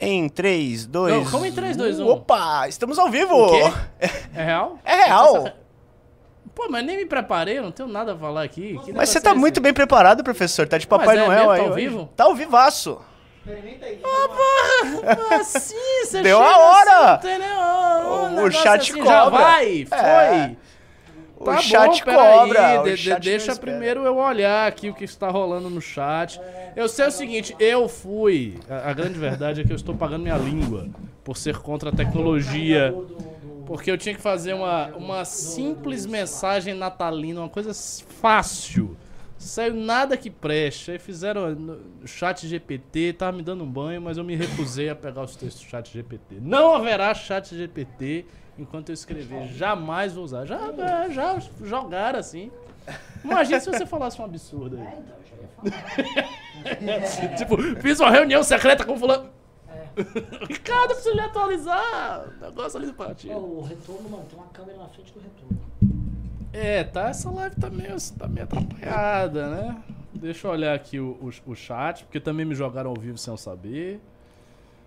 Em 3, 2. Não, como em 3, 2, 1? Opa, estamos ao vivo! O quê? É real? É real! Pô, mas nem me preparei, eu não tenho nada a falar aqui. Que Mas você tá é muito bem preparado, professor. Tá de Papai Mas é Noel mesmo? aí. Tá ao hoje. vivo? Tá ao vivaço. Assim, você Deu a hora. Assim, O negócio chat assim, Já cobra. vai, foi. É. O Tá chat bom, cobra. o de- chat deixa primeiro eu olhar aqui o que está rolando no chat. Eu sei o seguinte, eu fui. A, a grande verdade é que eu estou pagando minha língua por ser contra a tecnologia. Porque eu tinha que fazer uma, uma simples mensagem natalina, uma coisa fácil. Saiu nada que preste. Aí fizeram chat GPT, tava me dando um banho, mas eu me recusei a pegar os textos do chat GPT. Não haverá chat GPT enquanto eu escrever. Jamais vou usar. Já, já jogaram assim. Imagina se você falasse um absurdo aí. tipo, fiz uma reunião secreta com fulano. Ricardo, eu preciso atualizar. O negócio ali do partido. O retorno, mano, tem uma câmera na frente do retorno. É, tá, essa live tá meio, tá meio atrapalhada, né? Deixa eu olhar aqui o, o, o chat, porque também me jogaram ao vivo sem eu saber.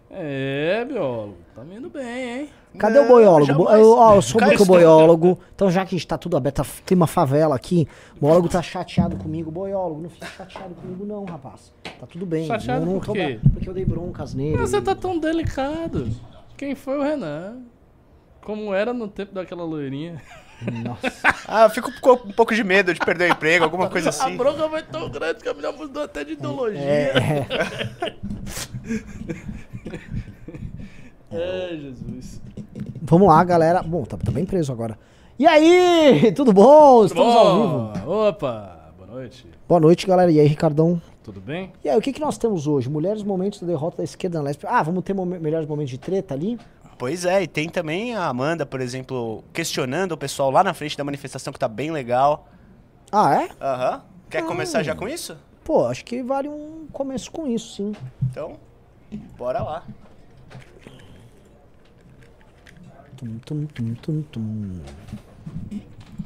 É, biólogo, tá indo bem, hein? Cadê Não, o boiólogo? jamais. Eu, ó, eu soube que o boiólogo. Então, já que a gente tá tudo aberto, tá clima favela aqui, o boiólogo tá chateado comigo. Boiólogo, não fique chateado comigo, não, rapaz. Tá tudo bem. Chateado eu não por tô quê? bra- Porque eu dei broncas nele. Mas você tá tão delicado. Quem foi o Renan? Como era no tempo daquela loirinha. Nossa. Ah, eu fico com um pouco de medo de perder o emprego, alguma coisa A assim. bronca foi tão grande que a mulher mudou até de ideologia. É, É, Jesus. vamos lá, galera. Bom, tá, tá bem preso agora. E aí, tudo bom? Estamos ao vivo. Bom, Opa, boa noite. Boa noite, galera. E aí, Ricardão? Tudo bem? E aí, o que, que nós temos hoje? Mulheres momentos da derrota da esquerda na. Ah, vamos ter melhores momentos de treta ali? Pois é, e tem também a Amanda, por exemplo, questionando o pessoal lá na frente da manifestação, que tá bem legal. Ah, é? Aham. Quer começar já com isso? Pô, acho que vale um começo com isso, sim. Então, bora lá. Tum, tum, tum, tum, tum.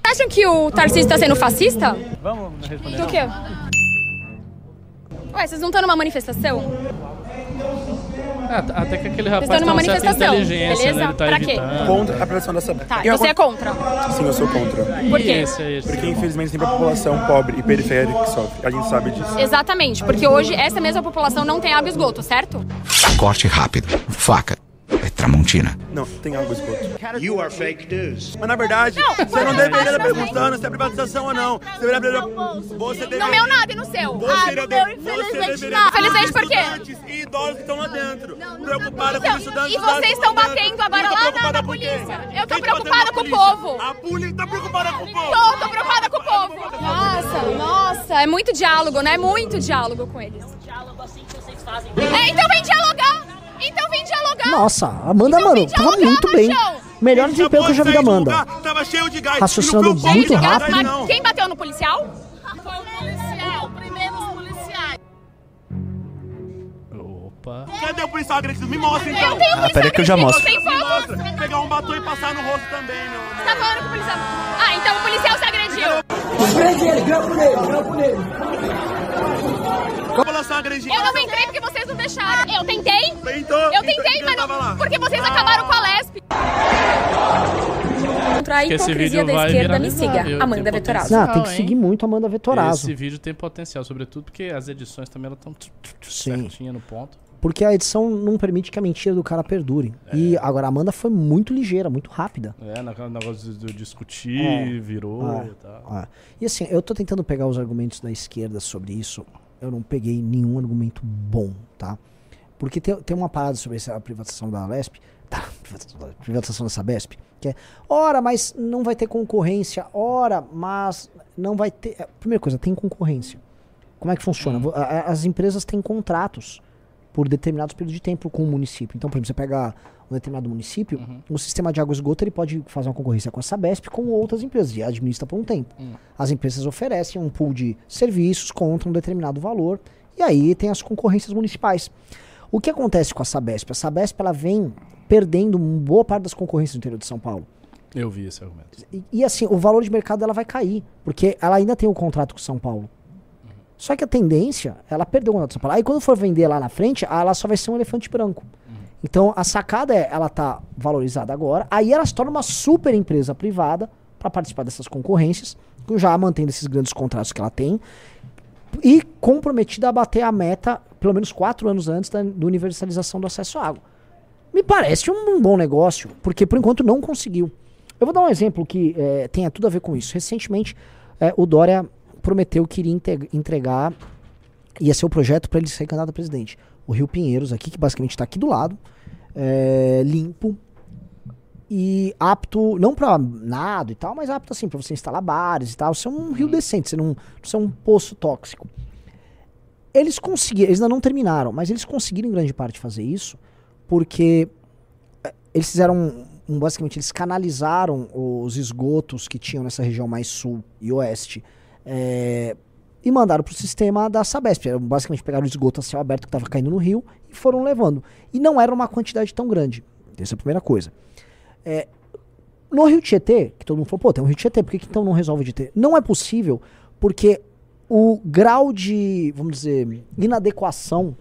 Acham que o Tarcísio tá sendo fascista? Vamos responder. Do quê? Ué, vocês não estão numa manifestação? Ah, até que aquele rapaz numa uma certa manifestação, inteligência, beleza? né? Ele tá Pra quê? evitando. Contra a privatização dessa. Tá, E e você é contra? Sim, eu sou contra. Por quê? Esse esse Porque infelizmente sempre a população pobre e periférica que sofre. A gente sabe disso. Exatamente, porque hoje essa mesma população não tem água e esgoto, certo? Corte rápido. Faca. É Tramontina. Não, tem água e esgoto. You are fake news. Mas na verdade, você não deveria estar perguntando se é privatização ou não. Você deveria. Você deveria. No meu nada e no seu. Você Ah, deveria- no meu, infelizmente não. Infelizmente por quê? estudantes e idosos que estão lá dentro. Preocupada com Então, os estudantes e vocês que estão batendo agora Quem tá lá na- com polícia. Eu tô Quem tá preocupada com o povo. A polícia tá preocupada com o povo. Tô, tô preocupada com o povo. Nossa, nossa, é muito diálogo, né? Muito diálogo com eles. É, então vem dialogar. Então vem dialogar. Nossa, Amanda, Então mano, tava muito bem. machão. Melhor desempenho que eu já vi da Amanda. lugar, Tava cheio de gás. Raciocinando não foi o muito povo que rápido. gás, Mas não. quem bateu no policial? Opa. Cadê o policial agressivo? Me mostra então. Eu tenho Ah, peraí que eu já mostro. Me foto? Pegar um batom e passar no rosto também, meu amor. Você tá falando que o policial... Ah, então o policial se agrediu. A população agressiva. Eu não entrei porque vocês não deixaram. Eu tentei. Tentou? Eu Então, tentei, quem mas lá? não... Porque vocês acabaram com a Lesp. Contra a Que esse hipocrisia vídeo da vai esquerda, me siga. viu? Amanda Vetorazzo. potencial. Não, tem que hein? seguir muito a Amanda Vetorazzo. Esse vídeo tem potencial, sobretudo porque as edições também elas estão Sim. certinha no ponto. Porque a edição não permite que a mentira do cara perdure. E agora a Amanda foi muito ligeira, muito rápida. É, naquele negócio de, discutir, É. virou É. e tal. Ah, E assim, eu tô tentando pegar os argumentos da esquerda sobre isso. Eu não peguei nenhum argumento bom, tá? Porque tem, tem uma parada sobre essa privatização da Lesp, tá, privatização da- Sabesp, que é, ora, mas não vai ter concorrência, ora, mas não vai ter. é, Primeira coisa, tem concorrência. Como é que funciona? A- As empresas têm contratos por determinados períodos de tempo com o município. Então, por exemplo, você pega um determinado município, o sistema de água e esgoto ele pode fazer uma concorrência com a Sabesp com outras empresas e administra por um tempo. As empresas oferecem um pool de serviços contra um determinado valor e aí tem as concorrências municipais. O que acontece com a Sabesp? A Sabesp ela vem perdendo boa parte das concorrências no interior de São Paulo. Eu vi esse argumento. E, e, assim, o valor de mercado dela vai cair, porque ela ainda tem o contrato com São Paulo. Só que a tendência, ela perdeu o contrato São Paulo. Aí quando for vender lá na frente, ah, ela só vai ser um elefante branco. Então a sacada é, ela tá valorizada agora, aí ela se torna uma super empresa privada para participar dessas concorrências, já mantendo esses grandes contratos que ela tem, e comprometida a bater a meta pelo menos quatro anos antes da, da universalização do acesso à água. Me parece um bom negócio, porque por enquanto não conseguiu. Eu vou dar um exemplo que eh, tenha tudo a ver com isso. Recentemente, eh, o Dória prometeu que iria entregar, ia ser o projeto para ele ser candidato a presidente. O Rio Pinheiros, aqui, que basicamente está aqui do lado, eh, limpo e apto, não para nada e tal, mas apto assim, para você instalar bares e tal, ser um rio decente, ser um, ser um poço tóxico. Eles conseguiram, eles ainda não terminaram, mas eles conseguiram em grande parte fazer isso porque eh, eles fizeram, um- um- basicamente, eles canalizaram os esgotos que tinham nessa região mais sul e oeste eh, e mandaram para o sistema da Sabesp. Basicamente pegaram o esgoto a céu aberto que estava caindo no rio e foram levando. E não era uma quantidade tão grande. Essa é a primeira coisa. Eh, no Rio Tietê, que todo mundo falou, pô, tem um Rio Tietê, por que, que então não resolve o Tietê? Não é possível, porque o grau de, vamos dizer, inadequação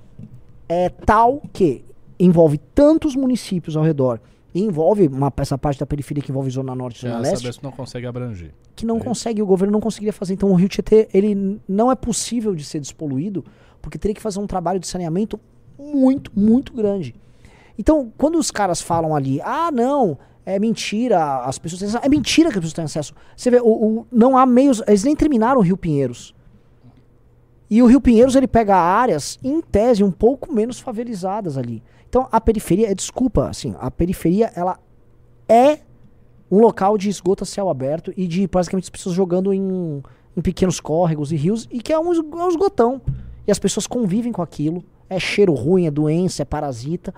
é tal que envolve tantos municípios ao redor e envolve uma, essa parte da periferia que envolve Zona Norte e Zona Leste, não consegue abranger. que não É consegue, o governo não conseguiria fazer. Então o Rio Tietê, ele não é possível de ser despoluído, porque teria que fazer um trabalho de saneamento muito, muito grande. Então, quando os caras falam ali, ah, não, é mentira, as pessoas têm acesso. É mentira que as pessoas têm acesso. Você vê, o, o- não há meios, eles nem terminaram o Rio Pinheiros. E o Rio Pinheiros, ele pega áreas, em tese, um pouco menos favelizadas ali. Então, a periferia, é, desculpa, assim, a periferia, ela é um local de esgoto a céu aberto e de basicamente as pessoas jogando em, em pequenos córregos e rios e que é um, é um esgotão. E as pessoas convivem com aquilo. É cheiro ruim, é doença, é parasita.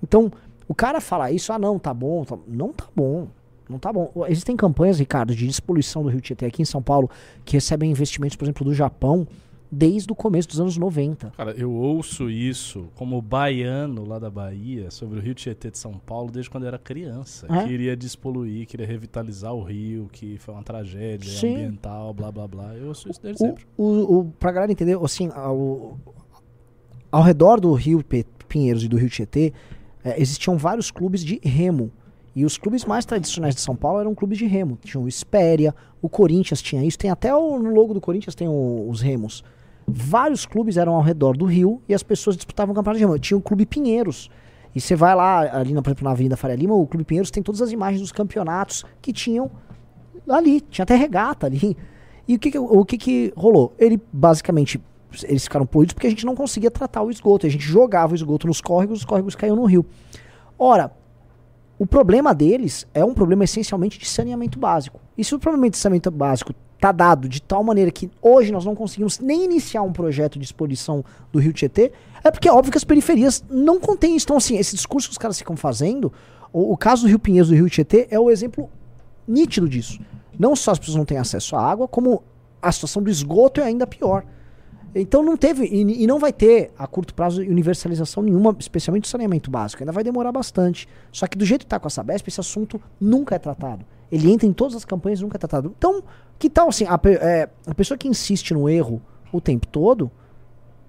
Então, o cara fala isso, ah não, tá bom. tá- Não tá bom. Não tá bom. Existem campanhas, Ricardo, de despoluição do Rio Tietê aqui em São Paulo que recebem investimentos, por exemplo, do Japão desde o começo dos anos 90. Cara, eu ouço isso como baiano lá da Bahia sobre o Rio Tietê de São Paulo desde quando eu era criança. É? Queria despoluir, queria revitalizar o rio, que foi uma tragédia Sim. ambiental, blá blá blá. Eu ouço isso desde O, sempre. o, o, pra galera entender, assim, ao, ao redor do Rio Pinheiros e do Rio Tietê, eh, existiam vários clubes de remo. E os clubes mais tradicionais de São Paulo eram clubes de remo. Tinha o Espéria, o Corinthians tinha isso, tem até o, no logo do Corinthians tem o- os remos. Vários clubes eram ao redor do rio e as pessoas disputavam o campeonato de remo. Tinha o Clube Pinheiros. E você vai lá, ali na, por exemplo, na Avenida Faria Lima, o Clube Pinheiros tem todas as imagens dos campeonatos que tinham ali. Tinha até regata ali. E o que, que- o que, que rolou? Ele basicamente. Eles ficaram poluídos porque a gente não conseguia tratar o esgoto. A gente jogava o esgoto nos córregos, os córregos caíam no rio. Ora, o problema deles é um problema essencialmente de saneamento básico. E se o problema de saneamento básico está dado de tal maneira que hoje nós não conseguimos nem iniciar um projeto de exposição do Rio Tietê, é porque é óbvio que as periferias não contêm. Então, assim, esse discurso que os caras ficam fazendo, o, o caso do Rio Pinheiros do Rio Tietê é o exemplo nítido disso. Não só as pessoas não têm acesso à água, como a situação do esgoto é ainda pior. Então não teve e, e não vai ter a curto prazo universalização nenhuma, especialmente do saneamento básico. Ainda vai demorar bastante. Só que do jeito que está com a Sabesp, esse assunto nunca é tratado. Ele entra em todas as campanhas nunca é tratado. Então, que tal assim, a, é, a pessoa que insiste no erro o tempo todo,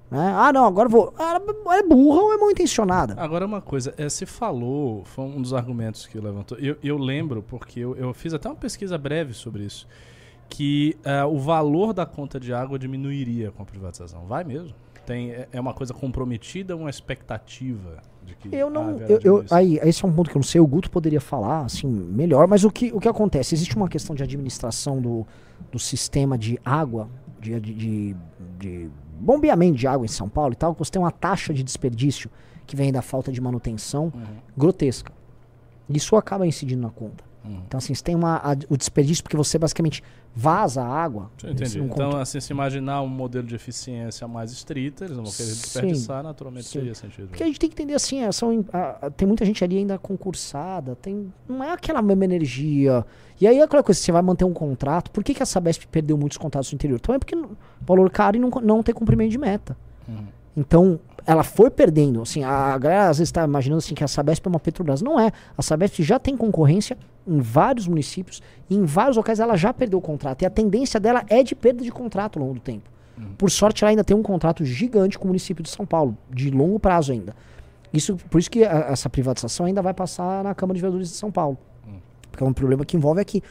né? Ah, não, agora vou. Ah, é burra ou é mal intencionada? Agora uma coisa, é, se falou, foi um dos argumentos que levantou. Eu, eu lembro, porque eu, eu fiz até uma pesquisa breve sobre isso, que é, o valor da conta de água diminuiria com a privatização. Vai mesmo? Tem, é, é uma coisa comprometida, uma expectativa de que Eu não. Eu, eu- aí, esse é um ponto que eu não sei, o Guto poderia falar assim, melhor, mas o que, o que acontece? Existe uma questão de administração do, do sistema de água, de, de, de, de bombeamento de água em São Paulo e tal, que você tem uma taxa de desperdício que vem da falta de manutenção Uhum. grotesca. Isso acaba incidindo na conta. Uhum. Então, assim, você tem uma, a- o desperdício porque você basicamente vaza a água. Entendi. Então, assim, se imaginar um modelo de eficiência mais estrita, eles não vão querer Sim, desperdiçar, naturalmente sim. teria sentido. Porque a gente tem que entender assim, é, são, a- a- tem muita gente ali ainda concursada, tem, não é aquela mesma energia. E aí aquela coisa, você vai manter um contrato, por que, que a Sabesp perdeu muitos contratos no interior? Também porque valor caro e não, não tem cumprimento de meta. Uhum. Então, ela foi perdendo. Assim, a galera às vezes está imaginando assim, que a Sabesp é uma Petrobras. Não é. A Sabesp já tem concorrência em vários municípios e em vários locais ela já perdeu o contrato. E a tendência dela é de perda de contrato ao longo do tempo. Por sorte, ela ainda tem um contrato gigante com o município de São Paulo, de longo prazo ainda. Isso, por isso que a- essa privatização ainda vai passar na Câmara de Vereadores de São Paulo. Porque é um problema que envolve aqui.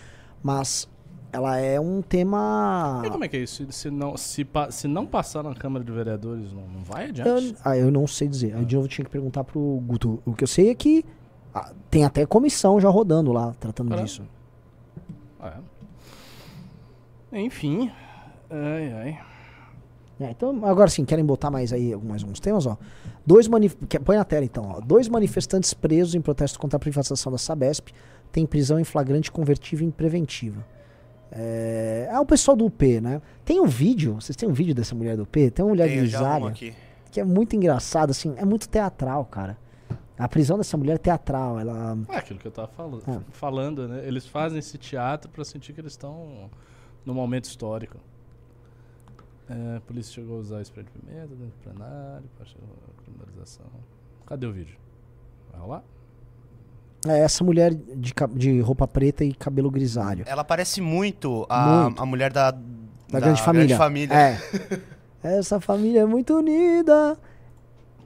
Mas ela é um tema. E como é que é isso? Se, não, se, se não passar na Câmara de Vereadores, não, não vai Eu, adiante? ah, eu não sei dizer. Aí de novo eu tinha que perguntar pro Guto. O que eu sei é que ah, tem até comissão já rodando lá, tratando Caramba. disso. É. Enfim. Ai, ai. É, então, agora sim, querem botar mais aí mais alguns temas, ó. Dois manif põe na tela então, ó. Dois manifestantes presos em protesto contra a privatização da Sabesp têm prisão em flagrante convertível em preventiva. É, é o pessoal do UP, né? Tem um vídeo, vocês têm um vídeo dessa mulher do UP? Tem uma mulher Tem, grisalha aqui. que é muito engraçado, assim, é muito teatral, cara. A prisão dessa mulher é teatral, ela É aquilo que eu tava falando, Ah. falando, né? Eles fazem esse teatro pra sentir que eles estão num momento histórico. É, a polícia chegou a usar spray de pimenta dentro do plenário, para a criminalização. Cadê o vídeo? Vai rolar? é essa mulher de, de roupa preta e cabelo grisalho. Ela parece muito a, Muito. a mulher da, Da, grande família. família. É. Essa família é muito unida.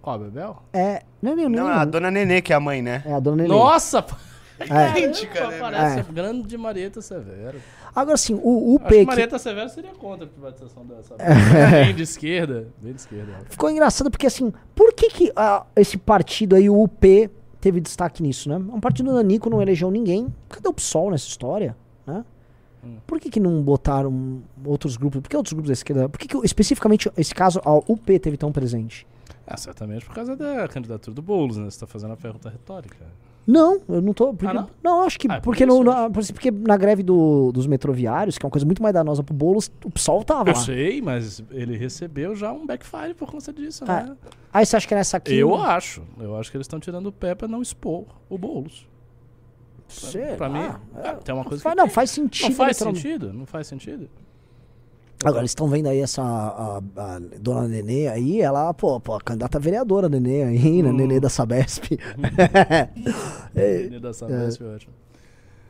Qual, Bebel? É. Não, não, não. Não, a dona Nenê, que é a mãe, né? É a dona Nenê. Nossa! É. Idêntica, né? Parece É. a grande Marieta Severo. Agora sim, o Acho UP que que Marieta Severo seria contra a privatização dessa. Bem de esquerda. Bem de esquerda. ficou engraçado porque assim, por que que ah, esse partido aí, o UP, teve destaque nisso, né? Um partido nanico não elegeu ninguém. Cadê o PSOL nessa história? Né? Hum. Por que que não botaram outros grupos? Por que outros grupos da esquerda? Por que, que especificamente esse caso, a UP teve tão presente? Ah, certamente por causa da candidatura do Boulos, né? Você tá fazendo a pergunta retórica. Não, eu não tô. Porque, Ah, não? não? acho que. Ah, é por porque, por isso, porque na greve do- dos metroviários, que é uma coisa muito mais danosa pro Boulos, o PSOL tava Eu lá. sei, mas ele recebeu já um backfire por conta disso, Ah, né? Aí você acha que nessa aqui. Eu acho. Eu acho que eles estão tirando o pé pra não expor o Boulos. Sei Pra mim, é, tem uma coisa Faz- que não, faz sentido. Não faz sentido? Não faz sentido? Agora, eles estão vendo aí essa. A, a dona Nenê aí, ela, pô, pô, a candidata a vereadora Nenê aí, né? Hum. Nenê da Sabesp. É, Ele da Sabesp, ótimo.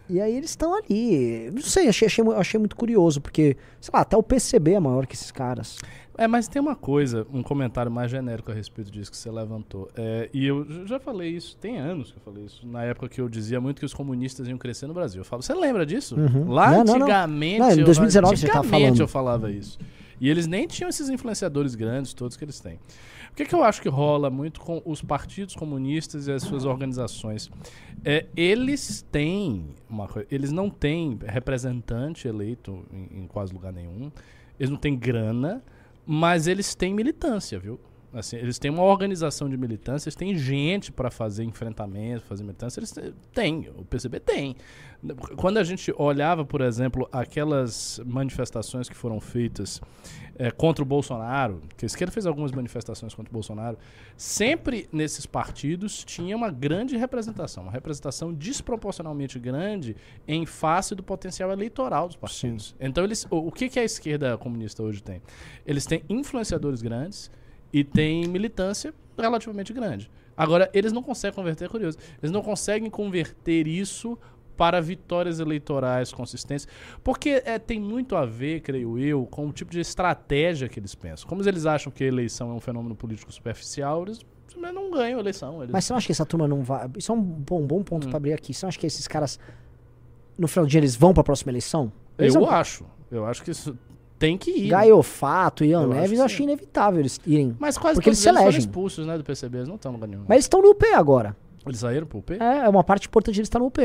e aí eles estão ali. Não sei, achei, achei, achei muito curioso, porque, sei lá, até o PCB é maior que esses caras. É, mas tem uma coisa, um comentário mais genérico a respeito disso que você levantou. É, e eu já falei isso, tem anos que eu falei isso, na época que eu dizia muito que os comunistas iam crescer no Brasil. Eu falo, você lembra disso? Uhum. Lá Não, não, não. antigamente. Não, em eu- 2019 você tava antigamente falando. eu falava isso. E eles nem tinham esses influenciadores grandes todos que eles têm. O que, que eu acho que rola muito com os partidos comunistas e as suas organizações? É, eles têm uma coisa, eles não têm representante eleito em, em quase lugar nenhum, eles não têm grana, mas eles têm militância, viu? Assim, eles têm uma organização de militância, eles têm gente para fazer enfrentamento, fazer militância, eles têm- o PCB tem. Quando a gente olhava, por exemplo, aquelas manifestações que foram feitas eh, contra o Bolsonaro, que a esquerda fez algumas manifestações contra o Bolsonaro, sempre nesses partidos tinha uma grande representação, uma representação desproporcionalmente grande em face do potencial eleitoral dos partidos. Então, eles, o, o que, que a esquerda comunista hoje tem? Eles têm influenciadores grandes e têm militância relativamente grande. Agora, eles não conseguem converter, é curioso, eles não conseguem converter isso para vitórias eleitorais consistentes, porque é, tem muito a ver, creio eu, com o tipo de estratégia que eles pensam. Como eles acham que a eleição é um fenômeno político superficial, eles não ganham a eleição. Eles Mas você não acha que essa turma não vai. Isso é um bom, bom ponto Hum. pra abrir aqui. Você não acha que esses caras, no final do dia, eles vão pra próxima eleição? Eles eu vão- acho. Eu acho que isso tem que ir. Gaiofato, Ian Eu Neves, eu acho sim. inevitável eles irem. Mas quase Porque todos eles se eles foram elegem. expulsos né, do PCB, eles não estão no lugar nenhum. Mas eles estão no UP agora. Eles saíram pro UP? É, é uma parte importante deles estar no UP.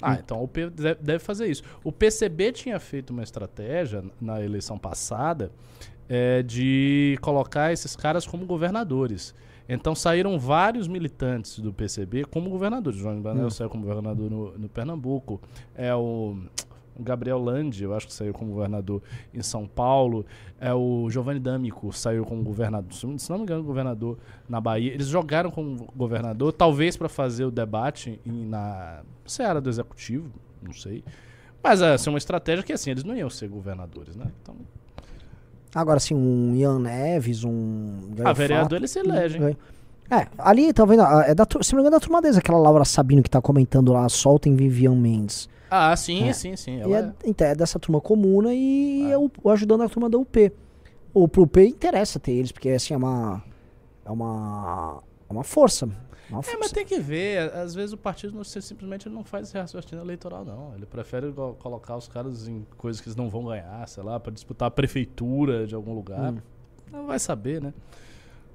Ah, então o UP deve, deve fazer isso. O PCB tinha feito uma estratégia na eleição passada é, de colocar esses caras como governadores. Então saíram vários militantes do PCB como governadores. O João Banel Hum. saiu como governador no, no Pernambuco. É o Gabriel Landi, eu acho que saiu como governador em São Paulo. É o Giovanni D'Amico saiu como governador, se não me engano, governador na Bahia. Eles jogaram como governador, talvez para fazer o debate em- na seara do executivo, não sei. Mas essa é uma estratégia que assim, eles não iam ser governadores, né? Então, Agora, assim, um Ian Neves, um. a Gaiofato, vereador eles se elegem. ganha. É, ali, tá vendo? ah, É da, se não me engano, é da turma deles, aquela Laura Sabino que tá comentando lá, soltem Vivian Mendes. Ah, sim, É. sim, sim. E Ela é, então, é dessa turma comuna e Ah. é o, o ajudando a turma da UP. o pro P interessa ter eles, porque assim é uma. É uma. É uma força. Uma É, força. mas tem que ver. Às vezes o partido não, simplesmente não faz raciocínio eleitoral, não. Ele prefere co- colocar os caras em coisas que eles não vão ganhar, sei lá, pra disputar a prefeitura de algum lugar. Não vai saber, né?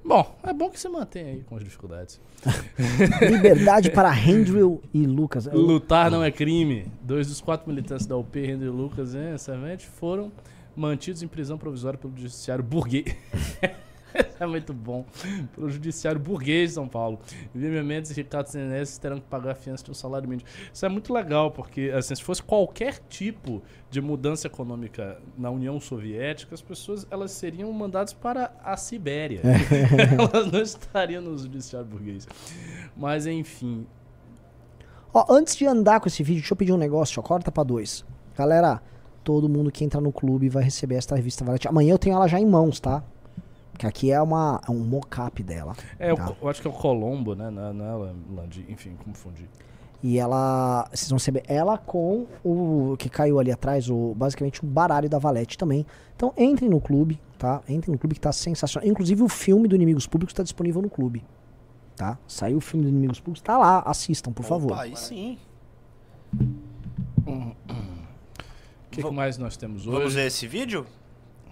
Bom, é bom que se mantenha aí com as dificuldades. Liberdade para Andrew e Lucas. Lutar não é crime. Dois dos quatro militantes da UP, Lucas e Servente, foram mantidos em prisão provisória pelo judiciário burguês. é muito bom. Pelo judiciário burguês de São Paulo. Vivian Mendes e Ricardo Senesi terão que pagar a fiança de um salário mínimo. Isso é muito legal, porque assim, se fosse qualquer tipo de mudança econômica na União Soviética, as pessoas elas seriam mandadas para a Sibéria. elas não estariam no judiciário burguês. Mas enfim, Ó, antes de andar com esse vídeo, deixa eu pedir um negócio, ó, corta pra dois. Galera, todo mundo que entra no clube vai receber esta revista Valete. Amanhã eu tenho ela já em mãos, tá? Que aqui é, uma, é um mocap dela. É, eu, tá? eu acho que é o Colombo, né? Não, é- não é Landi, enfim, confundi. E ela. Vocês vão receber ela com o que caiu ali atrás, o, basicamente o baralho da Valete também. Então entrem no clube, tá? Entrem no clube que tá sensacional. Inclusive o filme do Inimigos Públicos tá disponível no clube. Tá? Saiu o filme do Inimigos Públicos, tá lá, assistam, por favor. Opa, aí sim. O que, que mais nós temos Vamos hoje? ver esse vídeo?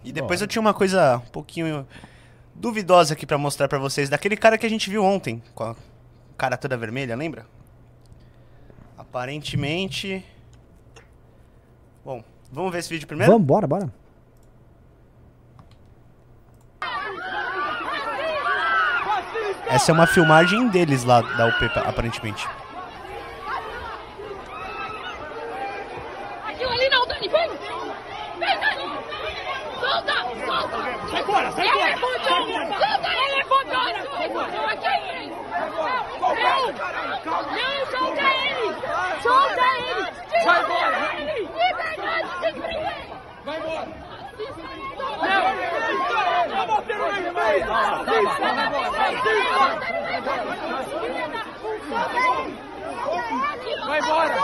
E depois Bora. eu tinha uma coisa um pouquinho duvidosa aqui pra mostrar pra vocês. Daquele cara que a gente viu ontem, com a cara toda vermelha, lembra? Aparentemente... Bom, vamos ver esse vídeo primeiro? Vamos, bora, bora. Essa é uma filmagem deles lá, da UP, aparentemente. Aquilo ali não, Dani, vem! Vem, Dani! Solta! Solta! Sai fora, sai fora! Ele é bom de obra! Solta ele, é bom de obra! Aqui é ele! Não! Não, solta ele! Solta ele! Vai embora! Liberdade sem prender! Vai embora! Não! Eu vou ter um respeito! Vai embora!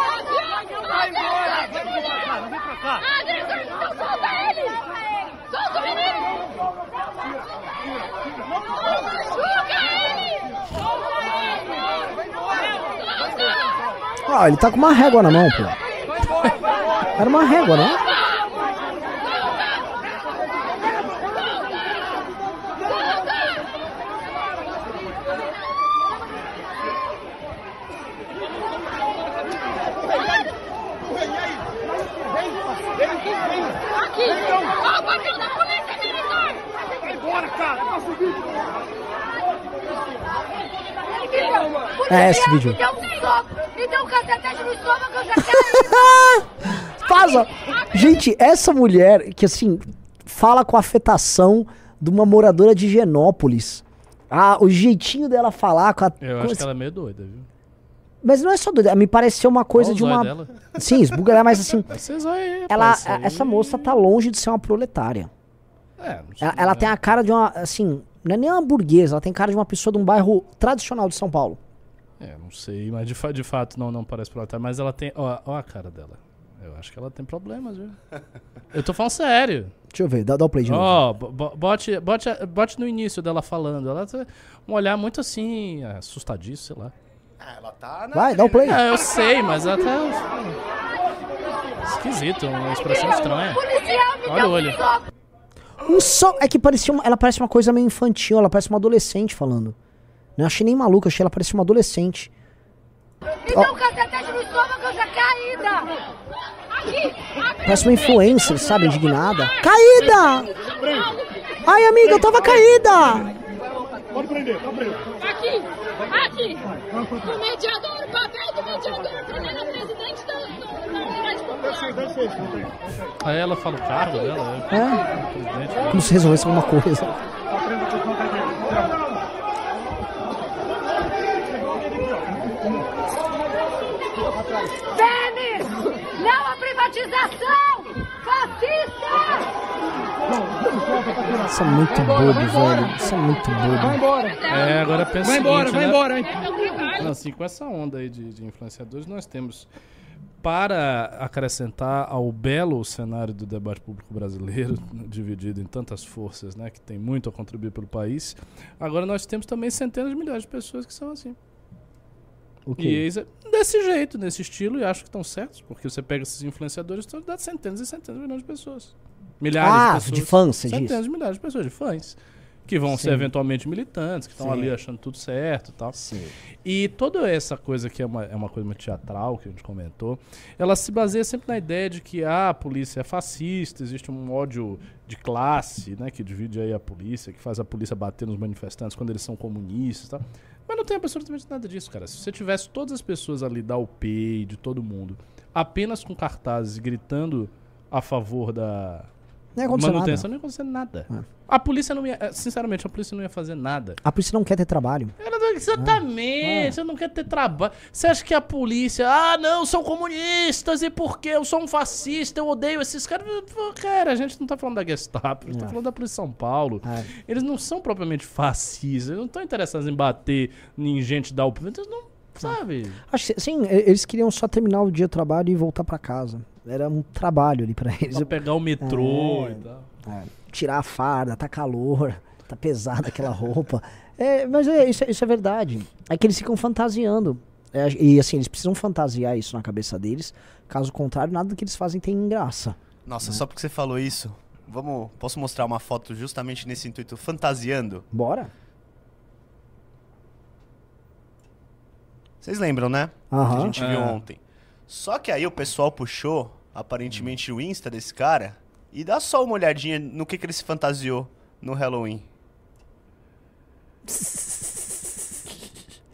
Vai embora! Vem pra cá, vem pra cá! Então solta ele! Solta o menino! Solta ele! Solta ele! Solta! Ó, ele tá com uma régua na mão, pô. Era uma régua, né? Aqui! Ó o papel da polícia militar! Vai embora, cara! É esse vídeo. Me deu um soco! Me deu um cacetete no estômago, eu já! Gente, essa mulher que assim fala com a afetação de uma moradora de Genópolis. Ah, o jeitinho dela falar com a. Eu com acho esse- que ela é meio doida, viu? Mas não é só doida, me pareceu uma coisa Olha de uma. dela. Sim, esbugalhar, mas assim. Aí, Ela, aí- essa moça tá longe de ser uma proletária. É, não sei, Ela, ela né? tem a cara de uma. Assim, não é nem uma burguesa, ela tem cara de uma pessoa de um bairro tradicional de São Paulo. É, não sei, mas de, fa- de fato não, não parece proletária. Mas ela tem. Ó, ó a cara dela. Eu acho que ela tem problemas, viu? Eu tô falando sério. Deixa eu ver, dá, dá o play de novo. Ó, bo- bo- bote, bote, bote no início dela falando. Ela tem um olhar muito assim, assustadiço, sei lá. Ah, ela tá na... Vai, dá o play. É, eu sei, mas ela tá. Esquisito, uma expressão estranha. Olha o olho. um! Um só. É que parecia uma, ela parece uma coisa meio infantil, ela parece uma adolescente falando. Não achei nem maluca, achei ela parecia uma adolescente. Me deu um cacetete no estômago, eu já caída! Aqui! Parece uma influencer, sabe? Indignada. Caída! Ai, amiga, eu tava caída! Aqui! Aqui! O mediador, o papel do mediador, primeira presidente da, da, da Unidade Popular! Aí ela fala o cargo dela, é É, presidente. como se resolvesse alguma coisa. Denis! Não à privatização! Fascista! Isso é muito bobo, velho. Isso é muito bobo. É, agora pensa Vai o embora, seguinte, vai né? embora, hein? Não, assim, com essa onda aí de, de influenciadores, nós temos para acrescentar ao belo cenário do debate público brasileiro, dividido em tantas forças, né, que tem muito a contribuir pelo país, agora nós temos também centenas de milhares de pessoas que são assim. O E eles, é desse jeito, nesse estilo, e acho que estão certos, porque você pega esses influenciadores, estão dá centenas e centenas de milhões de pessoas. Milhares Ah, de pessoas. de fãs, você diz? Centenas de milhares de pessoas, de fãs. Que vão ser Sim. eventualmente militantes, que estão ali achando tudo certo e tal. Sim. E toda essa coisa que é uma, é uma coisa muito teatral, que a gente comentou, ela se baseia sempre na ideia de que ah, a polícia é fascista, existe um ódio de classe, né, que divide aí a polícia, que faz a polícia bater nos manifestantes quando eles são comunistas e tal. Mas não tem absolutamente nada disso, cara. Se você tivesse todas as pessoas ali da UP, de todo mundo, apenas com cartazes gritando a favor da Não ia acontecer manutenção, nada. não ia acontecer nada. É. A polícia não ia, eh, sinceramente, a polícia não ia fazer nada. A polícia não quer ter trabalho. Ela não- Exatamente, você não quer ter trabalho. Você acha que a polícia, ah, não, são comunistas e por quê? Eu sou um fascista, eu odeio esses caras. Cara, a gente não tá falando da Gestapo, a gente tá É. falando da Polícia de São Paulo. É. Eles não são propriamente fascistas, eles não estão interessados em bater em gente da UP. Eles não, sabe? Acho que, sim, eles queriam só terminar o dia de trabalho e voltar pra casa. Era um trabalho ali pra eles. Só pegar o metrô É. e tal. É, tirar a farda, tá calor, tá pesada aquela roupa. É, mas é, isso, é- isso é verdade. É que eles ficam fantasiando. É, e assim, eles precisam fantasiar isso na cabeça deles. Caso contrário, nada do que eles fazem tem graça. Nossa, só porque você falou isso, vamos, posso mostrar uma foto justamente nesse intuito, fantasiando? Bora? Vocês lembram, né? Que a gente viu É. ontem. Só que aí o pessoal puxou, aparentemente, o Insta desse cara e dá só uma olhadinha no que, que ele se fantasiou no Halloween.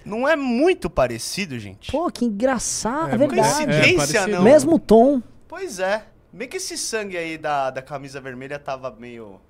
Não é muito parecido, gente? Pô, que engraçado, é, É, verdade. Coincidência, parecido. não. Mesmo tom. Pois é. Bem que esse sangue aí da, da camisa vermelha tava meio,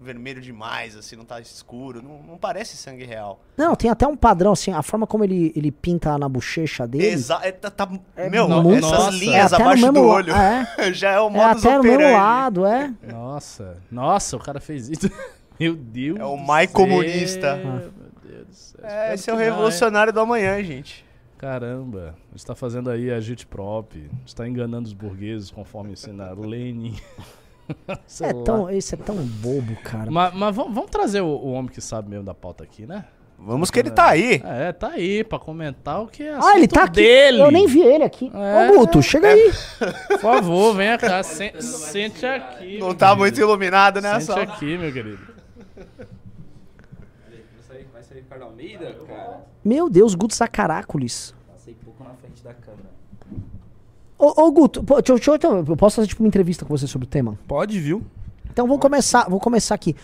vermelho demais, assim, não tá escuro. Não, não parece sangue real. Não, tem até um padrão, assim, a forma como ele, ele pinta na bochecha dele. Exa é, tá, tá- É meu, muito- essas Nossa. linhas É no abaixo do mesmo la- olho é. já é o É modus até no mesmo lado, é. Nossa, nossa, o cara fez isso. Meu Deus. É o do mais comunista. Meu Deus do céu. É, esse é o revolucionário do amanhã, gente. Caramba, está fazendo aí a agitprop, está enganando os burgueses conforme ensina Lenin. É tão, esse é tão bobo, cara. Mas, mas vamos, vamos trazer o, o homem que sabe mesmo da pauta aqui, né? Vamos que ele tá aí. É, tá aí pra comentar o que é Ah, ele tá aqui. dele. Eu nem vi ele aqui. É. Ô, Guto, chega aí. Por favor, venha cá, sen- sente aqui. Não tá querido. muito iluminado, né, Sente só? aqui, meu querido. Vai sair, vai sair Ricardo Almeida, cara. Meu Deus, Guto Sacaráculis. Passei pouco na frente da câmera. Ô, ô Guto, pô, deixa, eu- deixa eu- então, eu posso fazer tipo uma entrevista com você sobre o tema? Pode, viu? Então vou começar, vou começar aqui.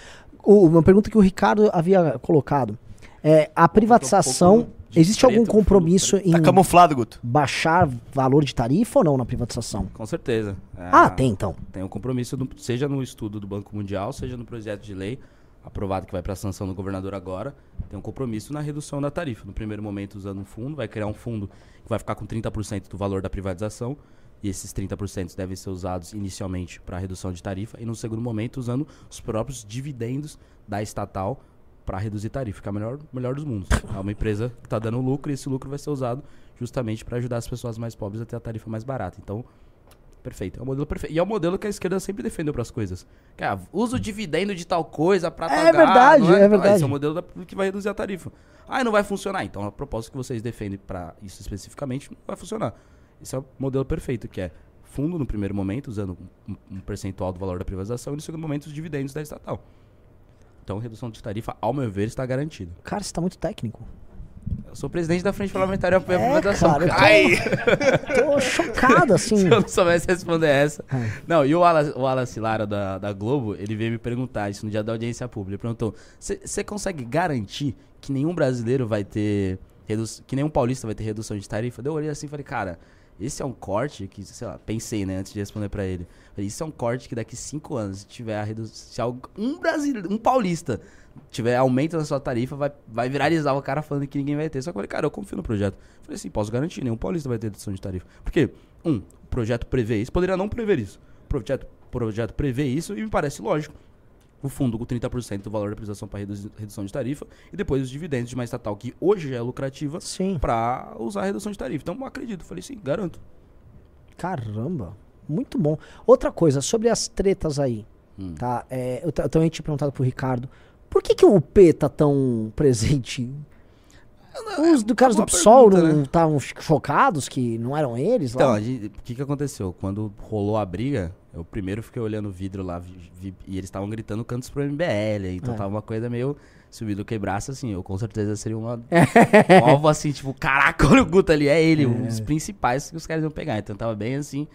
O, uma pergunta que o Ricardo havia colocado. É, a privatização, de existe algum preto, fundo compromisso em Tá camuflado, Guto. baixar valor de tarifa ou não na privatização? Com certeza. É, Ah, tem então. Tem um compromisso, no- seja no estudo do Banco Mundial, seja no projeto de lei aprovado que vai para a sanção do governador agora, tem um compromisso na redução da tarifa. No primeiro momento, usando um fundo, vai criar um fundo que vai ficar com 30% do valor da privatização, e esses 30% devem ser usados inicialmente para redução de tarifa, e no segundo momento, usando os próprios dividendos da estatal para reduzir tarifa. Fica melhor, melhor dos mundos. É uma empresa que está dando lucro, e esse lucro vai ser usado justamente para ajudar as pessoas mais pobres a ter a tarifa mais barata. Então, Perfeito. É o modelo perfeito. E é o modelo que a esquerda sempre defendeu para as coisas. Que, ah, usa o dividendo de tal coisa para É verdade, não é Então, verdade. Esse é o modelo da- que vai reduzir a tarifa. Ah, não vai funcionar. Então, a proposta que vocês defendem para isso especificamente não vai funcionar. Esse é o modelo perfeito, que é fundo no primeiro momento, usando um, um percentual do valor da privatização, e no segundo momento, os dividendos da estatal. Então, redução de tarifa, ao meu ver, está garantida. Cara, você tá muito técnico. Eu sou presidente da Frente Parlamentar e apoio a É, privatização. cara, eu tô- Ai, Tô chocado, assim. Se eu não soubesse responder essa. É. Não, e o Wallace, o Lara da, da Globo, ele veio me perguntar isso no dia da audiência pública. Ele perguntou: você consegue garantir que nenhum brasileiro vai ter. que nenhum paulista vai ter redução de tarifa? Eu olhei assim e falei, cara. Esse é um corte que, sei lá, pensei, né, antes de responder pra ele. Falei, isso é um corte que daqui cinco anos, se tiver a redução. Se algu- um brasileiro, um paulista tiver aumento na sua tarifa, vai, vai viralizar o cara falando que ninguém vai ter. Só que eu falei, cara, eu confio no projeto. Falei assim, posso garantir, nenhum paulista vai ter redução de tarifa. Porque, um, o projeto prevê isso, poderia não prever isso. O projeto, projeto prevê isso e me parece lógico. O fundo com 30% do valor da prestação para redução de tarifa e depois os dividendos de uma estatal que hoje já é lucrativa para usar a redução de tarifa. Então, eu acredito. Falei sim, garanto. Caramba, muito bom. Outra coisa, sobre as tretas aí, Hum. tá? É, eu, eu também tinha perguntado pro Ricardo, por que que o P tá tão presente? Os do caras do PSOL pergunta, não né? estavam chocados que não eram eles Então, lá? gente- o que que aconteceu? Quando rolou a briga, eu primeiro fiquei olhando o vidro lá vi- vi- e eles estavam gritando cantos pro MBL, então É. tava uma coisa meio... Se o vidro quebrasse, assim, eu com certeza seria uma, um alvo assim, tipo, caraca, olha o Guto ali, é ele, um dos principais que os caras iam pegar. Então tava bem assim,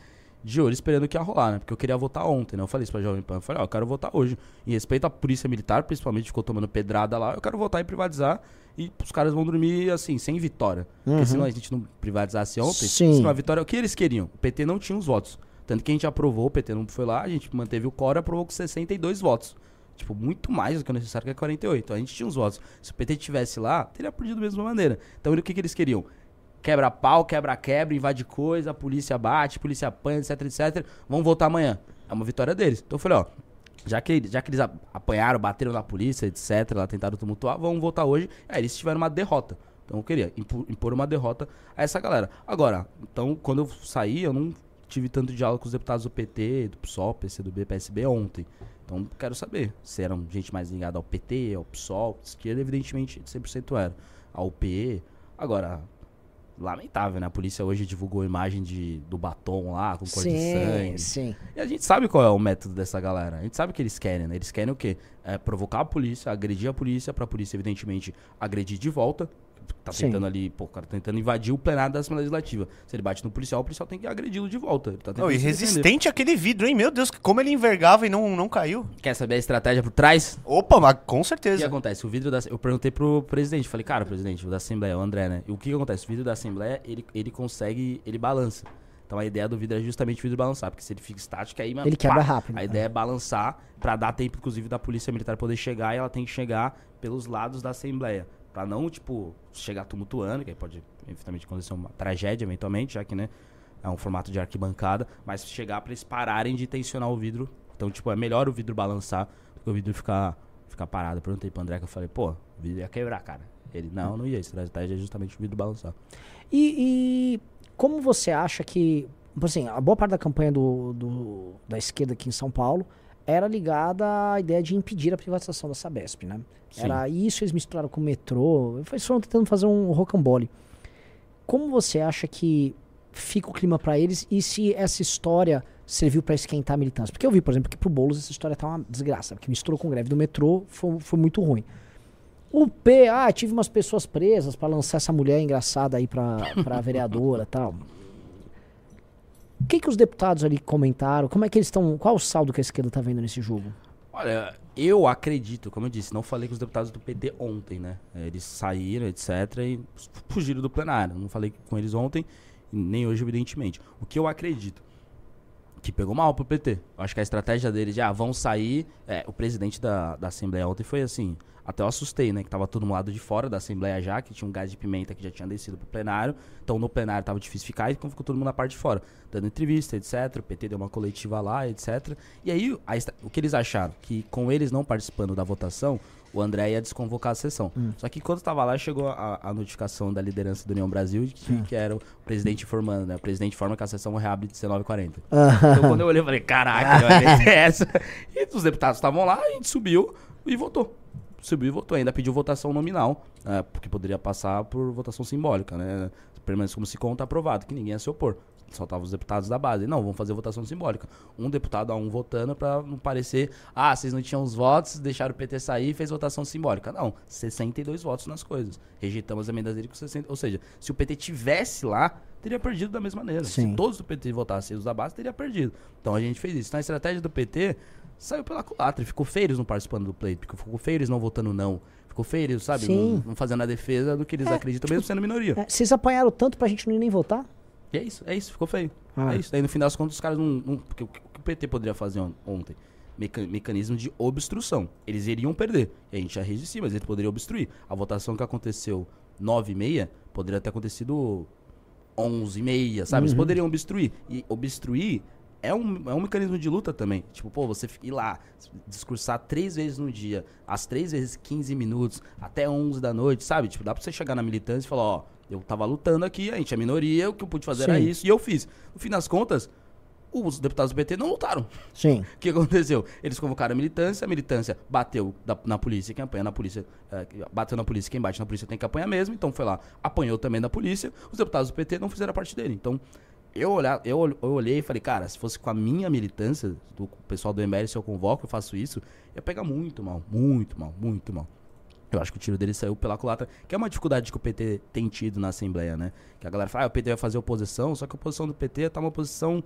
de olho, esperando o que ia rolar, né? Porque eu queria votar ontem, né? Eu falei isso pra Jovem Pan, eu falei, ó, eu quero votar hoje. Em respeito à polícia militar, principalmente, ficou tomando pedrada lá, eu quero votar em privatizar e os caras vão dormir, assim, sem vitória. Porque senão a gente não privatizasse ontem, Sim. senão a vitória, o que eles queriam? O PT não tinha os votos. Tanto que a gente aprovou, o PT não foi lá, a gente manteve o Cora, aprovou com 62 votos. Tipo, muito mais do que o necessário, que é 48. Então a gente tinha os votos. Se o PT tivesse lá, teria perdido da mesma maneira. Então o que, que eles queriam? Quebra pau, quebra quebra, invade coisa, a polícia bate, a polícia apanha, etc, etc. Vamos votar amanhã. É uma vitória deles. Então eu falei, ó, já que, já que eles apanharam, bateram na polícia, etc, lá tentaram tumultuar, vamos votar hoje. Aí eles tiveram uma derrota. Então eu queria impor uma derrota a essa galera. Agora, então, quando eu saí, eu não tive tanto diálogo com os deputados do PT, do PSOL, PCdoB, PSB ontem. Então, quero saber se eram gente mais ligada ao PT, ao PSOL, esquerda, evidentemente, 100% era. Ao PE. Agora, lamentável, né? A polícia hoje divulgou a imagem de, do batom lá, com cor de Sim, sangue. sim. E a gente sabe qual é o método dessa galera. A gente sabe o que eles querem, né? Eles querem o quê? É provocar a polícia, agredir a polícia, pra polícia, evidentemente, agredir de volta. Tá Sim. tentando ali, pô, o cara tá tentando invadir o plenário da Assembleia Legislativa. Se ele bate no policial, o policial tem que agredi-lo de volta. Ele tá tentando Não, e resistente aquele vidro, hein? Meu Deus, como ele envergava e não, não caiu. Quer saber a estratégia por trás? Opa, mas com O que certeza. acontece? O vidro da. Eu perguntei pro presidente, falei, cara, presidente, o da Assembleia, o André, né? E o que, que acontece? O vidro da Assembleia, ele, ele consegue. Ele balança. Então a ideia do vidro é justamente o vidro balançar, porque se ele fica estático, aí, mano, Ele quebra rápido, A é. ideia é balançar pra dar tempo, inclusive, da polícia militar poder chegar e ela tem que chegar pelos lados da Assembleia. Pra não, tipo, chegar tumultuando, que aí pode, evidentemente, acontecer uma tragédia, eventualmente, já que, né, é um formato de arquibancada, mas chegar pra eles pararem de tensionar o vidro. Então, tipo, é melhor o vidro balançar do que o vidro ficar, ficar parado. Perguntei pro André que eu falei, pô, o vidro ia quebrar, cara. Ele, não, não ia. A estratégia é justamente o vidro balançar. E, e como você acha que. Assim, a boa parte da campanha do, do- da esquerda aqui em São Paulo era ligada à ideia de impedir a privatização da Sabesp, né? Sim. Era isso, eles misturaram com o metrô. Eles foram tentando fazer um rocambole. Como você acha que fica o clima pra eles e se essa história serviu pra esquentar a militância? Porque eu vi, por exemplo, que pro Boulos essa história tá uma desgraça, porque misturou com greve do metrô, foi, foi muito ruim. O P, ah, tive umas pessoas presas pra lançar essa mulher engraçada aí pra, pra vereadora e tal. O que que os deputados ali comentaram? Como é que eles estão, qual o saldo que a esquerda tá vendo nesse jogo? Olha, eu acredito, como eu disse, não falei com os deputados do PT ontem, né? Eles saíram, etc, e fugiram do plenário. Não falei com eles ontem, nem hoje, evidentemente. O que eu acredito? Que pegou mal pro PT. Eu acho que a estratégia deles de, ah, vão sair... É, o presidente da, da Assembleia ontem foi assim... Até eu assustei, né? Que tava todo mundo lado de fora da Assembleia já, que tinha um gás de pimenta que já tinha descido pro plenário. Então no plenário tava difícil ficar, então ficou todo mundo na parte de fora. Dando entrevista, etc. O PT deu uma coletiva lá, etc. E aí, a o que eles acharam? Que com eles não participando da votação, o André ia desconvocar a sessão. Só que quando tava lá, chegou a, a notificação da liderança do União Brasil, de que, que era o presidente informando, né? O presidente informa que a sessão reabre de 19h40. Então quando eu olhei, eu falei, caraca, meter essa. E os deputados estavam lá, a gente subiu e votou. Subiu e votou. Ainda pediu votação nominal, né, porque poderia passar por votação simbólica, né? Permanece como se conta aprovado, que ninguém ia se opor. Só estavam os deputados da base. Não, vamos fazer votação simbólica. Um deputado a um votando pra não parecer, ah, vocês não tinham os votos, deixaram o PT sair e fez votação simbólica. Não, 62 votos nas coisas. Rejeitamos as emendas dele com 60. Ou seja, se o PT tivesse lá, teria perdido da mesma maneira. Sim. Se todos do PT votassem os da base, teria perdido. Então a gente fez isso. Então a estratégia do PT saiu pela culatra. e Ficou feio eles não participando do pleito. Ficou feio eles não votando não. Ficou feio sabe? Sim. Não, não fazendo a defesa do que eles É, acreditam, mesmo sendo minoria. É, vocês apanharam tanto pra gente não ir nem votar? E é isso, é isso, ficou feio. Ah. É isso. Daí no final das contas os caras não. não- porque o que o PT poderia fazer on- ontem? Meca- mecanismo de obstrução. Eles iriam perder. E a gente ia resistir, mas eles poderiam obstruir. A votação que aconteceu 9 e meia poderia ter acontecido 11 e meia, sabe? Eles poderiam obstruir. E obstruir é um, é um mecanismo de luta também. Tipo, pô, você ir lá, discursar três vezes no dia, às três vezes 15 minutos, até 11 da noite, sabe? Tipo, dá pra você chegar na militância e falar, ó, Eu tava lutando aqui, a gente é minoria, o que eu pude fazer era Sim. isso, e eu fiz. No fim das contas, os deputados do PT não lutaram. Sim. O que aconteceu? Eles convocaram a militância, a militância bateu da- na polícia, quem apanha na polícia, é, bateu na polícia, quem bate na polícia tem que apanhar mesmo, então foi lá, apanhou também da polícia, os deputados do PT não fizeram a parte dele. Então, eu, olhar, eu, eu olhei e falei, cara, se fosse com a minha militância, do pessoal do MBL, se eu convoco, eu faço isso, ia pegar muito mal, muito mal, muito mal. Eu acho que o tiro dele saiu pela culatra, que é uma dificuldade que o PT tem tido na Assembleia, né? Que a galera fala, ah, o PT vai fazer oposição, só que a oposição do PT tá uma posição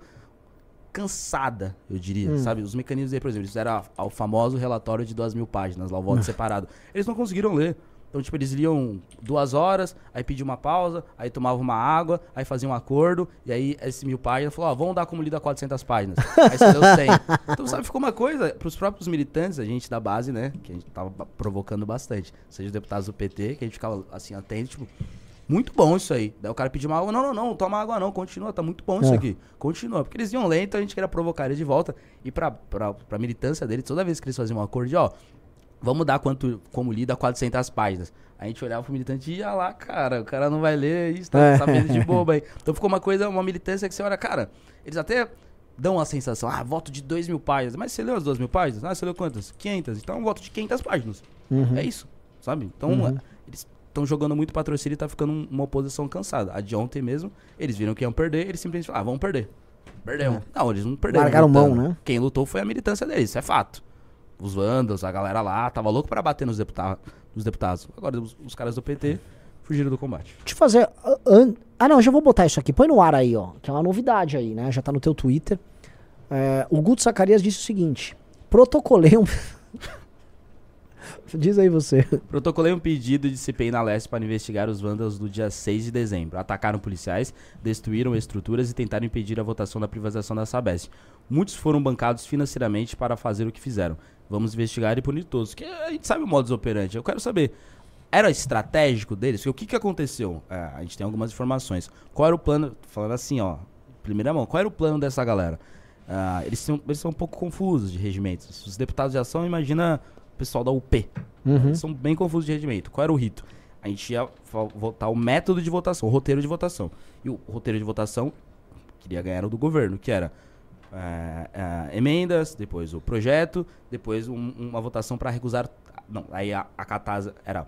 cansada, eu diria, sabe? Os mecanismos aí, por exemplo, eles fizeram o famoso relatório de duas mil páginas, lá o voto separado. Eles não conseguiram ler. Então, tipo, eles liam duas horas, aí pediam uma pausa, aí tomavam uma água, aí faziam um acordo, e aí esse mil páginas falou, ó, vamos dar como lida 400 páginas. Aí você deu 100. Então, sabe, ficou uma coisa, pros próprios militantes, a gente da base, né, que a gente tava provocando bastante, seja os deputados do PT, que a gente ficava, assim, atento, tipo, muito bom isso aí. Daí o cara pediu uma água. Não, não, não, toma água não. Continua, tá muito bom isso É. aqui. Continua. Porque eles iam ler, então a gente queria provocar eles de volta. E pra, pra, pra militância deles, toda vez que eles faziam um acordo, de, ó, vamos dar quanto, como lida 400 páginas. A gente olhava pro militante e ia lá, cara, o cara não vai ler isso, tá É. sabendo de boba aí. Então ficou uma coisa, uma militância que você olha, cara, eles até dão a sensação, ah, voto de 2 mil páginas. Mas você leu as 2 mil páginas? Ah, você leu quantas? 500. Então é um voto de 500 páginas. Uhum. É isso, sabe? Então, Uhum. é, eles estão jogando muito patrocínio e tá ficando um- uma oposição cansada. A de ontem mesmo, eles viram que iam perder, eles simplesmente falaram, ah, vamos perder. Perdemos. Não, eles não perderam. Largaram mão, né? Quem lutou foi a militância deles, isso é fato. Os vândalos, a galera lá, tava louco pra bater nos, deputa nos deputados. Agora, os, os caras do PT fugiram do combate. Deixa eu fazer. ah, an- Ah, não, já vou botar isso aqui. Põe no ar aí, ó. Que é uma novidade aí, né? Já tá no teu Twitter. É, o Guto Zacarias disse o seguinte: protocolei um. Diz aí você. Protocolei um pedido de CPI na Leste para investigar os vândalos do dia 6 de dezembro. Atacaram policiais, destruíram estruturas e tentaram impedir a votação da privatização da Sabesp. Muitos foram bancados financeiramente para fazer o que fizeram. Vamos investigar e punir todos. Que a gente sabe o modus operandi. Eu quero saber, era estratégico deles? O que, que aconteceu? É, a gente tem algumas informações. Qual era o plano? Falando assim, ó, primeira mão, qual era o plano dessa galera? Ah, eles, são, eles são um pouco confusos de regimentos. Os deputados de ação, imagina o pessoal da UP. Eles são bem confusos de regimento. Qual era o rito? A gente ia votar o método de votação, o roteiro de votação. E o roteiro de votação queria ganhar o do governo, que era é, é, emendas, depois o projeto, depois um- uma votação para recusar. Não, aí a, a catasa era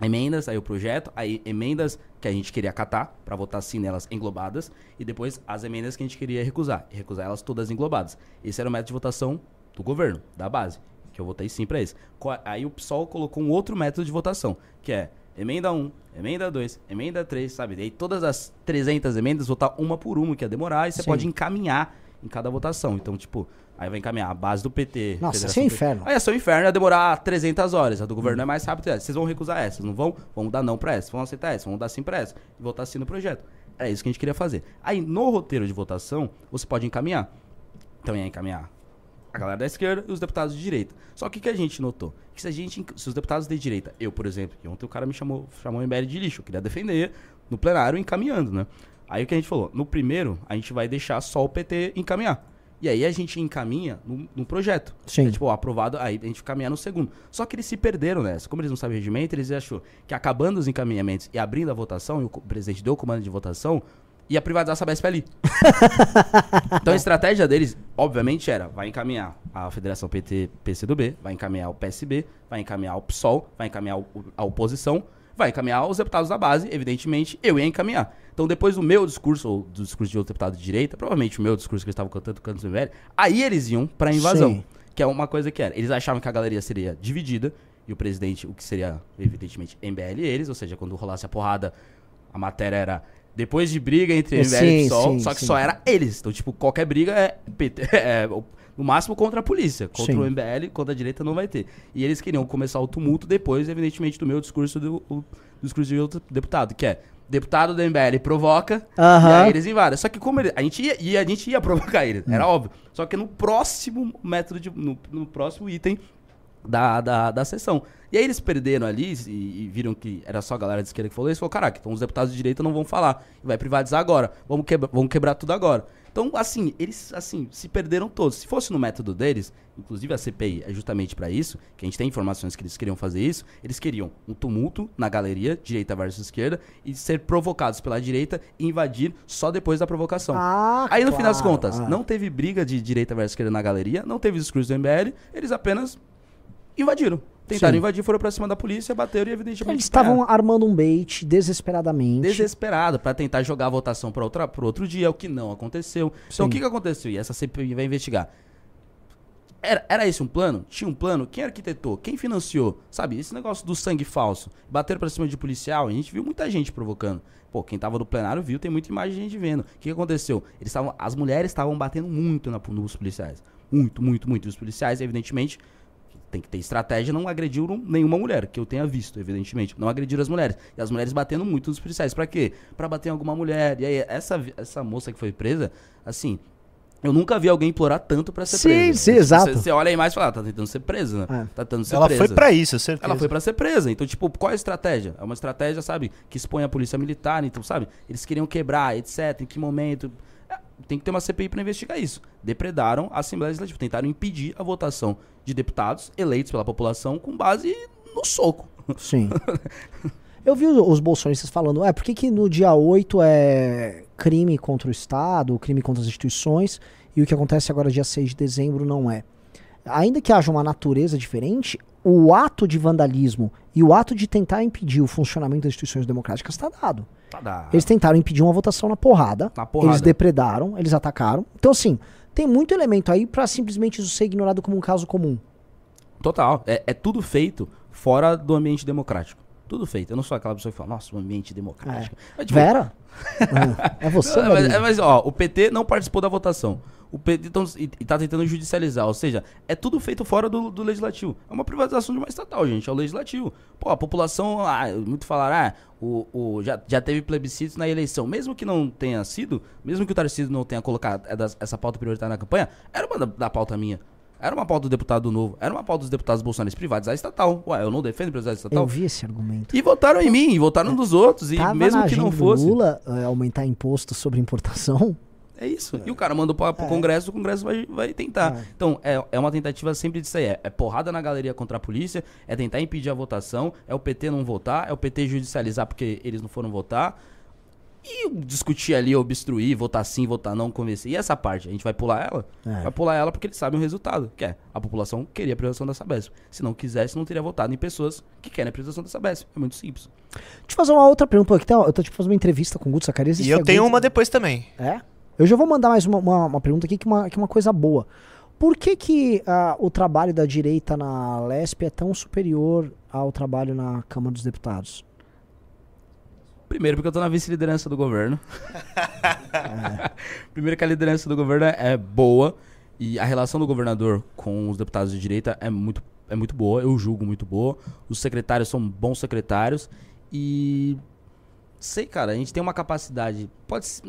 emendas, aí o projeto, aí emendas que a gente queria acatar, para votar sim nelas englobadas, e depois as emendas que a gente queria recusar, e recusar elas todas englobadas. Esse era o método de votação do governo, da base, que eu votei sim para esse. Aí o PSOL colocou um outro método de votação, que é emenda 1, emenda 2, emenda 3, sabe? Daí todas as 300 emendas, votar uma por uma, que ia demorar, e você pode encaminhar em cada votação. Então, tipo, aí vai encaminhar a base do PT. Nossa, isso é um PT. inferno. Aí ser um inferno, ia demorar 300 horas. A do governo é mais rápido. é, Vocês vão recusar essas, não vão? Vamos dar não pra essa. Vão aceitar essa, vão dar sim pra essa. E votar sim no projeto. É isso que a gente queria fazer. Aí, no roteiro de votação, você pode encaminhar. Então ia encaminhar a galera da esquerda e os deputados de direita. Só que o que a gente notou? Que se a gente, se os deputados de direita, eu, por exemplo, que ontem o cara me chamou, chamou o MBL de lixo, eu queria defender no plenário encaminhando, né? Aí o que a gente falou? No primeiro, a gente vai deixar só o PT encaminhar. E aí a gente encaminha no, no projeto. Sim. É, tipo, aprovado, aí a gente caminhar no segundo. Só que eles se perderam nessa. Como eles não sabem o regimento, eles achou que acabando os encaminhamentos e abrindo a votação, e o presidente deu o comando de votação, ia privatizar a Sabesp ali. Então a estratégia deles, obviamente, era vai encaminhar a Federação PT PCdoB, vai encaminhar o PSB, vai encaminhar o PSOL, vai encaminhar a oposição, vai encaminhar os deputados da base, evidentemente, eu ia encaminhar. Então depois do meu discurso, ou do discurso de outro deputado de direita, provavelmente o meu discurso que eles estavam cantando, canto do MBL, aí eles iam pra invasão. Sim. Que é uma coisa que era. Eles achavam que a galeria seria dividida, e o presidente, o que seria, evidentemente, MBL e eles, ou seja, quando rolasse a porrada, a matéria era depois de briga entre MBL Sim, e PSOL, sim, só que sim. só era eles. Então, tipo, qualquer briga é, PT, é, no máximo contra a polícia. Contra Sim. o MBL, contra a direita não vai ter. E eles queriam começar o tumulto depois, evidentemente, do meu discurso do, o- do discurso de outro deputado, que é deputado do MBL provoca Aham. e aí eles invadem. Só que como ele, a gente ia, e a gente ia provocar eles, era óbvio. Só que no próximo método de, no, no próximo item da, da, da sessão. E aí eles perderam ali e, e viram que era só a galera de esquerda que falou isso. Falou, caraca, então os deputados de direita não vão falar. Vai privatizar agora. Vamos, quebra, vamos quebrar tudo agora. Então, assim, eles assim se perderam todos. Se fosse no método deles, inclusive a CPI é justamente pra isso, que a gente tem informações que eles queriam fazer isso, eles queriam um tumulto na galeria, direita versus esquerda, e ser provocados pela direita e invadir só depois da provocação. Ah, Aí no fim das claro, contas, ah. não teve briga de direita versus esquerda na galeria, não teve discurso do MBL, eles apenas invadiram. Tentaram Sim. invadir, foram pra cima da polícia, bateram e evidentemente Eles estavam armando um bait desesperadamente. desesperado pra tentar jogar a votação para outra pro outro dia, o que não aconteceu. Então Sim. o que que aconteceu? E essa CPI vai investigar. Era, era esse um plano? Tinha um plano? Quem arquitetou? Quem financiou? Sabe, esse negócio do sangue falso. Bateram pra cima de policial, a gente viu muita gente provocando. Pô, quem tava no plenário viu, tem muita imagem de gente vendo. O que, que aconteceu? Eles estavam, as mulheres estavam batendo muito na, nos policiais. Muito, muito, muito. E os policiais, evidentemente, tem que ter estratégia, não agrediram nenhuma mulher, que eu tenha visto, evidentemente. Não agrediram as mulheres. E as mulheres batendo muito nos policiais. Pra quê? Pra bater em alguma mulher. E aí, essa, essa moça que foi presa, assim. Eu nunca vi alguém implorar tanto pra ser Sim, presa. sim, Você- exato. Você olha aí mais e fala, ah, tá tentando ser presa, né? É. Tá tentando ser Ela presa. foi pra isso, certeza. Ela foi pra ser presa. Então, tipo, qual é a estratégia? É uma estratégia, sabe, que expõe a polícia militar. Então, sabe, eles queriam quebrar, etc. Em que momento. Tem que ter uma CPI pra investigar isso. Depredaram a Assembleia Legislativa. Tentaram impedir a votação de deputados eleitos pela população com base no soco. Sim. Eu vi os, bolsonaristas falando, é, por que, que no dia 8 é crime contra o Estado, crime contra as instituições, e o que acontece agora dia 6 de dezembro não é? Ainda que haja uma natureza diferente, o ato de vandalismo e o ato de tentar impedir o funcionamento das instituições democráticas está dado. Tá dado. Eles tentaram impedir uma votação na porrada, Na porrada. eles depredaram, eles atacaram. Então, assim, tem muito elemento aí pra simplesmente isso ser ignorado como um caso comum. Total. É, é tudo feito fora do ambiente democrático. Tudo feito. Eu não sou aquela pessoa que fala, nossa, um ambiente democrático. Mas, tipo, Vera? É você, Não, mas, é, mas, ó, o PT não participou da votação. O PT então, e, e tá tentando judicializar, ou seja, é tudo feito fora do, do legislativo. É uma privatização de uma estatal, gente, é o legislativo. Pô, a população, ah, muito falaram, ah, o, o, já, já teve plebiscito na eleição. Mesmo que não tenha sido, mesmo que o Tarcísio não tenha colocado é essa pauta prioritária na campanha, era uma da, da pauta minha. Era uma pauta do deputado novo, era uma pauta dos deputados bolsonaristas privatizar a estatal. Ué, eu não defendo a estatal. Eu vi esse argumento. E votaram em mim, e votaram nos outros, e mesmo que não fosse. Lula é, aumentar imposto sobre importação. É isso. E o cara mandou pra, pro Congresso, o Congresso vai, vai tentar. É. Então, é, é uma tentativa sempre disso aí. É, é porrada na galeria contra a polícia, é tentar impedir a votação, é o PT não votar, é o PT judicializar porque eles não foram votar. E discutir ali, obstruir, votar sim, votar não, convencer. E essa parte, a gente vai pular ela? É. Vai pular ela porque eles sabem o resultado, que é a população queria a privatização da Sabesp. Se não quisesse, não teria votado em pessoas que querem a privatização da Sabesp. É muito simples. Deixa eu fazer uma outra pergunta. Pô, aqui tá, eu tô tipo fazendo uma entrevista com o Guto Zacarias. E eu é tenho Guto- uma depois também. É? Eu já vou mandar mais uma, uma, uma pergunta aqui que é uma, que é uma coisa boa. Por que, que ah, o trabalho da direita na Lesp é tão superior ao trabalho na Câmara dos Deputados? Primeiro, porque eu tô na vice-liderança do governo. Primeiro, que a liderança do governo é boa. E a relação do governador com os deputados de direita é muito, é muito boa. Eu julgo muito boa. Os secretários são bons secretários. E. Sei, cara, a gente tem uma capacidade. Pode ser.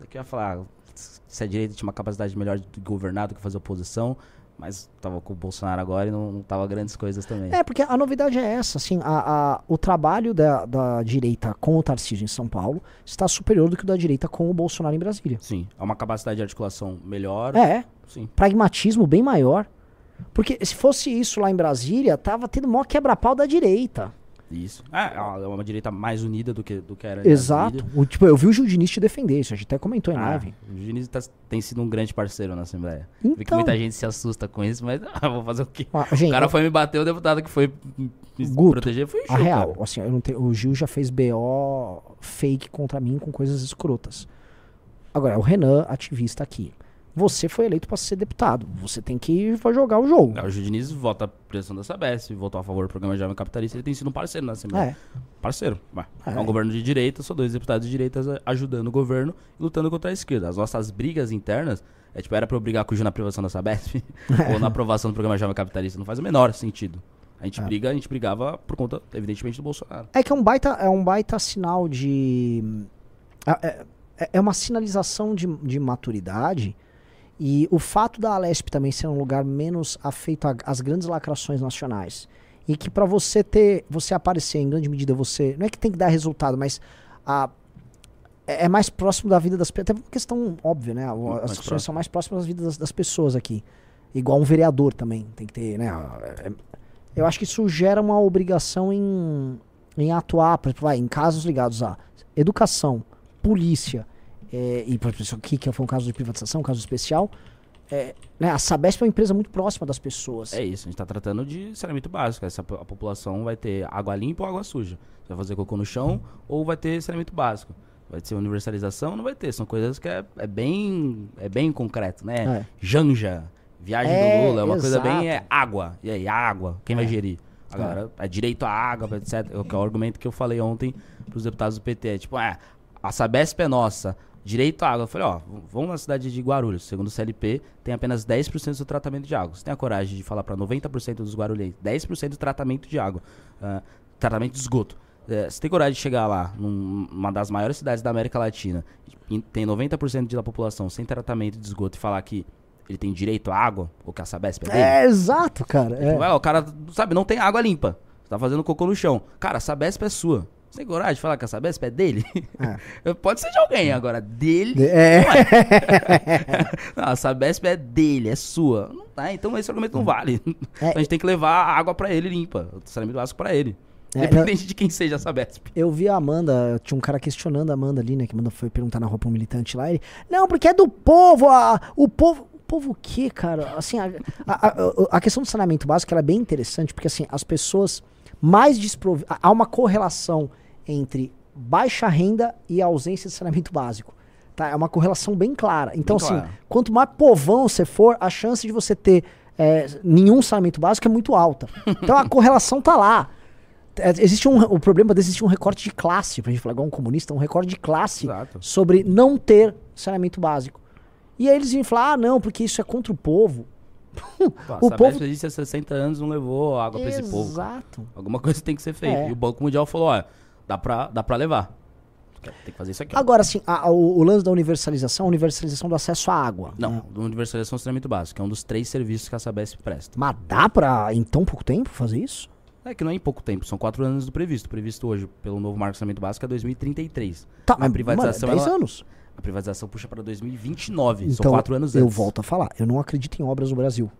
Daqui eu ia falar. Se a direita tinha uma capacidade melhor de governar do que fazer oposição. Mas tava com o Bolsonaro agora e não, não tava grandes coisas também. É, porque a novidade é essa, assim, a, a- o trabalho da, da direita com o Tarcísio em São Paulo está superior do que o da direita com o Bolsonaro em Brasília. Sim, há uma capacidade de articulação melhor. É, Sim. pragmatismo bem maior. Porque se fosse isso lá em Brasília, tava tendo maior quebra-pau da direita. Isso. Ah, é uma- é uma direita mais unida do que, do que era. Exato. O, tipo, eu vi o Gil Diniz te defender isso, a gente até comentou em Ah, live. o Diniz tá- tem sido um grande parceiro na Assembleia. Vi que Então, muita gente se assusta com isso, mas ah, vou fazer o quê? ó, gente, o cara foi me bater, o deputado que foi me Guto, proteger foi o a Gil, real, cara. assim, eu não tenho, o Gil já fez BO fake contra mim com coisas escrotas. Agora, o Renan, ativista aqui. Você foi eleito para ser deputado. Você tem que jogar o jogo. O Gil Diniz vota a pressão da Sabesp, votou a favor do programa Jovem Capitalista, ele tem sido um parceiro na Assembleia. É. Parceiro. É. É um governo de direita, são dois deputados de direita ajudando o governo e lutando contra a esquerda. As nossas brigas internas, é tipo, era pra eu brigar com o Gil na privação da Sabesp ou na aprovação do programa Jovem Capitalista. Não faz o menor sentido. A gente briga, a gente brigava por conta, evidentemente, do Bolsonaro. É que é um baita, é um baita sinal de. É, é- é uma sinalização de, de maturidade. E o fato da Alesp também ser um lugar menos afeito às grandes lacrações nacionais e que pra você ter, você aparecer em grande medida, você, não é que tem que dar resultado, mas a, é é mais próximo da vida das pessoas, até por uma questão óbvia, né? As discussões são mais próximas da vida das, das pessoas aqui. Igual um vereador também, tem que ter, né? é- Eu acho que isso gera uma obrigação em, em atuar, por exemplo, vai, em casos ligados a educação, polícia, é, e exemplo, isso aqui que foi um caso de privatização, um caso especial, é, né, a Sabesp é uma empresa muito próxima das pessoas. É isso, a gente tá tratando de saneamento básico. Essa, a população vai ter água limpa ou água suja. Você vai fazer cocô no chão ou vai ter saneamento básico. Vai ter universalização não vai ter. São coisas que é, é bem é bem concreto, né? É. Janja, viagem É, do Lula, é uma coisa exato. bem é água. E aí, água, quem vai gerir? Agora, é direito à água, etc. É o que é o argumento que eu falei ontem pros deputados do PT. É tipo, é, a Sabesp é nossa, direito à água. Eu falei, ó, vamos na cidade de Guarulhos. Segundo o CLP, tem apenas 10% do tratamento de água. Você tem a coragem de falar para 90% dos guarulhenses, 10% do tratamento de água, ah, tratamento de esgoto. É, você tem coragem de chegar lá, num- numa das maiores cidades da América Latina, e tem 90% da população sem tratamento de esgoto e falar que ele tem direito à água, ou que a Sabesp é dele? É, exato, cara. é. Vai lá, o cara, sabe, não tem água limpa. Você tá fazendo cocô no chão. Cara, a Sabesp é sua. Você tem coragem de falar que a Sabesp é dele? Pode ser de alguém, agora dele. É. Não, é. Não, a Sabesp é dele, é sua. Não tá, então esse argumento não vale. Então a gente tem que levar a água pra ele limpa, o saneamento básico pra ele. É, Independente de quem seja a Sabesp. Eu vi a Amanda, tinha um cara questionando a Amanda ali, né? Que Amanda foi perguntar na roupa um militante lá. Ele, não, porque é do povo, a, o povo. O povo o quê, cara? Assim, a, a, a- a questão do saneamento básico ela é bem interessante, porque assim, as pessoas mais desprovidas. Há uma correlação entre baixa renda e ausência de saneamento básico. Tá? É uma correlação bem clara. Então, Bem assim, clara. quanto mais povão você for, a chance de você ter é, nenhum saneamento básico é muito alta. Então a correlação tá lá. É, Existe um, o problema de existir um recorte de classe, pra gente falar igual um comunista, um recorte de classe Exato. sobre não ter saneamento básico. E aí eles iam falar, ah, não, porque isso é contra o povo. Pô, a o povo. existe há 60 anos não levou água pra esse povo. Exato. Alguma coisa tem que ser feita. É. E o Banco Mundial falou, ó, dá pra, dá pra levar. Tem que fazer isso aqui. Agora, assim, a- a- o, o lance da universalização, a universalização do acesso à água. Não, né? Universalização do Saneamento Básico, que é um dos três serviços que a Sabesp presta. Mas dá pra, em tão pouco tempo, fazer isso? É que não é em pouco tempo, são quatro anos do previsto. O previsto hoje pelo novo Marco de Saneamento Básico é 2033. Tá, a mas, privatização mano, 10 ela- anos. A privatização puxa para 2029, são Então, quatro anos eu antes. volto a falar, eu não acredito em obras no Brasil.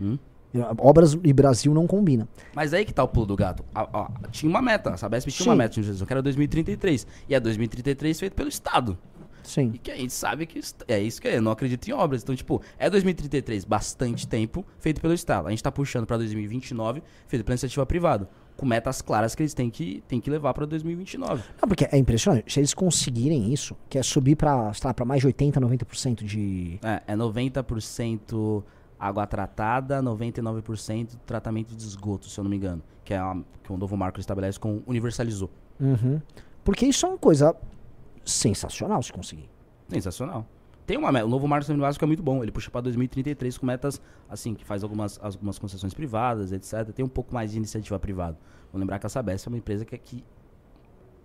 Hum? Eu- Obras e Brasil não combina. Mas aí que tá o pulo do gato. A- a- tinha uma meta, a Sabesp tinha Sim. uma meta de utilização, que era 2033. E é 2033 feito pelo Estado. Sim. E que a gente sabe que é isso que é, eu não acredito em obras. Então, tipo, é 2033, bastante tempo, feito pelo Estado. A gente tá puxando pra 2029, feito pela iniciativa privada. Com metas claras que eles têm que, têm que levar pra 2029. Não, porque é impressionante. Se eles conseguirem isso, que é subir pra mais de 80, 90% de. É, é 90% água tratada, 99% tratamento de esgoto, se eu não me engano. Que é que o novo marco estabelece com universalizou. Uhum. Porque isso é uma coisa sensacional se conseguir. Sensacional. Tem uma meta. O novo marco saneamento básico é muito bom. Ele puxa pra 2033 com metas, assim, que faz algumas, algumas concessões privadas, etc. Tem um pouco mais de iniciativa privada. Vou lembrar que a Sabesp é uma empresa que aqui.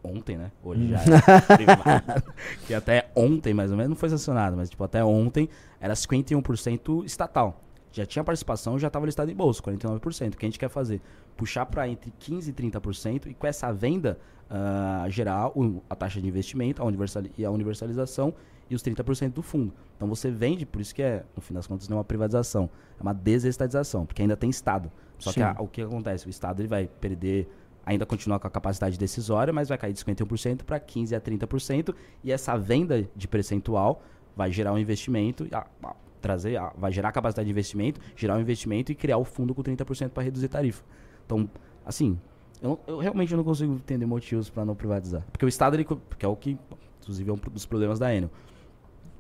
Ontem, né? Hoje já é privada. Que até ontem, mais ou menos, não foi sancionado, mas tipo, até ontem era 51% estatal. Já tinha participação, já estava listado em bolsa, 49%. O que a gente quer fazer? Puxar para entre 15% e 30% e com essa venda ah, gerar o- a taxa de investimento a universali- e a universalização e os 30% do fundo. Então você vende, por isso que é, no fim das contas, não é uma privatização, é uma desestatização, porque ainda tem Estado. Só que Sim. a- o que acontece? O Estado ele vai perder, ainda continuar com a capacidade decisória, mas vai cair de 51% para 15% a 30%, e essa venda de percentual vai gerar um investimento, a- a- trazer, a- vai gerar capacidade de investimento, gerar um investimento e criar o fundo com 30% para reduzir tarifa. Então, assim, eu, eu realmente não consigo entender motivos para não privatizar. Porque o Estado, ele, que é o que, inclusive, é um dos problemas da Enel,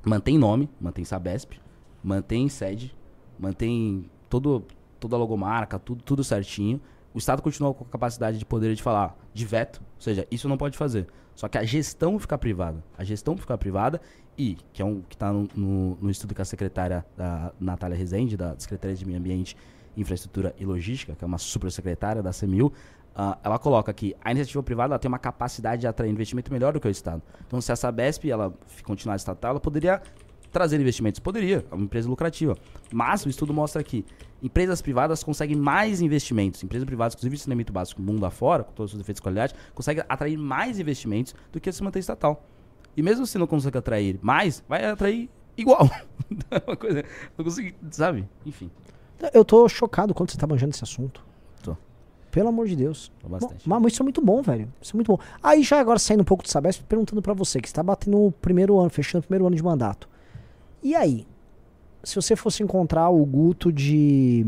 mantém nome, mantém Sabesp, mantém sede, mantém todo, toda a logomarca, tudo, tudo certinho. O Estado continua com a capacidade de poder de falar de veto, ou seja, isso não pode fazer. Só que a gestão fica privada. A gestão fica privada e, que é um que está no, no, no estudo que a secretária da Natália Rezende, da Secretaria de Meio Ambiente, Infraestrutura e Logística, que é uma super secretária da CEMIL, ah, ela coloca que a iniciativa privada tem uma capacidade de atrair investimento melhor do que o Estado. Então, se a Sabesp ela continuar estatal, ela poderia trazer investimentos. Poderia, é uma empresa lucrativa. Mas o estudo mostra que empresas privadas conseguem mais investimentos. Empresas privadas, inclusive o saneamento básico mundo afora, com todos os efeitos de qualidade, conseguem atrair mais investimentos do que se manter estatal. E mesmo se não consegue atrair mais, vai atrair igual. É uma coisa, não consegui, sabe? Enfim, Eu tô chocado quando você tá manjando esse assunto. Pelo amor de Deus. bastante. Bom, mas isso é muito bom, velho. Isso é muito bom. Aí já agora saindo um pouco do Sabesp, perguntando pra você, que você tá batendo o primeiro ano, fechando o primeiro ano de mandato. E aí? Se você fosse encontrar o Guto de.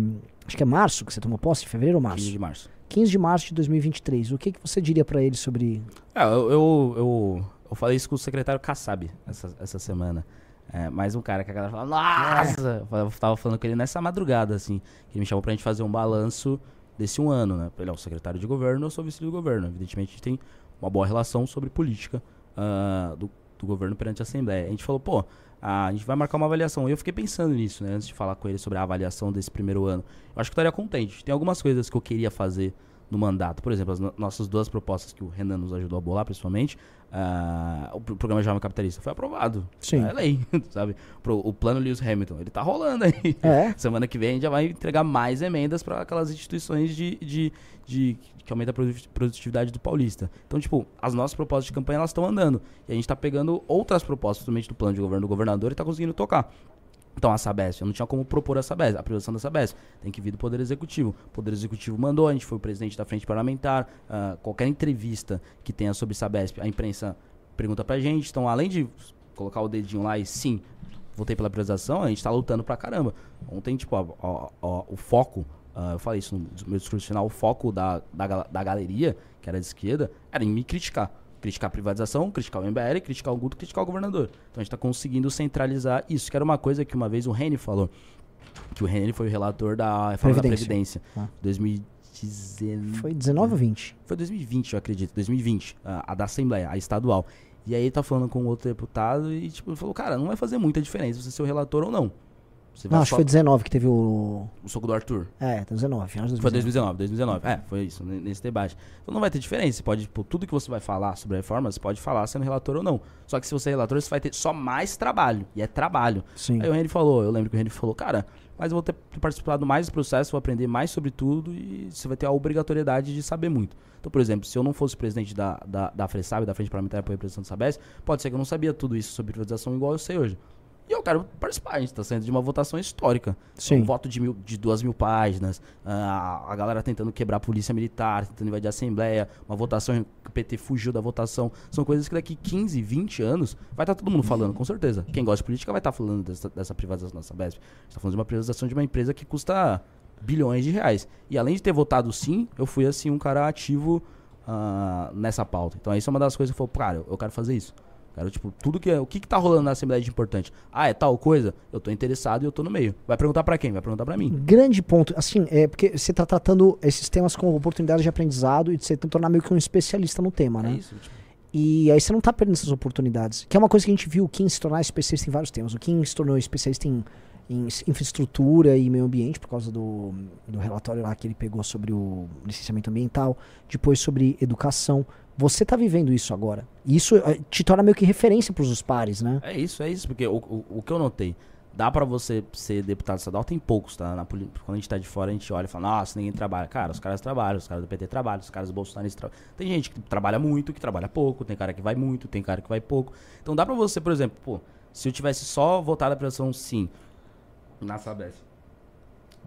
Acho que é março que você tomou posse, fevereiro ou março? 15 de março. 15 de março de 2023. O que, que você diria pra ele sobre. É, eu, eu, eu, eu falei isso com o secretário Kassab essa, essa semana. É, mais um cara que a galera fala, nossa! Eu tava falando com ele nessa madrugada, assim. Que ele me chamou pra gente fazer um balanço desse um ano, né? Ele é o secretário de governo, eu sou vice do governo. Evidentemente, a gente tem uma boa relação sobre política ah, do, do governo perante a Assembleia. A gente falou, pô, a gente vai marcar uma avaliação. E eu fiquei pensando nisso, né? Antes de falar com ele sobre a avaliação desse primeiro ano. Eu acho que estaria contente. Tem algumas coisas que eu queria fazer no mandato. Por exemplo, as no- nossas duas propostas que o Renan nos ajudou a bolar, principalmente. Ah, o pro- programa Jovem Capitalista foi aprovado. Sim. É lei, sabe? Pro- o plano Lewis Hamilton, ele tá rolando aí. É. Semana que vem a gente já vai entregar mais emendas para aquelas instituições de, de, de- que aumenta a produti- produtividade do paulista. Então, tipo, as nossas propostas de campanha elas estão andando. E a gente tá pegando outras propostas, principalmente do plano de governo do governador, e tá conseguindo tocar. Então, a Sabesp, eu não tinha como propor a Sabesp, a privatização da Sabesp. Tem que vir do Poder Executivo. O Poder Executivo mandou, a gente foi o presidente da frente parlamentar. ah, qualquer entrevista que tenha sobre Sabesp, a imprensa pergunta pra gente. Então, além de colocar o dedinho lá e sim, votei pela privatização, a gente tá lutando pra caramba. Ontem, tipo, ó, ó, ó, o foco, ah, eu falei isso no meu discurso final, o foco da, da, da galeria, que era de esquerda, era em me criticar. Criticar a privatização, criticar o MBL, criticar o Guto, criticar o governador. Então a gente tá conseguindo centralizar isso, que era uma coisa que uma vez o Reni falou. Que o Reni foi o relator da reforma Previdência. da Previdência. Ah. 2019. Foi 19 ou 20? Foi 2020, eu acredito. 2020. A, a da Assembleia, a estadual. E aí ele tá falando com outro deputado e, tipo, falou, cara, não vai fazer muita diferença você ser o relator ou não. Não, acho que só- foi 19 que teve o. o soco do Arthur. É, 19, final de Foi 2019. 2019, 2019. É, foi isso, ne- nesse debate. Então não vai ter diferença. Você pode, tipo, tudo que você vai falar sobre a reforma, você pode falar sendo relator ou não. Só que se você é relator, você vai ter só mais trabalho. E é trabalho. Sim. Aí o Henry falou, eu lembro que o Henry falou, cara, mas eu vou ter participado mais do processo, vou aprender mais sobre tudo e você vai ter a obrigatoriedade de saber muito. Então, por exemplo, se eu não fosse presidente da, da, da FRESAB, da Frente Parlamentar para a Representação do Sabesp, pode ser que eu não sabia tudo isso sobre privatização igual eu sei hoje. E eu quero participar, a gente está saindo de uma votação histórica. Sim. Um voto de, mil, de duas mil páginas, ah, a galera tentando quebrar a polícia militar, tentando invadir a Assembleia, uma votação que o PT fugiu da votação. São coisas que daqui 15, 20 anos vai estar todo mundo falando, com certeza. Quem gosta de política vai estar falando dessa, dessa privatização da Sabesp. A gente tá falando de uma privatização de uma empresa que custa bilhões de reais. E além de ter votado sim, eu fui assim um cara ativo ah, nessa pauta. Então isso é uma das coisas que eu falei, cara, eu quero fazer isso. Quero, tipo, tudo que é. O que, que tá rolando na Assembleia de importante? Ah, é tal coisa? Eu tô interessado e eu tô no meio. Vai perguntar pra quem? Vai perguntar pra mim. Grande ponto, assim, é porque você tá tratando esses temas como oportunidades de aprendizado e de você tornar meio que um especialista no tema, né? É isso. Tipo, E aí você não tá perdendo essas oportunidades. Que é uma coisa que a gente viu o Kim se tornar especialista em vários temas. O Kim se tornou especialista em, em infraestrutura e meio ambiente por causa do, do relatório lá que ele pegou sobre o licenciamento ambiental. Depois sobre educação. Você tá vivendo isso agora. E isso eh, te torna meio que referência pros os pares, né? É isso, é isso. Porque o, o, o que eu notei, dá pra você ser deputado estadual, tem poucos, tá? Na, quando a gente tá de fora, a gente olha e fala, nossa, ninguém trabalha. Cara, os caras trabalham, os caras do PT trabalham, os caras do Bolsonaro trabalham. Tem gente que trabalha muito, que trabalha pouco, tem cara que vai muito, tem cara que vai pouco. Então dá pra você, por exemplo, pô, se eu tivesse só votado a pressão sim na Sabesp,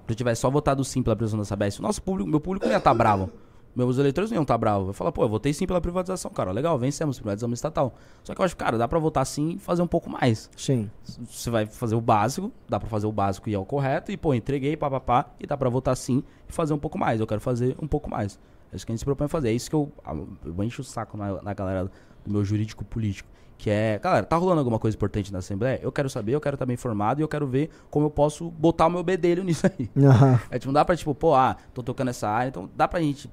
se eu tivesse só votado sim pela pressão da Sabesp, nosso público, meu público ia estar bravo. Meus eleitores não iam estar bravos. Eu falar, pô, eu votei sim pela privatização, cara. Legal, vencemos, privatizamos estatal. Só que eu acho, cara, dá pra votar sim e fazer um pouco mais. Sim. Você vai fazer o básico, dá pra fazer o básico e é o correto, e pô, entreguei, papapá, e dá pra votar sim e fazer um pouco mais. Eu quero fazer um pouco mais. É isso que a gente se propõe a fazer. É isso que eu, eu encho o saco na, na galera do meu jurídico político. Que é, galera, tá rolando alguma coisa importante na Assembleia? Eu quero saber, eu quero estar bem informado e eu quero ver como eu posso botar o meu bedelho nisso aí. Aham. É, tipo, não dá pra, tipo, pô, ah, tô tocando essa área, então dá pra gente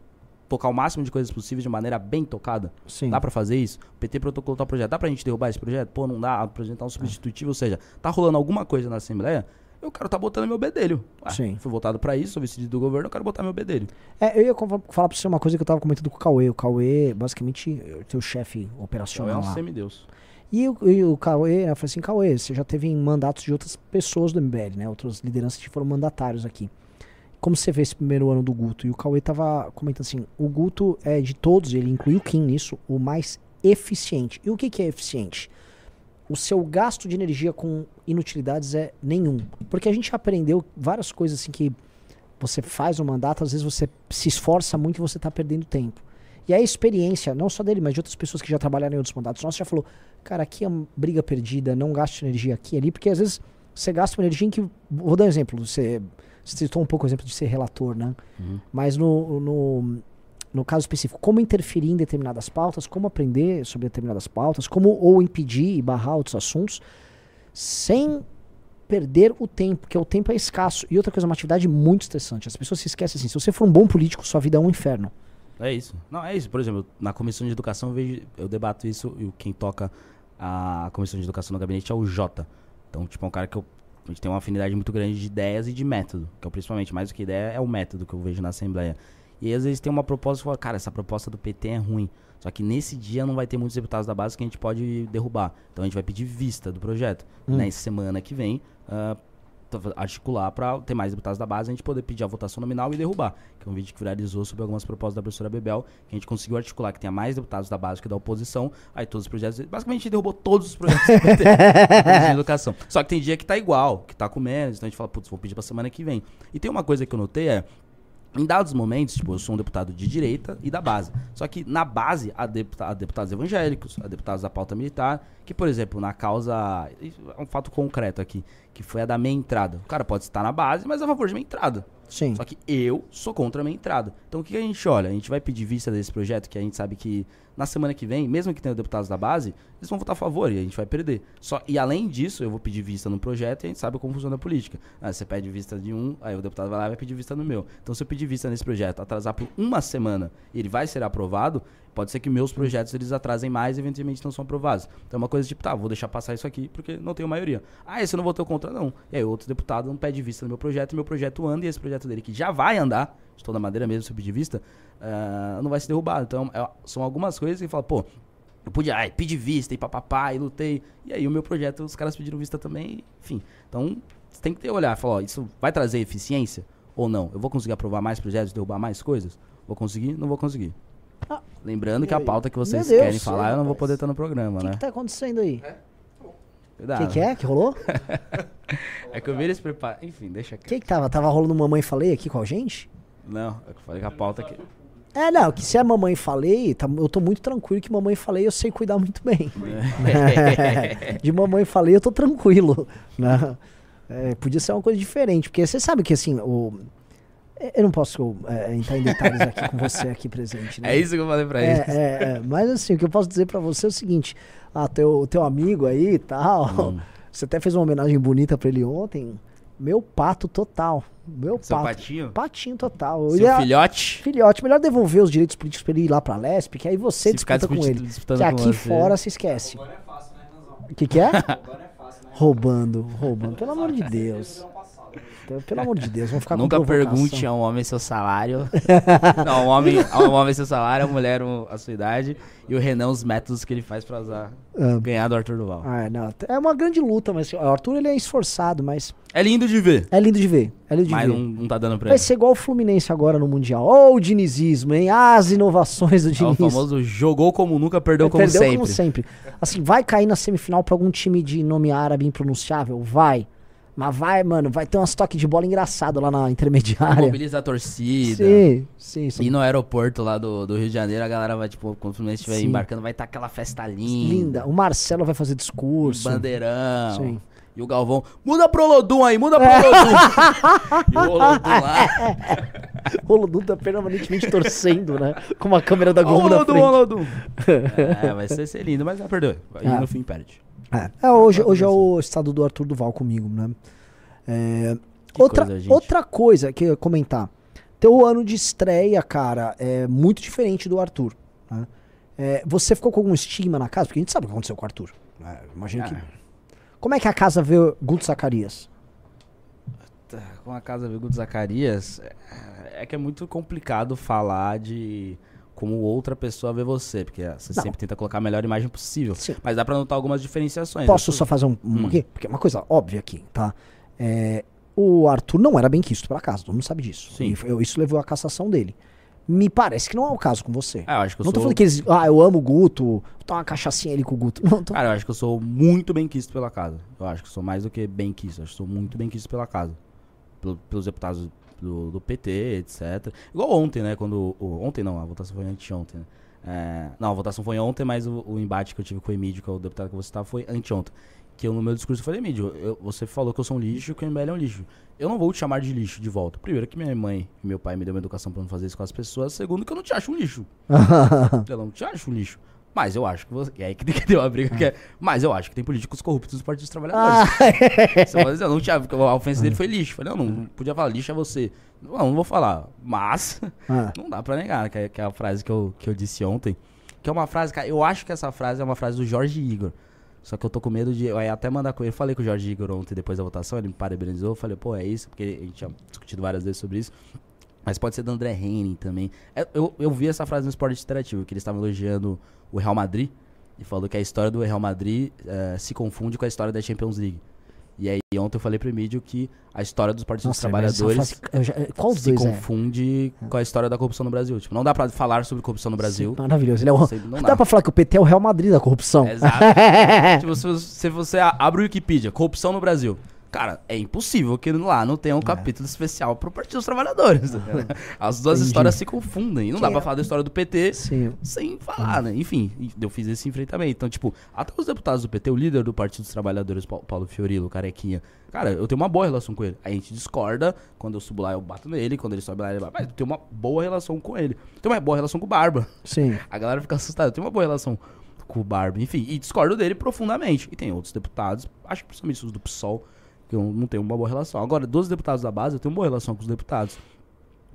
tocar o máximo de coisas possíveis de maneira bem tocada? Sim. Dá pra fazer isso? O PT protocolou tal projeto. Dá pra gente derrubar esse projeto? Pô, não dá. Apresentar um substitutivo. Ou seja, tá rolando alguma coisa na Assembleia? Eu quero tá botando meu bedelho. Ué, Sim. Fui votado pra isso, sou vice do governo, eu quero botar meu bedelho. É, eu ia falar pra você uma coisa que eu tava comentando com o Cauê. O Cauê, basicamente, é o teu chefe Então, é operacional um semideus. E o, e o Cauê, eu falei assim, Cauê, você já teve mandatos de outras pessoas do MBL, né? Outras lideranças que foram mandatários aqui. Como você vê esse primeiro ano do Guto? E o Cauê tava comentando assim, o Guto é de todos, ele inclui o Kim nisso, o mais eficiente. E o que, que é eficiente? O seu gasto de energia com inutilidades é nenhum. Porque a gente aprendeu várias coisas assim que você faz um mandato, às vezes você se esforça muito e você está perdendo tempo. E a experiência, não só dele, mas de outras pessoas que já trabalharam em outros mandatos nossos, já falou, cara, aqui é uma briga perdida, não gaste energia aqui ali, porque às vezes você gasta uma energia em que. Vou dar um exemplo, você citou um pouco o exemplo de ser relator, né? Mas no, no, no caso específico, como interferir em determinadas pautas, como aprender sobre determinadas pautas, como ou impedir e barrar outros assuntos, sem perder o tempo, porque o tempo é escasso. E outra coisa, uma atividade muito estressante. As pessoas se esquecem assim, se você for um bom político, sua vida é um inferno. É isso. Não, é isso. Por exemplo, na comissão de educação eu, vejo, eu debato isso e quem toca a comissão de educação no gabinete é o Jota. Então, tipo, é um cara que eu, a gente tem uma afinidade muito grande de ideias e de método. Que é o principalmente, mais do que ideia, é o método que eu vejo na Assembleia. E às vezes tem uma proposta que fala, cara, essa proposta do PT é ruim. Só que nesse dia não vai ter muitos deputados da base que a gente pode derrubar. Então a gente vai pedir vista do projeto. Hum. Nessa semana que vem, t- articular para ter mais deputados da base, a gente poder pedir a votação nominal e derrubar. Que é um vídeo que viralizou sobre algumas propostas da professora Bebel, que a gente conseguiu articular que tenha mais deputados da base que da oposição. Aí todos os projetos. Basicamente a gente derrubou todos os projetos de educação. Só que tem dia que tá igual, que tá com menos, então a gente fala, putz, vou pedir pra semana que vem. E tem uma coisa que eu notei é. Em dados momentos, tipo, eu sou um deputado de direita e da base. Só que na base, há, deputa- há deputados evangélicos, há deputados da pauta militar, que, por exemplo, na causa. É um fato concreto aqui, que foi a da meia entrada. O cara pode estar na base, mas é a favor de meia entrada. Sim. Só que eu sou contra a minha entrada. Então o que a gente olha? A gente vai pedir vista desse projeto, que a gente sabe que na semana que vem, mesmo que tenha deputados da base, eles vão votar a favor e a gente vai perder. Só, e além disso, eu vou pedir vista no projeto e a gente sabe como funciona a política. Ah, você pede vista de um, aí o deputado vai lá e vai pedir vista no meu. Então se eu pedir vista nesse projeto, atrasar por uma semana e ele vai ser aprovado, pode ser que meus projetos eles atrasem mais e eventualmente não são aprovados. Então é uma coisa tipo, tá, vou deixar passar isso aqui porque não tenho maioria. Ah, esse eu não votou contra, não. E aí outro deputado não pede vista no meu projeto, meu projeto anda e esse projeto dele que já vai andar, de toda maneira mesmo, se eu pedir vista, ah, não vai ser derrubado. Então é- são algumas coisas que fala, pô, eu podia, ai, pedir vista e papapá, e lutei. E aí o meu projeto, os caras pediram vista também, enfim. Então, você tem que ter olhar, falar, ó, isso vai trazer eficiência ou não? Eu vou conseguir aprovar mais projetos, derrubar mais coisas? Vou conseguir? Não vou conseguir. Ah, Lembrando que a pauta que vocês Deus, querem falar, eu não vou poder estar no programa, O que, né? que tá acontecendo aí? O Cuidado. que, que é? Que rolou? É que eu vi eles preparar. Enfim, deixa O aqui. que, que tava? Tava rolando Mamãe Falei aqui com a gente? Não, é que eu falei que a pauta aqui. É, não, que se é Mamãe Falei, tá- eu tô muito tranquilo que Mamãe Falei eu sei cuidar muito bem. De Mamãe Falei eu tô tranquilo. Né? É, podia ser uma coisa diferente, porque você sabe que assim, o... eu não posso é, entrar em detalhes aqui com você aqui presente. Né? É isso que eu falei pra É, eles. é, é, mas assim, o que eu posso dizer pra você é o seguinte: ah, teu, teu amigo aí e tal, Hum. você até fez uma homenagem bonita pra ele ontem. Meu pato total. Meu Seu pato. patinho? Patinho total. Seu Ele é- filhote? Filhote, melhor devolver os direitos políticos pra ele ir lá pra Lesp, que aí você Se disputa com ele. disputando Que com aqui você. fora se esquece. O que, que é? roubando, roubando. Pelo amor de Deus. Então, Pelo amor de Deus, vamos ficar Nunca com provocação. pergunte a um homem seu salário. não, um homem, a um homem seu salário, a mulher a sua idade e o Renan os métodos que ele faz pra usar, Ah. ganhar do Arthur Duval. Ah, não, é uma grande luta, mas o Arthur ele é esforçado, mas É lindo de ver, é lindo de ver. É lindo de mas ver. não, não tá dando pra Vai ele. ser igual o Fluminense agora no Mundial. Ó, o dinizismo, hein? As inovações do É o Diniz. famoso jogou como nunca, perdeu como Perdeu sempre. como sempre. Assim, vai cair na semifinal pra algum time de nome árabe impronunciável? Vai. Mas vai, mano, vai ter umas toques de bola engraçado lá na intermediária. Mobiliza a torcida. Sim, sim, sim. E no aeroporto lá do, do Rio de Janeiro, a galera vai, tipo, quando o Fluminense estiver embarcando, vai estar aquela festa linda. Linda. O Marcelo vai fazer discurso. Bandeirão. Sim. E o Galvão, muda pro Olodum aí, muda pro Olodum. e o Olodum lá. O Lodum tá permanentemente torcendo, né? Com uma câmera da Globo na Olodum, frente. Olodum. é, vai ser, ser lindo, mas vai perder. E Ah. no fim perde. É, É, hoje, hoje é o estado do Arthur Duval comigo, né? É, outra, coisa, outra coisa que eu ia comentar. Teu ano de estreia, cara, é muito diferente do Arthur. né? É, você ficou com algum estigma na casa? Porque a gente sabe o que aconteceu com o Arthur. né? Imagina que. Como é que a casa vê Guto Zacarias? Tá, Com a casa Vigo do Zacarias, é- é que é muito complicado falar de como outra pessoa vê você, porque você Não. sempre tenta colocar a melhor imagem possível. Sim. Mas dá pra notar algumas diferenciações. Posso Eu só fazer um, um Hum. aqui? Porque é uma coisa óbvia aqui, tá? É, o Arthur não era bem quisto pela casa, todo mundo sabe disso. Sim. E isso levou à cassação dele. Me parece que não é o caso com você. Ah, eu acho que eu não tô sou- falando que eles. Ah, eu amo o Guto, vou tomar uma cachaçinha ali com o Guto. Não, tô... Cara, eu acho que eu sou muito bem quisto pela casa. Eu acho que sou mais do que bem quisto. Eu acho que sou muito bem quisto pela casa. Pelo- pelos deputados do, do PT, etc. Igual ontem, né? Quando. o- ontem não, a votação foi anteontem, né? É, não, a votação foi ontem, mas o, o embate que eu tive com o Emílio, que é o deputado que você estava, foi anteontem. Que eu, no meu discurso, eu falei, Emílio, eu- você falou que eu sou um lixo e que o MBL é um lixo. Eu não vou te chamar de lixo de volta. Primeiro, que minha mãe e meu pai me deu uma educação pra não fazer isso com as pessoas. Segundo, que eu não te acho um lixo. Eu não te acho um lixo. Mas eu acho que você. E aí que que ter uma briga que é. Mas eu acho que tem políticos corruptos nos partidos dos trabalhadores. Você pode dizer, eu não tinha. A ofensa dele foi lixo. Eu Falei, não, não podia falar lixo é você. Não, não vou falar. Mas. Ah. Não dá pra negar, que é, que é a frase que eu, que eu disse ontem. Que é uma frase, cara, eu acho que essa frase é uma frase do Jorge Igor. Só que eu tô com medo de. Eu até mandar com ele. Eu falei com o Jorge Igor ontem, depois da votação, ele me parabenizou. Eu falei, pô, é isso, porque a gente tinha discutido várias vezes sobre isso. Mas pode ser do André Henning também. É, Eu, eu vi essa frase no Esporte Interativo, que eles estavam elogiando o Real Madrid. E falou que a história do Real Madrid eh, se confunde com a história da Champions League. E aí ontem eu falei pro Emílio que a história dos partidos dos Nossa, trabalhadores eu já- qual se dois é? confunde com a história da corrupção no Brasil. Tipo, não dá pra falar sobre corrupção no Brasil. Sim, maravilhoso. Ele é o... Você- não dá. dá. pra falar que o PT é o Real Madrid da corrupção. Exato. tipo, se, você- abre o Wikipedia, corrupção no Brasil. Cara, é impossível que lá não tenha um capítulo especial pro Partido dos Trabalhadores. As duas Entendi. histórias se confundem. E não dá pra falar da história do PT Sim. sem falar, né? Enfim, eu fiz esse enfrentamento. Então, tipo, até os deputados do PT, o líder do Partido dos Trabalhadores, Pau- Paulo Fiorilo, carequinha, cara, eu tenho uma boa relação com ele. A gente discorda, quando eu subo lá eu bato nele, quando ele sobe lá ele bate. Mas eu tenho uma boa relação com ele. Eu tenho uma boa relação com o Barba. Sim. A galera fica assustada. Eu tenho uma boa relação com o Barba. Enfim, e discordo dele profundamente. E tem outros deputados, acho que principalmente os do PSOL, que eu não tenho uma boa relação. Agora, dos deputados da base, eu tenho uma boa relação com os deputados.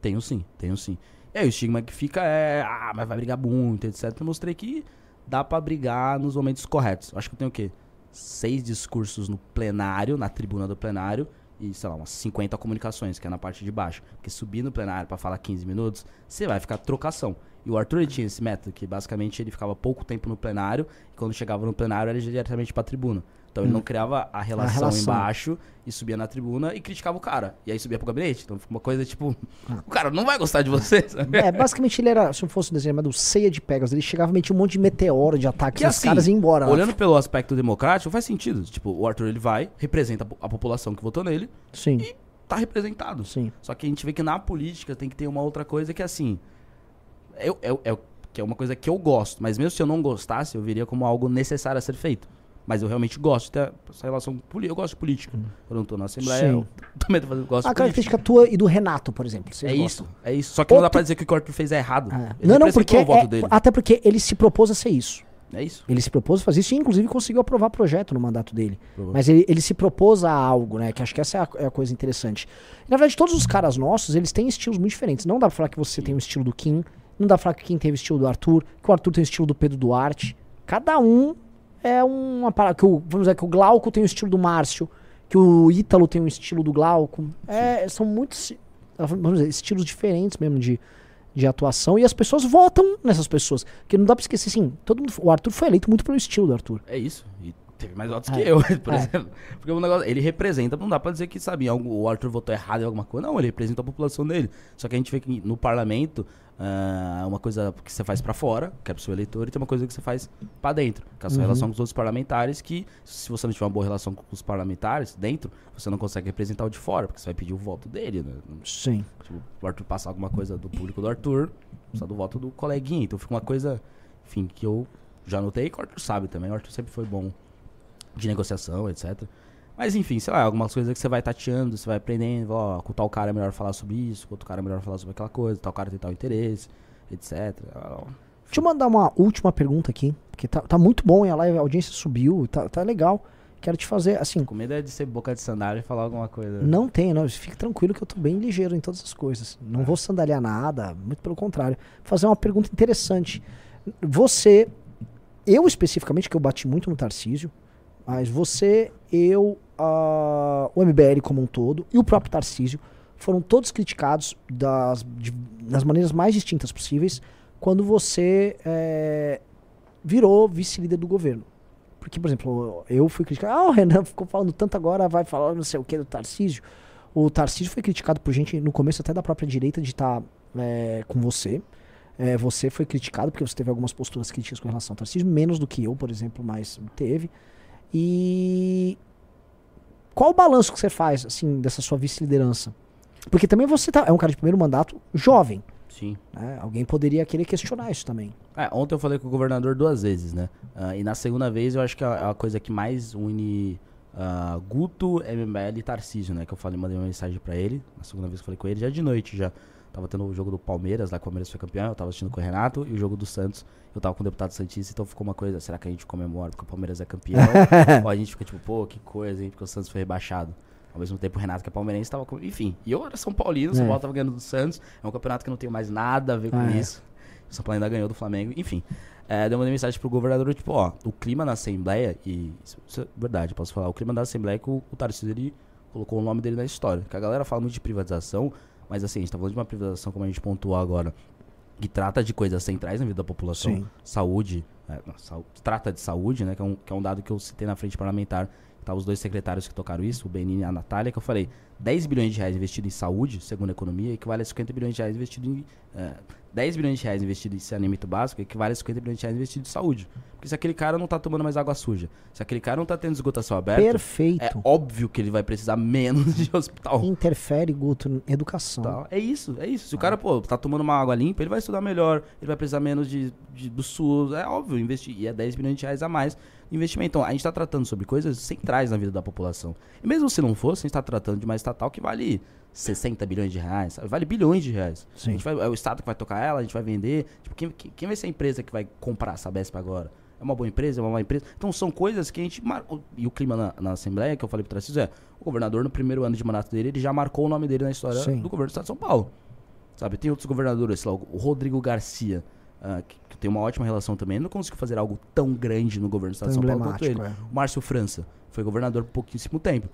Tenho sim, tenho sim. E aí o estigma que fica é, ah, mas vai brigar muito, etc. Eu mostrei que dá pra brigar nos momentos corretos. Acho que eu tenho o quê? Seis discursos no plenário, na tribuna do plenário, e, sei lá, umas 50 comunicações, que é na parte de baixo. Porque subir no plenário pra falar 15 minutos, você vai ficar trocação. E o Arthur tinha esse método, que basicamente ele ficava pouco tempo no plenário, e quando chegava no plenário, ia diretamente pra tribuna. Então ele não criava a relação, relação. embaixo e subia na tribuna e criticava o cara. E aí subia pro gabinete. Então fica uma coisa tipo, o cara não vai gostar de você, sabe? É, basicamente ele era, se não fosse um desenho chamado Ceia de Pegas, ele chegava e metia um monte de meteoro de ataques Que nos assim, caras e ia embora. olhando pelo aspecto democrático, faz sentido. Tipo, o Arthur ele vai, representa a po- a população que votou nele, Sim, tá representado. sim. Só que a gente vê que na política tem que ter uma outra coisa que assim. Eu, eu, eu- que é uma coisa que eu gosto, mas mesmo se eu não gostasse, eu veria como algo necessário a ser feito. Mas eu realmente gosto essa relação política. Eu gosto de política. Eu não tô na Assembleia, Sim. eu também tô fazendo, gosto A característica tua e do Renato, por exemplo. É gostam. isso, é isso. Só que não dá Outro- pra dizer que o que o Arthur fez é errado. Ele Não, não, porque. o voto é- dele. até porque ele se propôs a ser isso. É isso. Ele se propôs a fazer isso e, inclusive, conseguiu aprovar projeto no mandato dele. Mas ele, ele se propôs a algo, né? Que acho que essa é a, é a coisa interessante. Na verdade, todos os caras nossos, eles têm estilos muito diferentes. Não dá pra falar que você tem o estilo do Kim, não dá pra falar que Kim teve o estilo do Arthur, que o Arthur tem o estilo do Pedro Duarte. Cada um é uma parada. Que o, vamos dizer que o Glauco tem o estilo do Márcio, que o Ítalo tem o estilo do Glauco. É, são muitos, vamos dizer, estilos diferentes mesmo de, de atuação e as pessoas votam nessas pessoas. Porque não dá pra esquecer assim, todo mundo, o Arthur foi eleito muito pelo estilo do Arthur. É isso. E teve mais votos É. que eu, por É. exemplo. Porque o negócio, ele representa, não dá pra dizer que, sabe, o Arthur votou errado em alguma coisa. Não, ele representa a população dele. Só que a gente vê que no parlamento, ah, uma coisa que você faz pra fora, que é pro seu eleitor, e tem uma coisa que você faz pra dentro, que é a sua Uhum. relação com os outros parlamentares, que se você não tiver uma boa relação com os parlamentares dentro, você não consegue representar o de fora, porque você vai pedir o voto dele, né? Sim. Tipo, o Arthur passar alguma coisa do público do Arthur, precisa do voto do coleguinha. Então fica uma coisa, enfim, que eu já notei que o Arthur sabe também. O Arthur sempre foi bom de negociação, etc. Mas enfim, sei lá, algumas coisas que você vai tateando, você vai aprendendo, ó, com tal cara é melhor falar sobre isso, com outro cara é melhor falar sobre aquela coisa, tal cara tem tal interesse, etc. Ó, Deixa eu mandar uma última pergunta aqui, porque tá, tá muito bom e a live, a audiência subiu, tá, tá legal. Quero te fazer, assim, Com medo é de ser boca de sandália e falar alguma coisa. não tem, não, fique tranquilo que eu tô bem ligeiro em todas as coisas. Não vou sandaliar nada, muito pelo contrário. Fazer uma pergunta interessante. Você, eu especificamente, que eu bati muito no Tarcísio, mas você, eu, o MBL como um todo e o próprio Tarcísio foram todos criticados das, de- das maneiras mais distintas possíveis quando você é, virou vice-líder do governo. Porque, por exemplo, eu fui criticado. Ah, o Renan ficou falando tanto agora, vai falar não sei o que do Tarcísio. O Tarcísio foi criticado por gente, no começo até da própria direita, de estar com você. É, você foi criticado porque você teve algumas posturas críticas com relação ao Tarcísio, menos do que eu, por exemplo, mas teve. E qual o balanço que você faz, assim, dessa sua vice-liderança? Porque também você tá, é um cara de primeiro mandato jovem. Sim. né? Alguém poderia querer questionar isso também. É, ontem eu falei com o governador duas vezes, né? Ah, e na segunda vez eu acho que a, a coisa que mais une ah, Guto, MBL e Tarcísio, né? Que eu falei, mandei uma mensagem pra ele. Na segunda vez que eu falei com ele, já de noite já. Tava tendo o jogo do Palmeiras, lá que o Palmeiras foi campeão, eu tava assistindo com o Renato, e o jogo do Santos, eu tava com o deputado Santista, então ficou uma coisa, será que a gente comemora porque o Palmeiras é campeão? Ou a gente fica tipo, pô, que coisa, hein? Porque o Santos foi rebaixado. Ao mesmo tempo, o Renato, que é palmeirense, tava com... Enfim, e eu era São Paulino, o São É. Paulo tava ganhando do Santos, é um campeonato que não tem mais nada a ver com Ah, é. isso. O São Paulo ainda ganhou do Flamengo, enfim. É, deu uma mensagem pro governador, tipo, ó, o clima na Assembleia, e isso, isso é verdade, posso falar, o clima da Assembleia é que o, o Tarcísio, ele colocou o nome dele na história. Que a galera fala muito de privatização, mas assim, a gente tá falando de uma privatização, como a gente pontuou agora, que trata de coisas centrais na vida da população. Sim. Saúde, é, trata de saúde, né, que é, um, que é um dado que eu citei na frente parlamentar, tá os dois secretários que tocaram isso, o Benini e a Natália, que eu falei, 10 bilhões de reais investido em saúde, segundo a economia, equivale a 50 bilhões de reais investido em... é, 10 bilhões de reais investido em saneamento básico equivale a 50 bilhões de reais investido em saúde. Porque se aquele cara não tá tomando mais água suja, se aquele cara não tá tendo esgotação aberta, Perfeito. é óbvio que ele vai precisar menos de hospital. Interfere, Guto, educação. Tal. É isso, é isso. Se o cara, pô, tá tomando uma água limpa, ele vai estudar melhor, ele vai precisar menos de, de- do SUS. É óbvio, investir. E é 10 bilhões de reais a mais investimento. Então, a gente tá tratando sobre coisas centrais na vida da população. E mesmo se não fosse, a gente tá tratando de uma estatal que vale 60 bilhões de reais, sabe? Vale bilhões de reais. Sim. A gente vai, é o Estado que vai tocar ela, a gente vai vender. Tipo, quem, quem, vai ser a empresa que vai comprar essa Sabesp agora? É uma boa empresa? É uma má empresa? Então, são coisas que a gente marcou. E o clima na, na Assembleia, que eu falei pro Tarcísio, é: o governador, no primeiro ano de mandato dele, ele já marcou o nome dele na história Sim. do governo do Estado de São Paulo. Sabe? Tem outros governadores, lá, o Rodrigo Garcia, ah, que, que tem uma ótima relação também. Ele não conseguiu fazer algo tão grande no governo do Estado de São Paulo quanto ele. é. O Márcio França foi governador por pouquíssimo tempo.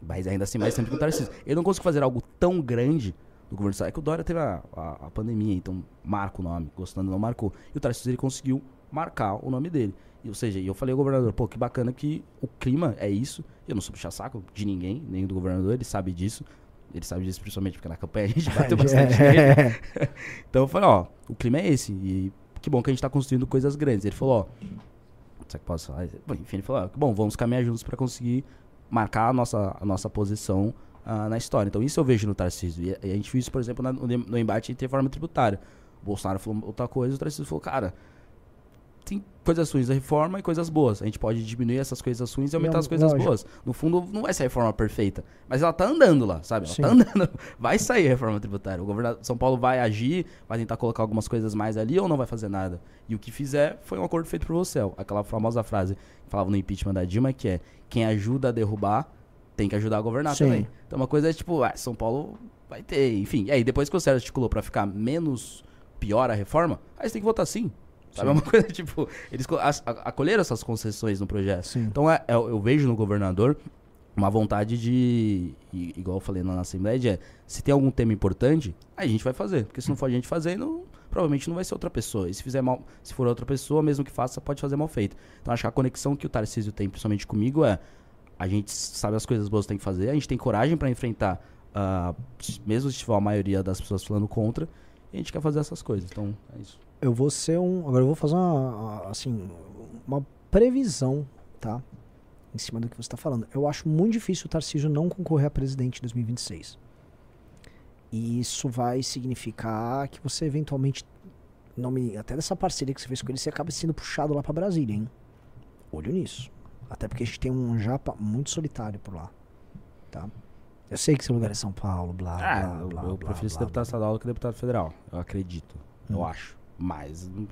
Mas ainda assim, mais tempo que o Tarcísio. Ele não conseguiu fazer algo tão grande no governo do Estado. É que o Dória teve a, a, a pandemia, então marca o nome. Gostando não marcou. E o Tarcísio, ele conseguiu marcar o nome dele. E, ou seja, eu falei ao governador, pô, que bacana que o clima é isso. Eu não sou puxar saco de ninguém, nem do governador, ele sabe disso. Ele sabe disso principalmente porque na campanha a gente bateu bastante nele. É. Então eu falei, ó, o clima é esse. E que bom que a gente tá construindo coisas grandes. Ele falou, ó. Será que posso falar? Bom, enfim, ele falou, ó, que bom, vamos caminhar juntos pra conseguir marcar a nossa, a nossa posição ah, na história. Então isso eu vejo no Tarcísio. E, a- gente viu isso, por exemplo, na- no, no embate entre reforma tributária. O Bolsonaro falou outra coisa, o Tarcísio falou, cara. Tem coisas ruins da reforma e coisas boas. A gente pode diminuir essas coisas ruins e aumentar as coisas lógico. boas. No fundo, não vai ser a reforma perfeita. Mas ela tá andando lá, sabe? Ela Sim. tá andando. Vai sair a reforma tributária. O governador de São Paulo vai agir, vai tentar colocar algumas coisas mais ali ou não vai fazer nada. E o que fizer foi um acordo feito por você. Aquela famosa frase que falava no impeachment da Dilma, que é quem ajuda a derrubar tem que ajudar a governar Sim. também. Então uma coisa é tipo, ah, São Paulo vai ter, enfim. E aí depois que o Sérgio articulou pra ficar menos pior a reforma, aí você tem que votar sim. Sabe? É uma coisa tipo, eles acolheram essas concessões no projeto. Sim. Então é, é- eu vejo no governador uma vontade de, igual eu falei na Assembleia, de é, se tem algum tema importante, aí a gente vai fazer. Porque se não for a gente fazendo, provavelmente não vai ser outra pessoa. E se fizer mal, se for outra pessoa, mesmo que faça, pode fazer mal feito. Então acho que a conexão que o Tarcísio tem, principalmente comigo, é a gente sabe as coisas boas que tem que fazer, a gente tem coragem pra enfrentar, s- mesmo se tiver a maioria das pessoas falando contra, e a gente quer fazer essas coisas. Então é isso. Eu vou ser um. Agora eu vou fazer uma. Assim. Uma previsão, tá? Em cima do que você está falando. Eu acho muito difícil o Tarcísio não concorrer a presidente em 2026. E isso vai significar que você eventualmente. Não me, até dessa parceria que você fez com ele, você acaba sendo puxado lá pra Brasília, hein? Olho nisso. Até porque a gente tem um japa muito solitário por lá. Tá? Eu sei que seu lugar é São Paulo, blá, blá, Ah, eu, blá, eu blá, prefiro ser blá, deputado blá. estadual do que deputado federal. Eu acredito. Eu Hum. acho. Mas hum,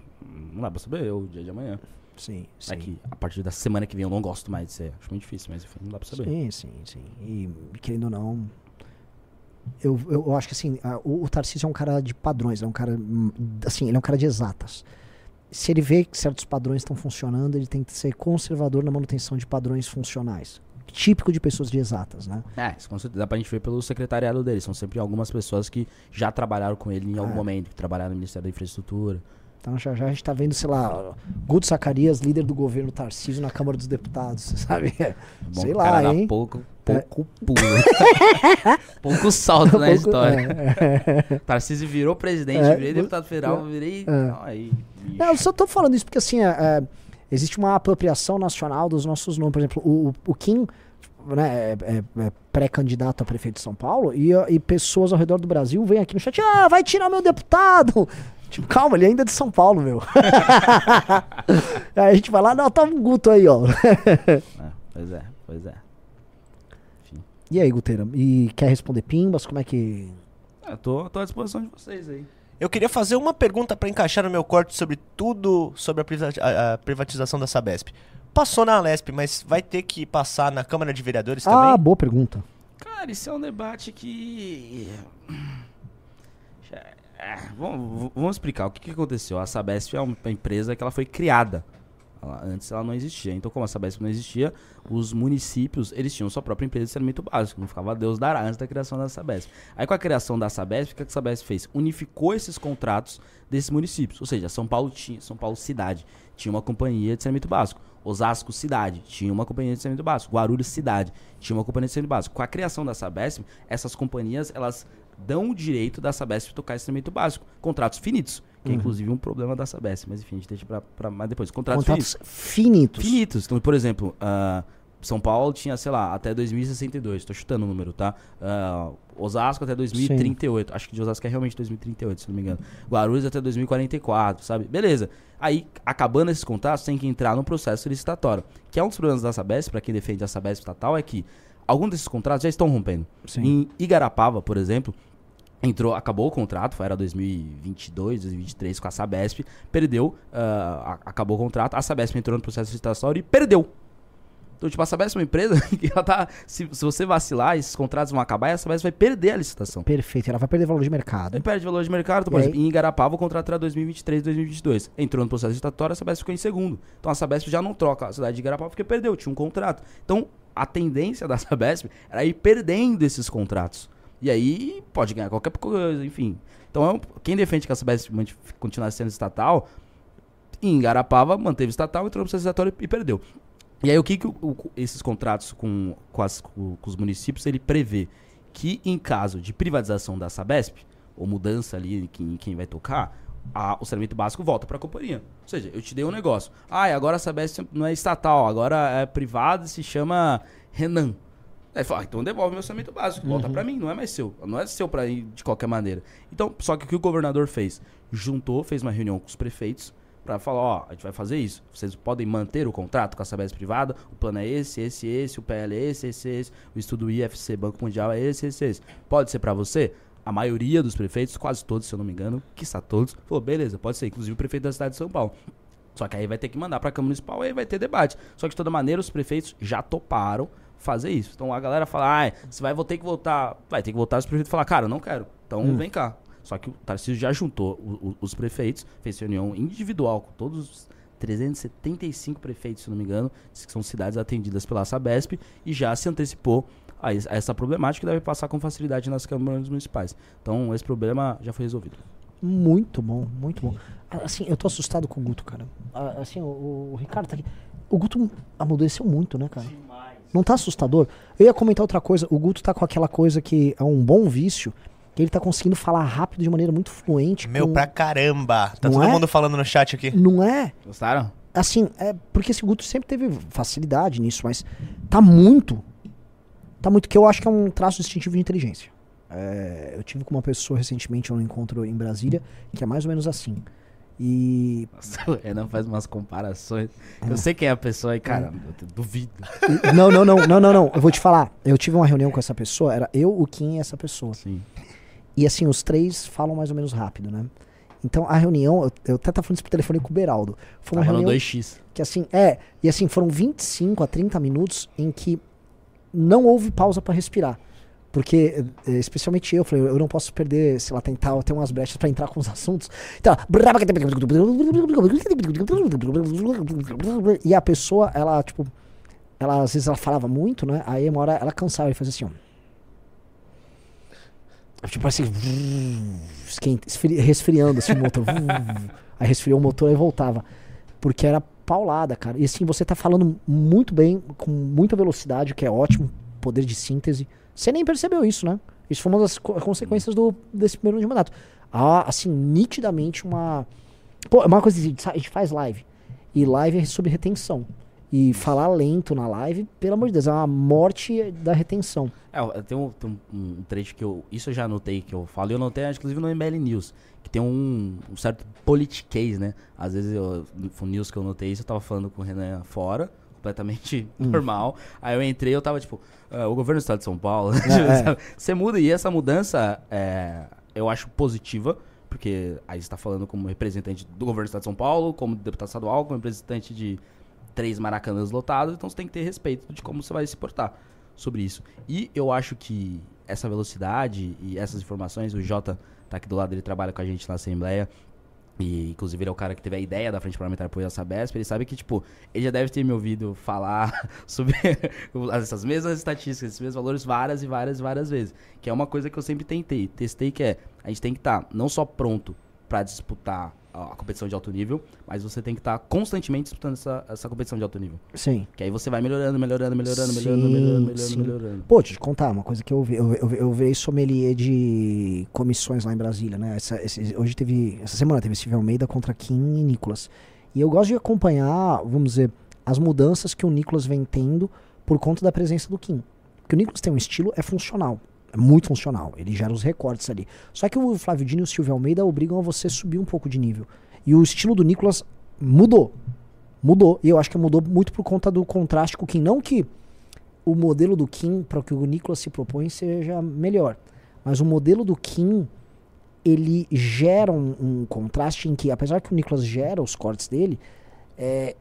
não dá pra saber eu, o dia de amanhã. Sim, sim. É que a partir da semana que vem eu não gosto mais de ser. Acho muito difícil, mas enfim, não dá pra saber. Sim, sim, sim. E querendo ou não. Eu, eu, eu acho que assim, a- o, o Tarcísio é um cara de padrões, é um cara. hum, Assim, ele é um cara de exatas. Se ele vê que certos padrões estão funcionando, ele tem que ser conservador na manutenção de padrões funcionais. Típico de pessoas de exatas, né? É, isso com certeza dá pra gente ver pelo secretariado dele. São sempre algumas pessoas que já trabalharam com ele em algum É. momento, que trabalharam no Ministério da Infraestrutura. Então já já a gente tá vendo, sei lá, Guto Zacarias, líder do governo Tarcísio na Câmara dos Deputados, sabe? Bom, sei lá, cara hein? pouco, pouco pulo. pouco salto na Pouco- história. é, é. Tarcísio virou presidente, É, virei deputado federal, virei... É. Não, aí, bicho. Não, eu só tô falando isso porque assim, é, é, existe uma apropriação nacional dos nossos nomes. Por exemplo, o, o- Kim né, é, é- é pré-candidato a prefeito de São Paulo e, ó, e pessoas ao redor do Brasil vêm aqui no chat, ah, vai tirar meu deputado! Tipo, calma, ele ainda é de São Paulo, meu. Aí a gente vai lá, não, tá um Guto aí, ó. É, pois é, pois é. E aí, Guteira? E quer responder pimbas? Como é que. É, tô, tô à disposição de vocês aí. Eu queria fazer uma pergunta pra encaixar no meu corte sobre tudo sobre a, privati- a- a privatização da Sabesp. Passou na Alesp, mas vai ter que passar na Câmara de Vereadores Ah, também? boa pergunta. Cara, isso é um debate que. É, vamos, vamos explicar o que, que aconteceu. A Sabesp é uma empresa que ela foi criada. Antes ela não existia. Então, como a Sabesp não existia, os municípios eles tinham sua própria empresa de saneamento básico. Não ficava Deus dará antes da criação da Sabesp. Aí, com a criação da Sabesp, o que a Sabesp fez? Unificou esses contratos desses municípios. Ou seja, São Paulo tinha, São Paulo cidade tinha uma companhia de saneamento básico. Osasco cidade tinha uma companhia de saneamento básico. Guarulhos cidade tinha uma companhia de saneamento básico. Com a criação da Sabesp, essas companhias elas dão o direito da Sabesp tocar esse saneamento básico. Contratos finitos, que é inclusive um problema da Sabesp, mas enfim, a gente deixa pra, pra mais depois. Contratos, Contratos finitos. finitos. Finitos. Então, por exemplo, ah, São Paulo tinha, sei lá, até 2062, tô chutando o número, tá? Ah, Osasco até 2038. Acho que de Osasco é realmente 2038, se não me engano. Guarulhos até 2044, sabe? Beleza. Aí, acabando esses contratos, tem que entrar no processo licitatório. Que é um dos problemas da Sabesp, pra quem defende a Sabesp estatal, é que alguns desses contratos já estão rompendo. Sim. Em Igarapava, por exemplo, entrou, acabou o contrato, era 2022, 2023 com a Sabesp, perdeu, a- acabou o contrato, a Sabesp entrou no processo licitatório e perdeu. Então, tipo, a Sabesp é uma empresa que ela tá. Se, se você vacilar, esses contratos vão acabar e a Sabesp vai perder a licitação. Perfeito, ela vai perder valor de mercado. Aí perde valor de mercado. Então, por E exemplo, em Igarapava o contrato era 2023, 2022. Entrou no processo licitatório, a Sabesp ficou em segundo. Então a Sabesp já não troca a cidade de Igarapava porque perdeu, tinha um contrato. Então a tendência da Sabesp era ir perdendo esses contratos. E aí pode ganhar qualquer coisa, enfim. Então quem defende que a Sabesp continuasse sendo estatal, em Igarapava manteve estatal, entrou no processo licitatório e perdeu. E aí o que, que o- o- esses contratos com, com, as- com- os municípios ele prevê? Que em caso de privatização da Sabesp, ou mudança ali em quem, em quem vai tocar, a- o saneamento básico volta para a companhia. Ou seja, eu te dei um negócio. Ah, agora a Sabesp não é estatal, agora é privada e se chama Renan. Aí fala, ah, então devolve meu saneamento básico, volta pra mim, não é mais seu. Não é seu pra ir de qualquer maneira. Então, só que o que o governador fez? Juntou, fez uma reunião com os prefeitos pra falar, ó, a gente vai fazer isso. Vocês podem manter o contrato com a Sabesp privada, o plano é esse, esse, esse, o PL é esse, esse, esse, o estudo IFC Banco Mundial é esse, esse, esse. Pode ser pra você? A maioria dos prefeitos, quase todos, se eu não me engano, quiçá todos, falou, beleza, pode ser, inclusive o prefeito da cidade de São Paulo. Só que aí vai ter que mandar pra Câmara Municipal e aí vai ter debate. Só que de toda maneira os prefeitos já toparam fazer isso. Então a galera fala, ah, você vai ter que voltar. Vai ter que voltar, os prefeitos falam, cara, não quero. Então vem cá. Só que o Tarcísio já juntou o- o- os prefeitos, fez reunião individual com todos os 375 prefeitos, se não me engano, que são cidades atendidas pela Sabesp, e já se antecipou a es- a essa problemática que deve passar com facilidade nas câmaras municipais. Então esse problema já foi resolvido. Muito bom, muito bom. Assim, eu tô assustado com o Guto, cara. Assim, o, o Ricardo tá aqui. O Guto amadureceu muito, né, cara? Não tá assustador? Eu ia comentar outra coisa. O Guto tá com aquela coisa que é um bom vício, que ele tá conseguindo falar rápido de maneira muito fluente. Meu, com- pra caramba. Tá Não todo é? mundo falando no chat aqui. Não é? Gostaram? Assim, é porque esse Guto sempre teve facilidade nisso, mas tá muito. Tá muito, que eu acho que é um traço distintivo de inteligência. É, eu tive com uma pessoa recentemente um encontro em Brasília, que é mais ou menos assim. E Nossa, o Renan faz umas comparações. Eu sei quem é a pessoa e, cara, eu duvido. Não, não, não, não, não, não. Eu vou te falar. Eu tive uma reunião com essa pessoa, era eu, o Kim e essa pessoa. Sim. E assim, os três falam mais ou menos rápido, né? Então a reunião, eu, eu até tava falando isso por telefone com o Beraldo. Foi uma Tava reunião 2x. que assim, é, e assim, foram 25 a 30 minutos em que não houve pausa pra respirar. Porque, eh, especialmente eu, falei, eu não posso perder, sei lá, tentar ter umas brechas pra entrar com os assuntos. Então, e a pessoa, ela, tipo, ela às vezes ela falava muito, né? Aí uma hora ela cansava e fazia assim, ó. Tipo, parece que esquenta, esfri- resfriando assim o motor. Aí resfriou o motor e voltava. Porque era paulada, cara. E assim, você tá falando muito bem, com muita velocidade, o que é ótimo, poder de síntese. Você nem percebeu isso, né? Isso foi uma das co- consequências do, desse primeiro ano de mandato. Há, assim, nitidamente uma. Pô, é uma coisa que a gente faz live. E live é sobre retenção. E falar lento na live, pelo amor de Deus, é uma morte da retenção. É, tem um, tem um, trecho que eu. Isso eu já anotei que eu falo, e eu anotei, inclusive, no MBL News. Que tem um, um certo politiquês, né? Às vezes eu. No news que eu notei isso, eu tava falando com o Renan fora, completamente normal. Aí eu entrei eu tava tipo, "Ah, o governo do estado de São Paulo. é. sabe? Você muda, e essa mudança é, eu acho positiva. Porque aí você tá falando como representante do governo do estado de São Paulo, como deputado estadual, como representante de três maracanãs lotados, então você tem que ter respeito de como você vai se portar sobre isso. E eu acho que essa velocidade e essas informações, o Jota tá aqui do lado, ele trabalha com a gente na Assembleia. E, inclusive, ele é o cara que teve a ideia da Frente Parlamentar Apoio à Sabesp. Ele sabe que, tipo, ele já deve ter me ouvido falar sobre essas mesmas estatísticas, esses mesmos valores várias e várias e várias vezes. Que é uma coisa que eu sempre tentei, testei, que é, a gente tem que estar não só pronto para disputar a, competição de alto nível, mas você tem que estar constantemente disputando essa, essa competição de alto nível. Sim. Que aí você vai melhorando, melhorando, melhorando, Sim, melhorando, melhorando, melhorando, sim. melhorando. Pô, deixa eu te contar uma coisa que eu vi. Eu, eu, eu virei sommelier de comissões lá em Brasília, né? Essa, esse- hoje teve. Essa semana teve Silvio Almeida contra Kim e Nicolas. E eu gosto de acompanhar, vamos dizer, as mudanças que o Nicolas vem tendo por conta da presença do Kim. Porque o Nicolas tem um estilo, é funcional. É muito funcional. Ele gera os recortes ali. Só que o Flávio Dino e o Silvio Almeida obrigam a você subir um pouco de nível. E o estilo do Nicolas mudou. Mudou. E eu acho que mudou muito por conta do contraste com o Kim. Não que o modelo do Kim, para o que o Nicolas se propõe, seja melhor. Mas o modelo do Kim, ele gera um, um contraste em que, apesar que o Nicolas gera os cortes dele, é,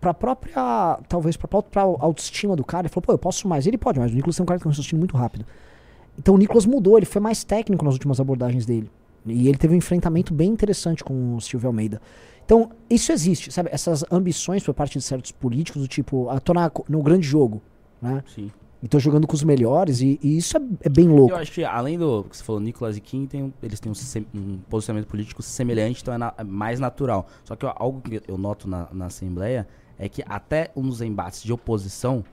para própria, talvez para própria autoestima do cara, ele falou, pô, eu posso mais. Ele pode, mas o Nicolas tem um cara que tem um raciocínio muito rápido. Então o Nicolas mudou, ele foi mais técnico nas últimas abordagens dele. E ele teve um enfrentamento bem interessante com o Silvio Almeida. Então, isso existe, sabe? Essas ambições por parte de certos políticos, do tipo, ah, tô na, co- no grande jogo, né? Sim. E tô jogando com os melhores, e, e isso é, é bem louco. Eu acho que além do que você falou, Nicolas e Kim, tem eles têm um, um posicionamento político semelhante, então é, na- é mais natural. Só que ó, algo que eu noto na, na Assembleia é que até uns embates de oposição,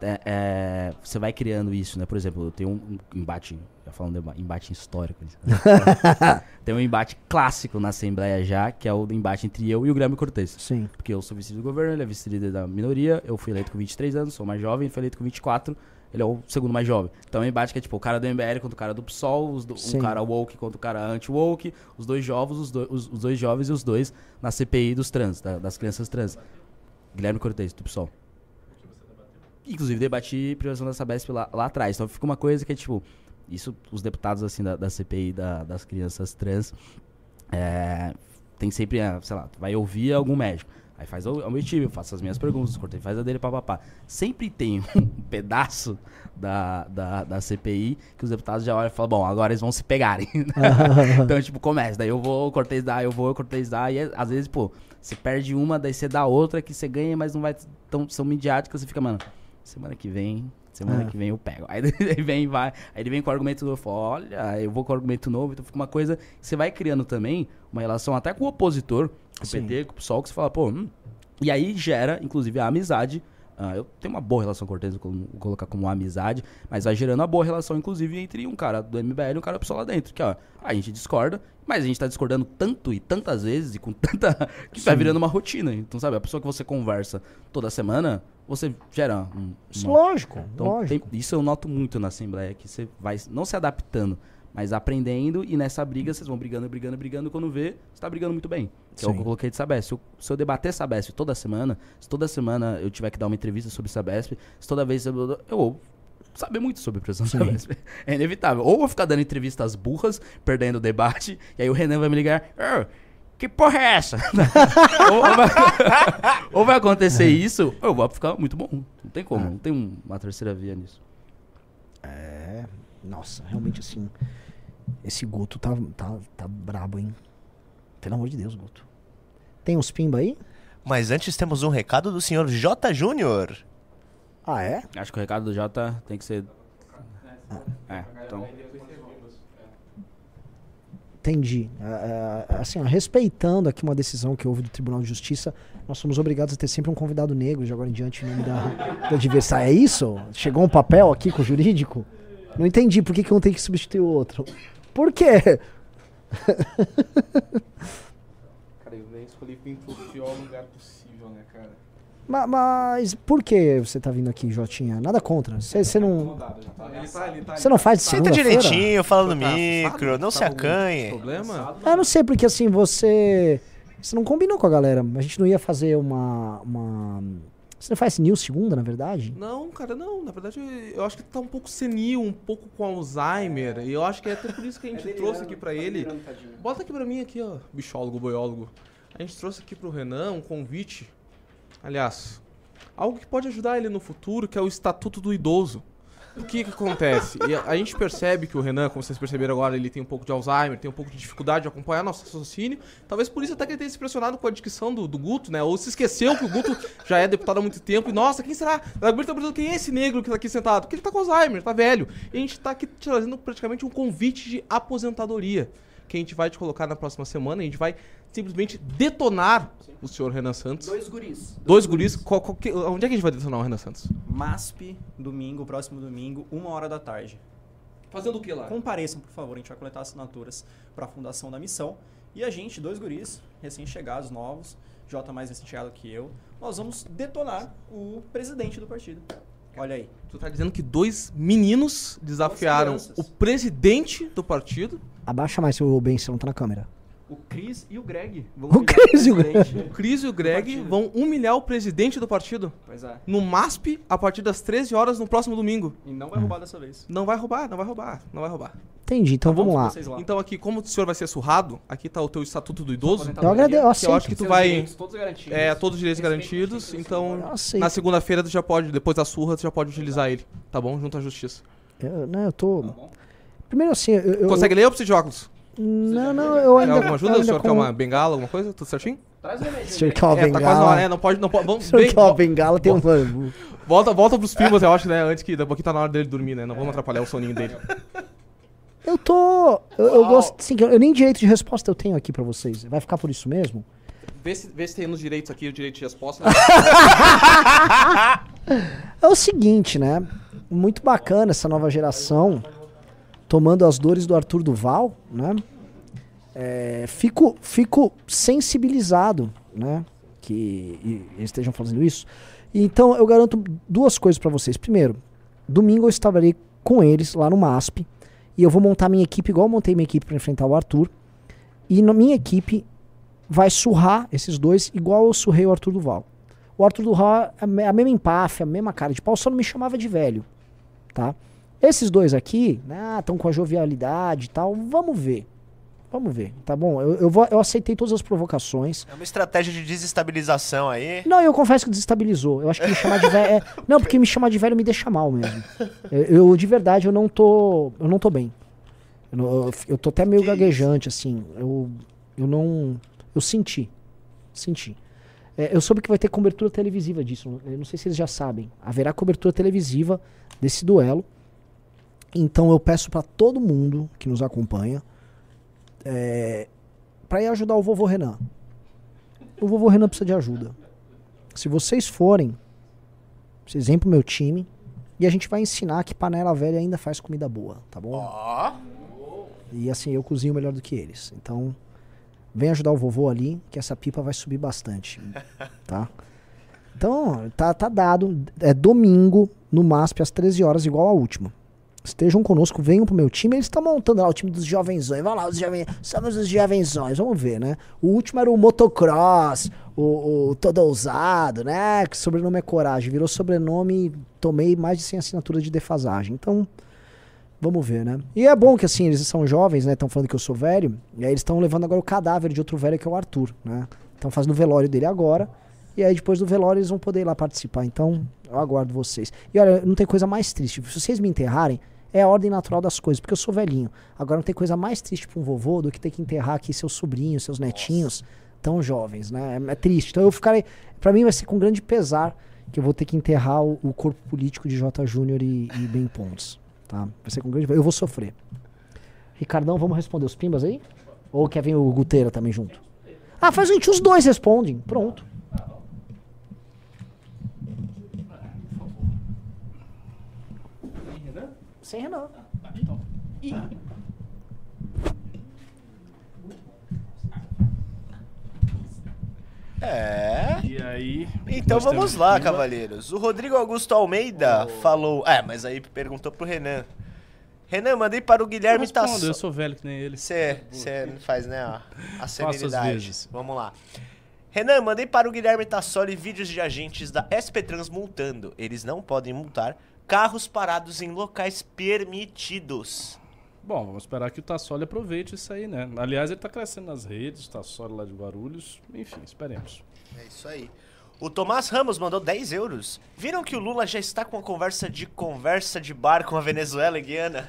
é, é, você vai criando isso, né? Por exemplo, eu tenho um, um embate, já falando de emba- embate histórico. né? tem um embate clássico na Assembleia já, que é o embate entre eu e o Grêmio Cortez. Sim. Porque eu sou vice-líder do governo, ele é vice-líder da minoria, eu fui eleito com 23 anos, sou mais jovem, foi eleito com 24, ele é o segundo mais jovem. Então é um embate que é tipo o cara do MBL contra o cara do PSOL, os do, um cara woke contra o cara anti-woke, os dois jovens, os, do- os- os dois jovens e os dois na CPI dos trans, da- das crianças trans. Guilherme Cortez, do PSOL. Inclusive, debati privatização da Sabesp lá, lá atrás. Então fica uma coisa que é tipo. Isso, os deputados assim da, da CPI da- das crianças trans. é, tem sempre, ah, sei lá, vai ouvir algum médico. Aí faz o, o meu time, eu faço as minhas perguntas, cortei, faz a dele, papapá. Sempre tem um pedaço da, da, da CPI que os deputados já olham e falam, bom, agora eles vão se pegarem. então, tipo, começa, daí eu vou, o Cortez dá, eu vou, o Cortez dá, e é- às vezes, pô, você perde uma, daí você dá outra, que você ganha, mas não vai tão, são midiáticas, você fica, mano, semana que vem, semana É. que vem eu pego. Aí ele vem, vai, aí ele vem com o argumento novo, olha, eu vou com o argumento novo, então fica uma coisa, você vai criando também uma relação até com o opositor, com o. PT, com o PSOL, que você fala, pô, hum, e aí gera, inclusive, a amizade. Ah, eu tenho uma boa relação com o Cortez, vou colo- vou colocar como amizade, mas vai gerando uma boa relação, inclusive, entre um cara do MBL e um cara do PSOL lá dentro. Que, ó, a gente discorda, mas a gente tá discordando tanto e tantas vezes e com tanta. que vai virando uma rotina. Então, sabe, a pessoa que você conversa toda semana, você gera um. Isso, uma- lógico, então, lógico. tem- isso eu noto muito na Assembleia, que você vai não se adaptando, mas aprendendo, e nessa briga vocês vão brigando, brigando, brigando, quando vê, você tá brigando muito bem. Que é o que Sim. eu coloquei de Sabesp. Se eu, se eu debater Sabesp toda semana, se toda semana eu tiver que dar uma entrevista sobre Sabesp, se toda vez eu, eu saber muito sobre pressão Sim. Sabesp. É inevitável. Ou vou ficar dando entrevistas burras, perdendo o debate, e aí o Renan vai me ligar, "Ô, que porra é essa? ou, ou vai, ou vai acontecer isso, ou eu vou ficar muito bom. Não tem como, não tem um- uma terceira via nisso. É, nossa, realmente assim. Esse Guto tá, tá, tá brabo, hein? Pelo amor de Deus, Guto. Tem uns pimba aí? Mas antes temos um recado do senhor J. Júnior. Ah, é? Acho que o recado do Jota tem que ser. É, então. Entendi. É, é, assim, ó, respeitando aqui uma decisão que houve do Tribunal de Justiça, nós somos obrigados a ter sempre um convidado negro de agora em diante em nome da, da diversidade. É isso? Chegou um papel aqui com o jurídico? Não entendi por que, que um tem que substituir o outro. Por quê? Cara, eu nem escolhi vir pro pior lugar possível, né, cara? Ma- Mas, por que você tá vindo aqui, Jotinha? Nada contra. Você você não. Tá, tá. Você não faz de Senta direitinho, fala no Tá micro, não se acanhe. Problema? Ah, não sei, porque assim, você. Você não combinou com a galera. A gente não ia fazer uma. uma... Você não faz news segunda, na verdade? Não, cara, não. Na verdade, eu acho que tá um pouco senil, um pouco com Alzheimer. E eu acho que é até por isso que a gente trouxe aqui pra ele. Bota aqui pra mim, aqui, ó, bichólogo, boiólogo. A gente trouxe aqui pro Renan um convite. Aliás, algo que pode ajudar ele no futuro, que é o Estatuto do Idoso. O que que acontece? A, a gente percebe que o Renan, como vocês perceberam agora, ele tem um pouco de Alzheimer, tem um pouco de dificuldade de acompanhar nosso raciocínio. Talvez por isso até que ele tenha se impressionado com a dicção do, do Guto, né? Ou se esqueceu que o Guto já é deputado há muito tempo. E, nossa, quem será? O Agulho tá quem é esse negro que tá aqui sentado? Porque ele tá com Alzheimer, tá velho. E a gente tá aqui trazendo praticamente um convite de aposentadoria. Que a gente vai te colocar na próxima semana. A gente vai simplesmente detonar o senhor Renan Santos. Dois guris. Dois guris. Qual- qual que- onde é que a gente vai detonar o Renan Santos? MASP, domingo, próximo domingo, uma hora da tarde. Fazendo o que lá? Compareçam, por favor, a gente vai coletar assinaturas para a fundação da missão. E a gente, dois guris, recém-chegados, novos, Jota mais recém-chegado que eu, nós vamos detonar o presidente do partido. Olha aí. Tu tá dizendo que dois meninos desafiaram o presidente do partido. Abaixa mais seu bem, você não tá na câmera. O Cris e o Greg vão O humilhar Cris e o presidente. O Cris e o Greg vão humilhar o presidente do partido Pois é. no MASP a partir das 13 horas no próximo domingo. E não vai roubar dessa vez. Não vai roubar, não vai roubar, não vai roubar. Entendi, então vamos com lá. lá. Então aqui, como o senhor vai ser surrado, aqui tá o teu estatuto do idoso. Eu agradeço, eu Que eu aceito. acho que tu vai. Todos garantidos. É, todos os direitos garantidos, então aceito. na segunda-feira tu já pode, depois da surra, tu já pode utilizar ele, tá bom? Junto à justiça. Eu, não, eu tô. Primeiro assim, eu. eu Consegue ler ou precisa de óculos? Não, não, eu Quer ainda. alguma ajuda? O senhor quer uma bengala, alguma coisa? Tudo certinho? Traz o remédio. Se eu quer uma É, tá quase na hora, bengala. né? Não pode, não pode. Vamos, Se eu bem- quer uma bengala, tem um. volta, volta pros primos, eu acho, né? Antes que daqui tá na hora dele dormir, né? Não vamos atrapalhar o soninho dele. Eu tô. Eu, eu gosto. Sim, eu, eu nem direito de resposta eu tenho aqui pra vocês. Vai ficar por isso mesmo? Vê se, vê se tem nos direitos aqui o direito de resposta. É o seguinte, né? Muito bacana essa nova geração tomando as dores do Arthur Duval, né? É, fico, fico sensibilizado, né? Que eles estejam fazendo isso. Então eu garanto duas coisas pra vocês. Primeiro, domingo eu estarei com eles lá no MASP e eu vou montar minha equipe igual eu montei minha equipe pra enfrentar o Arthur. E na minha equipe vai surrar esses dois igual eu surrei o Arthur Duval. O Arthur Duval é a mesma empáfia, a mesma cara de pau, só não me chamava de velho, tá? Esses dois aqui, né, estão com a jovialidade e tal, vamos ver. Vamos ver, tá bom? Eu, eu, vou, eu aceitei todas as provocações. É uma estratégia de desestabilização aí. Não, eu confesso que desestabilizou. Eu acho que me chamar de velho. é- Não, porque me chamar de velho me deixa mal mesmo. Eu, eu, de verdade, eu não tô. Eu não tô bem. Eu, eu, tô até meio gaguejante, assim. Eu, eu não. Eu senti. Senti. É, eu soube que vai ter cobertura televisiva disso. Eu não sei se eles já sabem. Haverá cobertura televisiva desse duelo. Então eu peço pra todo mundo que nos acompanha é, para ir ajudar o vovô Renan. O vovô Renan precisa de ajuda. Se vocês forem, vocês vêm pro meu time e a gente vai ensinar que panela velha ainda faz comida boa, tá bom? Ó. E assim, eu cozinho melhor do que eles. Então, vem ajudar o vovô ali, que essa pipa vai subir bastante, tá? Então, tá, tá dado. É domingo, no MASP, às 13 horas, igual a última. Estejam conosco, venham pro meu time. Eles estão montando lá o time dos jovenzões. Vamos lá, os jovens. Somos os jovenzões. Vamos ver, né? O último era o motocross, o, o todo ousado, né? Que sobrenome é coragem. Virou sobrenome, tomei mais de 100 assinaturas de defasagem. Então, Vamos ver, né? E é bom que assim, eles são jovens, né? Estão falando que eu sou velho. E aí eles estão levando agora o cadáver de outro velho que é o Arthur, né? Estão fazendo o velório dele agora. E aí depois do velório eles vão poder ir lá participar. Então, eu aguardo vocês. E olha, não tem coisa mais triste. Se vocês me enterrarem, é a ordem natural das coisas, porque eu sou velhinho. Agora não tem coisa mais triste pra um vovô do que ter que enterrar aqui seus sobrinhos, seus netinhos, tão jovens, né? É, é triste. Então eu ficarei. Pra mim vai ser com grande pesar que eu vou ter que enterrar o, o corpo político de J. Júnior e, e Ben Pontes. Tá? Vai ser com grande. Eu vou sofrer. Ricardão, vamos responder os pimbas aí? Ou quer vir o Guteira também junto? Ah, faz seguinte, os dois respondem. Pronto. Sem Renan. É. E aí. Então vamos lá, cavaleiros. O Rodrigo Augusto Almeida falou. É, mas aí perguntou pro Renan. Renan, mandei para o Eu Guilherme Tasso. eu sou velho que nem ele. Você faz, né, a, a vezes. Vamos lá. Renan, mandei para o Guilherme Tassoli vídeos de agentes da SP Trans multando. Eles não podem multar carros parados em locais permitidos. Bom, vamos esperar que o Tassoli aproveite isso aí, né? Aliás, ele tá crescendo nas redes, o Tassoli lá de Guarulhos. Enfim, esperemos. É isso aí. O Tomás Ramos mandou 10 euros. Viram que o Lula já está com a conversa de conversa de bar com a Venezuela e Guiana?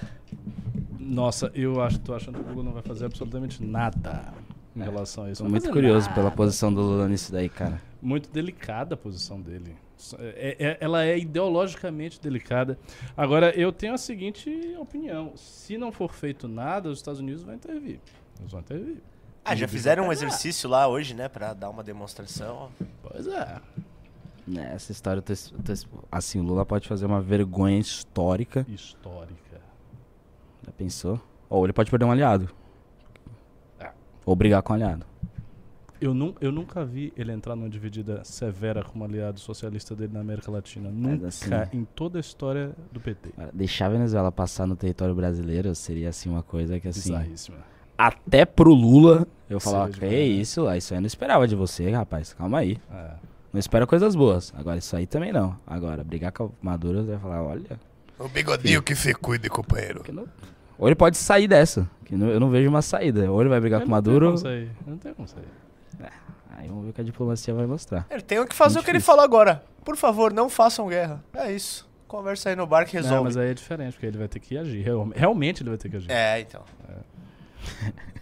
Nossa, eu acho, tô achando que o Lula não vai fazer absolutamente nada em relação a isso. Tô muito curioso nada. pela posição do Lula nisso daí, cara. Muito delicada a posição dele. É- é- ela é ideologicamente delicada. Agora, eu tenho a seguinte opinião: se não for feito nada, os Estados Unidos vão intervir. Eles vão intervir. Ah, já fizeram um exercício lá hoje, né, Pra dar uma demonstração. Pois é. Né, Essa história, eu tô- eu tô- assim, o Lula pode fazer uma vergonha histórica. Histórica. Já pensou? Ou ele pode perder um aliado. É. Ou brigar com um aliado. Eu, nu eu nunca vi ele entrar numa dividida severa como aliado socialista dele na América Latina. Nunca assim- em toda a história do PT. Deixar a Venezuela passar no território brasileiro seria, assim, uma coisa que, assim... Bizarríssima. Até pro Lula, eu falava, que é né? isso, ah, isso aí eu não esperava de você, rapaz. Calma aí. É. Não espera coisas boas. Agora, isso aí também não. Agora, brigar com o Maduro, você vai falar, olha... O bigodinho que se cuide, companheiro. Ou ele pode sair dessa, que não- eu não vejo uma saída. Ou ele vai brigar Eu com o não tenho Maduro... como sair, eu Não tem como sair. Aí vamos ver o que a diplomacia vai mostrar. Ele tem que fazer Muito o que ele falou agora. Por favor, não façam guerra. É isso. Conversa aí no bar que resolve. Não, mas aí é diferente, porque ele vai ter que agir. Real- Realmente ele vai ter que agir. É, então.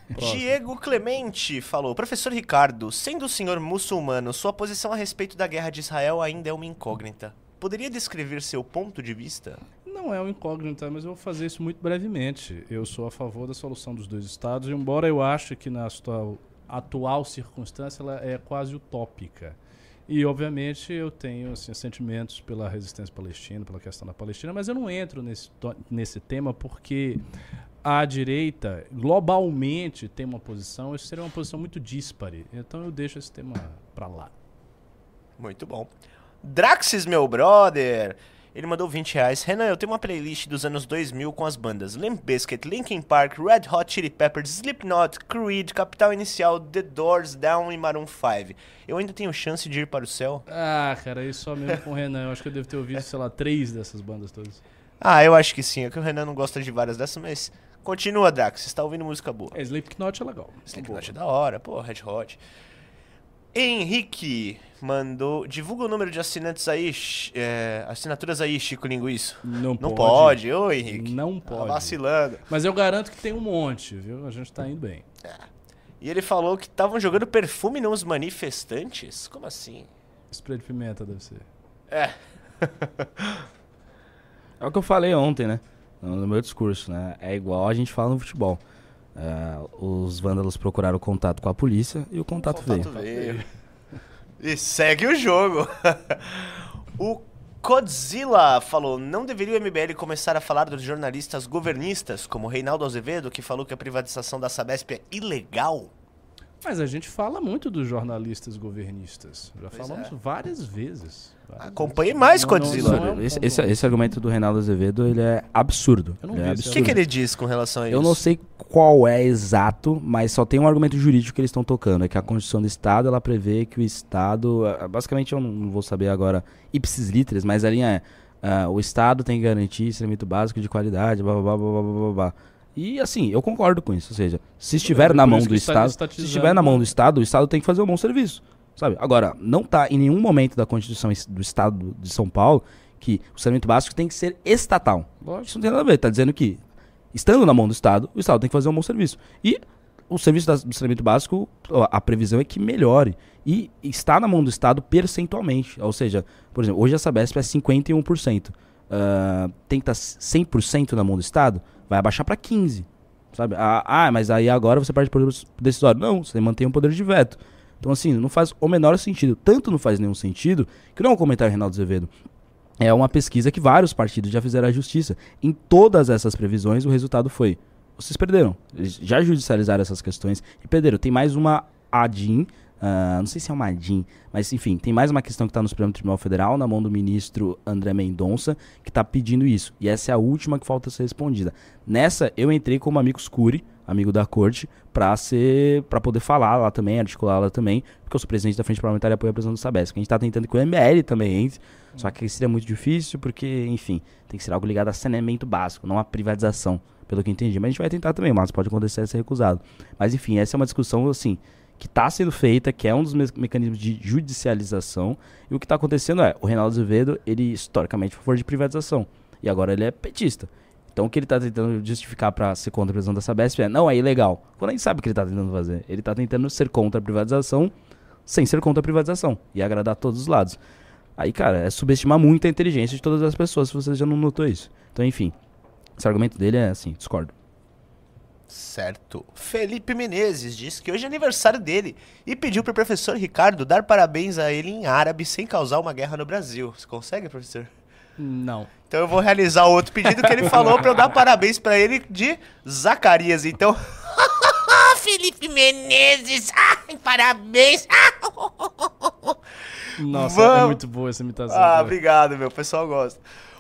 Próximo. Diego Clemente falou: Professor Ricardo, sendo o senhor muçulmano, sua posição a respeito da guerra de Israel ainda é uma incógnita. Poderia descrever seu ponto de vista? Não é um incógnito, mas eu vou fazer isso muito brevemente. Eu sou a favor da solução dos dois estados, embora eu ache que na atual, atual circunstância ela é quase utópica. E, obviamente, eu tenho assim, sentimentos pela resistência palestina, pela questão da Palestina, mas eu não entro nesse, nesse tema porque a direita, globalmente, tem uma posição, isso seria uma posição muito díspare. Então eu deixo esse tema pra lá. Muito bom. Draxis, meu brother. Ele mandou 20 reais. Renan, eu tenho uma playlist dos anos 2000 com as bandas Limp Bizkit, Linkin Park, Red Hot Chili Peppers, Slipknot, Creed, Capital Inicial, The Doors, Down e Maroon 5. Eu ainda tenho chance de ir para o céu? Ah, cara, isso só mesmo com o Renan. Eu acho que eu devo ter ouvido, sei lá, três dessas bandas todas. Ah, eu acho que sim. É que o Renan não gosta de várias dessas, mas continua, Drax. Você está ouvindo música boa. É, Slipknot é legal. Slipknot é da hora, pô, Red Hot. Henrique mandou. Divulga o número de assinantes aí, é, assinaturas aí, Chico Linguiço. Não, Não pode. Ô, Henrique. Não Tá pode. vacilando. Mas eu garanto que tem um monte, viu? A gente tá indo bem. E ele falou que estavam jogando perfume nos manifestantes? Como assim? Spray de pimenta deve ser. É. É o que eu falei ontem, né? No meu discurso, né? É igual a gente fala no futebol. É, os vândalos procuraram contato com a polícia e o contato, Contato veio. veio. E segue o jogo. o Godzilla falou: não deveria o MBL começar a falar dos jornalistas governistas, como Reinaldo Azevedo, que falou que a privatização da Sabesp é ilegal? Mas a gente fala muito dos jornalistas governistas. Já Pois falamos é. várias vezes. Várias Acompanhe vezes. mais, não é um Esse, esse, esse argumento do Reinaldo Azevedo, ele é absurdo. Eu não Ele é esse O que, absurdo. que ele diz com relação a isso? Eu não sei qual é exato, mas só tem um argumento jurídico que eles estão tocando. É que a Constituição do Estado, ela prevê que o Estado... ah, Basicamente, eu não vou saber agora ipsis literis, mas a linha é... ah, o Estado tem que garantir saneamento básico de qualidade, blá, blá, blá, blá, blá, blá, blá. E assim, eu concordo com isso. Ou seja, se estiver na mão do está Estado... Se estiver na mão do Estado, o Estado tem que fazer um bom serviço. Sabe? Agora, não tá em nenhum momento da Constituição do Estado de São Paulo que o saneamento básico tem que ser estatal. Lógico. Isso não tem nada a ver. Tá dizendo que, estando na mão do Estado, o Estado tem que fazer um bom serviço. E o serviço do saneamento básico, a previsão é que melhore. E está na mão do Estado percentualmente. Ou seja, por exemplo, hoje a Sabesp é 51%. Ah, tem que estar 100% na mão do Estado, vai abaixar para 15%. Sabe? Ah, ah, mas aí agora você parte por decisório. Não, você mantém um poder de veto. Então, assim, não faz o menor sentido. Tanto não faz nenhum sentido, que não é um comentário Reinaldo Azevedo. É uma pesquisa que vários partidos já fizeram à justiça. Em todas essas previsões, o resultado foi: vocês perderam. Eles já judicializaram essas questões e perderam. Tem mais uma ADIM, ah, não sei se é uma ADIM, mas enfim, tem mais uma questão que está no Supremo Tribunal Federal, na mão do ministro André Mendonça, que está pedindo isso. E essa é a última que falta ser respondida. Nessa, eu entrei como amigo Scuri, amigo da corte, para ser para poder falar lá também, articular lá também, porque eu sou presidente da Frente Parlamentar e apoio a presidente do Sabesp. A gente está tentando que o MBL também entre, só que seria muito difícil, porque, enfim, tem que ser algo ligado a saneamento básico, não a privatização, pelo que entendi. Mas a gente vai tentar também, mas pode acontecer de ser recusado. Mas, enfim, essa é uma discussão, assim, que está sendo feita, que é um dos me mecanismos de judicialização. E o que está acontecendo é, o Reinaldo Azevedo, ele historicamente foi a favor de privatização. E agora ele é petista. Então o que ele está tentando justificar para ser contra a privatização da Sabesp é, não, é ilegal. Quando a gente sabe o que ele está tentando fazer. Ele está tentando ser contra a privatização sem ser contra a privatização. E agradar todos os lados. Aí, cara, é subestimar muito a inteligência de todas as pessoas, se você já não notou isso. Então, enfim, esse argumento dele é assim, discordo. Certo. Felipe Menezes diz que hoje é aniversário dele e pediu pro professor Ricardo dar parabéns a ele em árabe sem causar uma guerra no Brasil. Você consegue, professor? Não. Então eu vou realizar outro pedido que ele falou pra eu dar parabéns pra ele de Zacarias. Então. Felipe Menezes! Ai, parabéns! Nossa, é Vamos. muito boa essa imitação. Ah, cara. obrigado, meu. O pessoal gosta.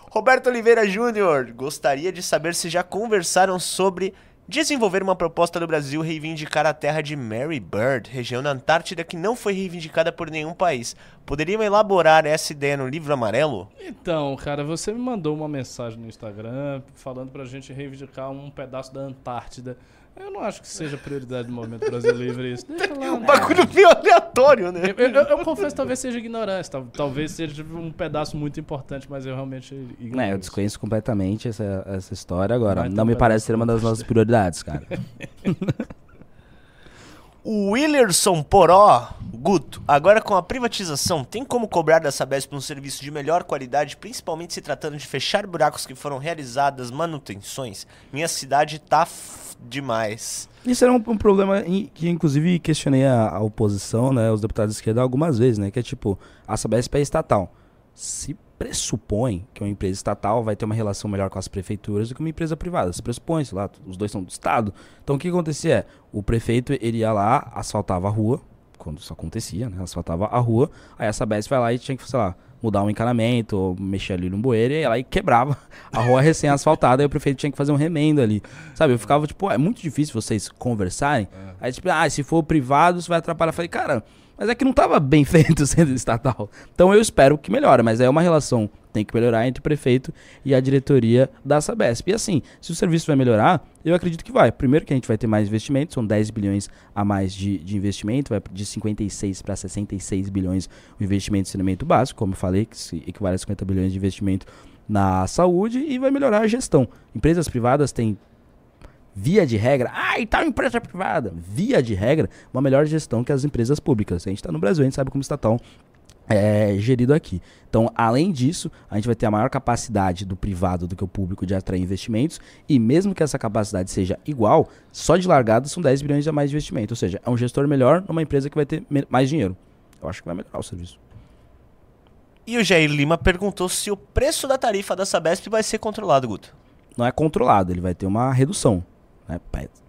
Roberto Oliveira Júnior, gostaria de saber se já conversaram sobre desenvolver uma proposta do Brasil reivindicar a terra de Mary Bird, região na Antártida que não foi reivindicada por nenhum país. Poderiam elaborar essa ideia no livro amarelo? Então, cara, você me mandou uma mensagem no Instagram falando pra gente reivindicar um pedaço da Antártida. Eu não acho que seja prioridade do movimento Brasil Livre isso. Deixa lá, Um né? bagulho meio aleatório, né? Eu, eu- eu confesso, talvez seja ignorância, tal- talvez seja um pedaço muito importante, mas eu realmente ignoro. É, eu isso. desconheço completamente essa, essa história agora. Ter não um me parece ser uma das nossas prioridades, cara. O Willerson Poró, Guto, agora com a privatização, tem como cobrar da Sabesp um serviço de melhor qualidade, principalmente se tratando de fechar buracos que foram realizadas manutenções? Minha cidade tá. Demais. Isso era um, um problema em- que, inclusive, questionei a, a oposição, né, os deputados de esquerda algumas vezes, né, que é tipo, a Sabesp é estatal. Se pressupõe que uma empresa estatal vai ter uma relação melhor com as prefeituras do que uma empresa privada. Se pressupõe, sei lá, os dois são do Estado. Então o que acontecia é, o prefeito ele ia lá, asfaltava a rua, quando isso acontecia, né, asfaltava a rua, aí a Sabesp vai lá e tinha que, sei lá, mudar um encanamento, ou mexer ali no bueiro, e ela aí quebrava a rua recém-asfaltada, aí o prefeito tinha que fazer um remendo ali. Sabe, eu ficava tipo, "Pô, é muito difícil vocês conversarem. Aí tipo, ah, se for privado, isso vai atrapalhar. Eu falei, cara, mas é que não tava bem feito sendo estatal. Então eu espero que melhore, mas é uma relação tem que melhorar entre o prefeito e a diretoria da Sabesp. E assim, se o serviço vai melhorar, eu acredito que vai. Primeiro que a gente vai ter mais investimento, são 10 bilhões a mais de, de investimento, vai de 56 para 66 bilhões o investimento em saneamento básico, como eu falei, que se equivale a 50 bilhões de investimento na saúde e vai melhorar a gestão. Empresas privadas têm via de regra, ah, e tal empresa privada, via de regra, uma melhor gestão que as empresas públicas. A gente está no Brasil, a gente sabe como estatal é gerido aqui. Então, além disso, a gente vai ter a maior capacidade do privado do que o público de atrair investimentos, e mesmo que essa capacidade seja igual, só de largada são 10 bilhões a mais de investimento. Ou seja, é um gestor melhor numa empresa que vai ter mais dinheiro. Eu acho que vai melhorar o serviço. E o Jair Lima perguntou se o preço da tarifa da Sabesp vai ser controlado, Guto. não é controlado, ele vai ter uma redução. Né?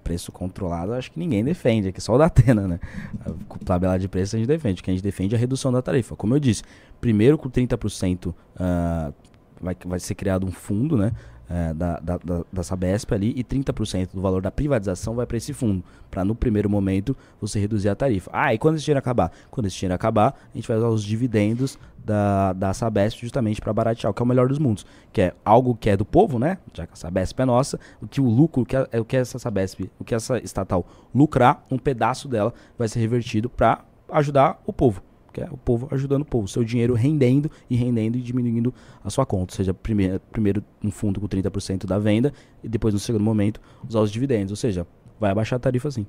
Preço controlado, acho que ninguém defende, aqui só o da Atena, né? A tabela de preço a gente defende, que a gente defende é a redução da tarifa. Como eu disse, primeiro com 30% ah, vai, vai ser criado um fundo, né? Eh, da, da, da, Sabesp ali e 30% do valor da privatização vai para esse fundo, para no primeiro momento você reduzir a tarifa. Ah, e quando esse dinheiro acabar? Quando esse dinheiro acabar, a gente vai usar os dividendos da, da Sabesp justamente para baratear, o que é o melhor dos mundos, que é algo que é do povo, né? Já que a Sabesp é nossa, o que o lucro, que é o que essa Sabesp, o que essa estatal lucrar, um pedaço dela vai ser revertido para ajudar o povo. Que é o povo ajudando o povo, seu dinheiro rendendo e rendendo e diminuindo a sua conta. Ou seja, primeiro, primeiro um fundo com 30% da venda e depois, no segundo momento, usar os dividendos. Ou seja, vai abaixar a tarifa sim.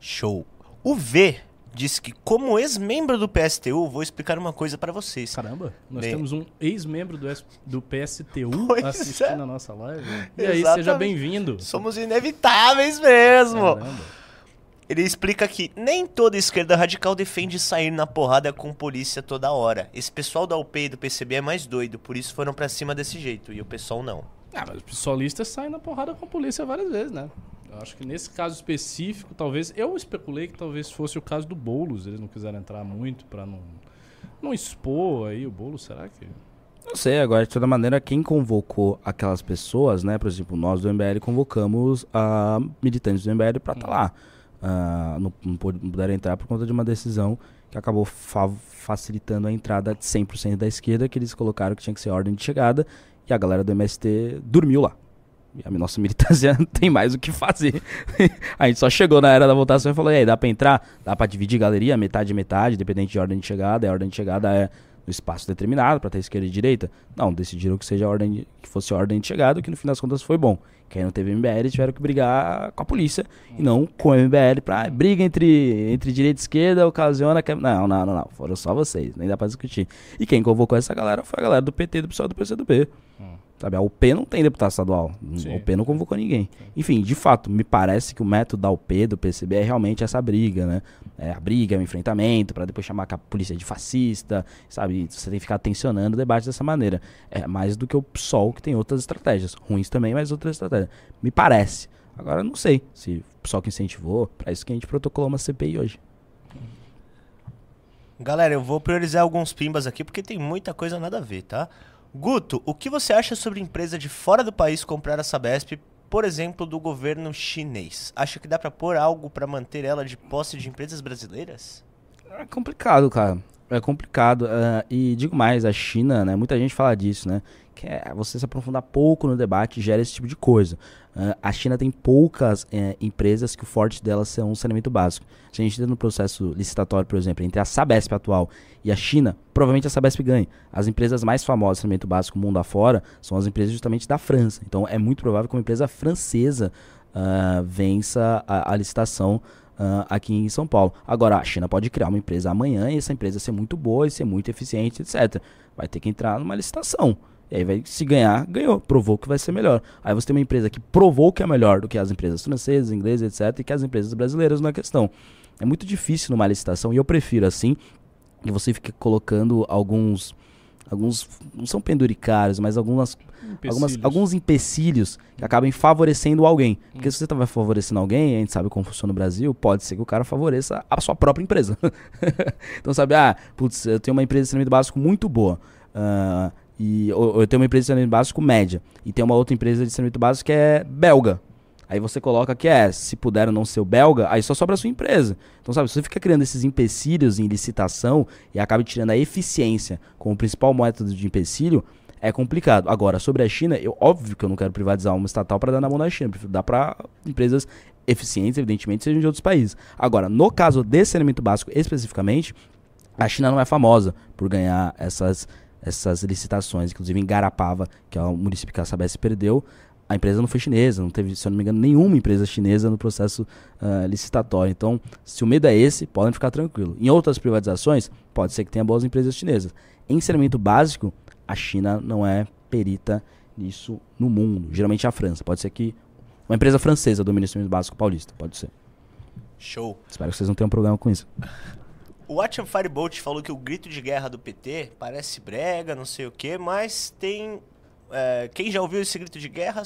Show. O V disse que, como ex-membro do PSTU, vou explicar uma coisa pra vocês. Caramba, nós Bem- temos um ex-membro do, do PSTU Pois assistindo é. a nossa live. E aí, Exatamente. seja bem-vindo. Somos inevitáveis mesmo. Caramba. Ele explica que nem toda esquerda radical defende sair na porrada com polícia toda hora. Esse pessoal da UP e do PCB é mais doido, por isso foram pra cima desse jeito, e o pessoal não. Ah, mas os pessoalistas saem na porrada com a polícia várias vezes, né? Eu acho que nesse caso específico, talvez. Eu especulei que talvez fosse o caso do Boulos. Eles não quiseram entrar muito pra não, não expor aí o Boulos. Será que. Não sei, agora de toda maneira, quem convocou aquelas pessoas, né? Por exemplo, nós do MBL convocamos a militantes do MBL pra estar lá. Ah, não, não puderam entrar por conta de uma decisão que acabou fa- facilitando a entrada de 100% da esquerda, que eles colocaram que tinha que ser ordem de chegada, e a galera do MST dormiu lá. E a nossa militância não tem mais o que fazer. a gente só chegou na era da votação e falou: e aí, dá pra entrar? Dá pra dividir galeria, metade, metade, dependente de ordem de chegada. E a ordem de chegada é no espaço determinado pra ter esquerda e direita. Não, decidiram que seja ordem de- que fosse ordem de chegada, que no fim das contas foi bom. Quem não teve MBL tiveram que brigar com a polícia e não com o MBL pra ah, briga entre, entre direita e esquerda ocasiona que. Não, não, não, não. Foram só vocês, nem dá pra discutir. E quem convocou essa galera foi a galera do PT, do e do PCdoB. Sabe, a UP não tem deputado estadual. Sim. A UP não convocou ninguém. Enfim, de fato, me parece que o método da UP, do PCB, é realmente essa briga, né? É a briga, é o enfrentamento, pra depois chamar a polícia de fascista, sabe? Você tem que ficar tensionando o debate dessa maneira. É mais do que o PSOL, que tem outras estratégias. Ruins também, mas outras estratégias. Me parece. Agora, eu não sei se o PSOL que incentivou, pra isso que a gente protocolou uma CPI hoje. Galera, eu vou priorizar alguns pimbas aqui porque tem muita coisa nada a ver, tá? Guto, o que você acha sobre empresa de fora do país comprar a Sabesp, por exemplo, do governo chinês? Acha que dá pra pôr algo pra manter ela de posse de empresas brasileiras? É complicado, cara. É complicado. ah, e digo mais, a China, né? Muita gente fala disso, né? Que é você se aprofundar pouco no debate gera esse tipo de coisa. Ah, a China tem poucas eh, empresas que o forte delas são um saneamento básico. Se a gente entra no processo licitatório, por exemplo, entre a Sabesp atual e a China, provavelmente a Sabesp ganha. As empresas mais famosas de saneamento básico mundo afora são as empresas justamente da França. Então é muito provável que uma empresa francesa ah, vença a, a licitação ah, aqui em São Paulo. Agora, a China pode criar uma empresa amanhã e essa empresa ser muito boa e ser muito eficiente, etc. Vai ter que entrar numa licitação. E aí, vai, se ganhar, ganhou. Provou que vai ser melhor. Aí você tem uma empresa que provou que é melhor do que as empresas francesas, inglesas, etc. E que as empresas brasileiras não é questão. É muito difícil numa licitação e eu prefiro assim que você fique colocando alguns. Alguns. Não são penduricários, mas algumas algumas, alguns empecilhos que acabem favorecendo alguém. Porque se você tá favorecendo alguém, a gente sabe como funciona no Brasil, pode ser que o cara favoreça a sua própria empresa. então, sabe, ah, putz, eu tenho uma empresa de saneamento básico muito boa. ah, e, ou, ou eu tenho uma empresa de saneamento básico média. E tem uma outra empresa de saneamento básico que é belga. Aí você coloca que é, se puder não ser o belga, aí só sobra a sua empresa. Então, sabe, se você fica criando esses empecilhos em licitação e acaba tirando a eficiência como principal método de empecilho, é complicado. Agora, sobre a China, eu óbvio que eu não quero privatizar uma estatal para dar na mão da China, prefiro dar para empresas eficientes, evidentemente, sejam de outros países. Agora, no caso desse elemento básico especificamente, a China não é famosa por ganhar essas, essas licitações. Inclusive em Garapava, que é o município que a Sabesp perdeu, a empresa não foi chinesa, não teve, se eu não me engano, nenhuma empresa chinesa no processo ah, licitatório. Então, se o medo é esse, podem ficar tranquilo. Em outras privatizações, pode ser que tenha boas empresas chinesas. Em saneamento básico, a China não é perita nisso no mundo. Geralmente é a França. Pode ser que uma empresa francesa domine o saneamento básico paulista. Pode ser. Show. Espero que vocês não tenham problema com isso. O Watchman Firebolt falou que o grito de guerra do PT parece brega, não sei o que, mas tem. é, quem já ouviu esse grito de guerra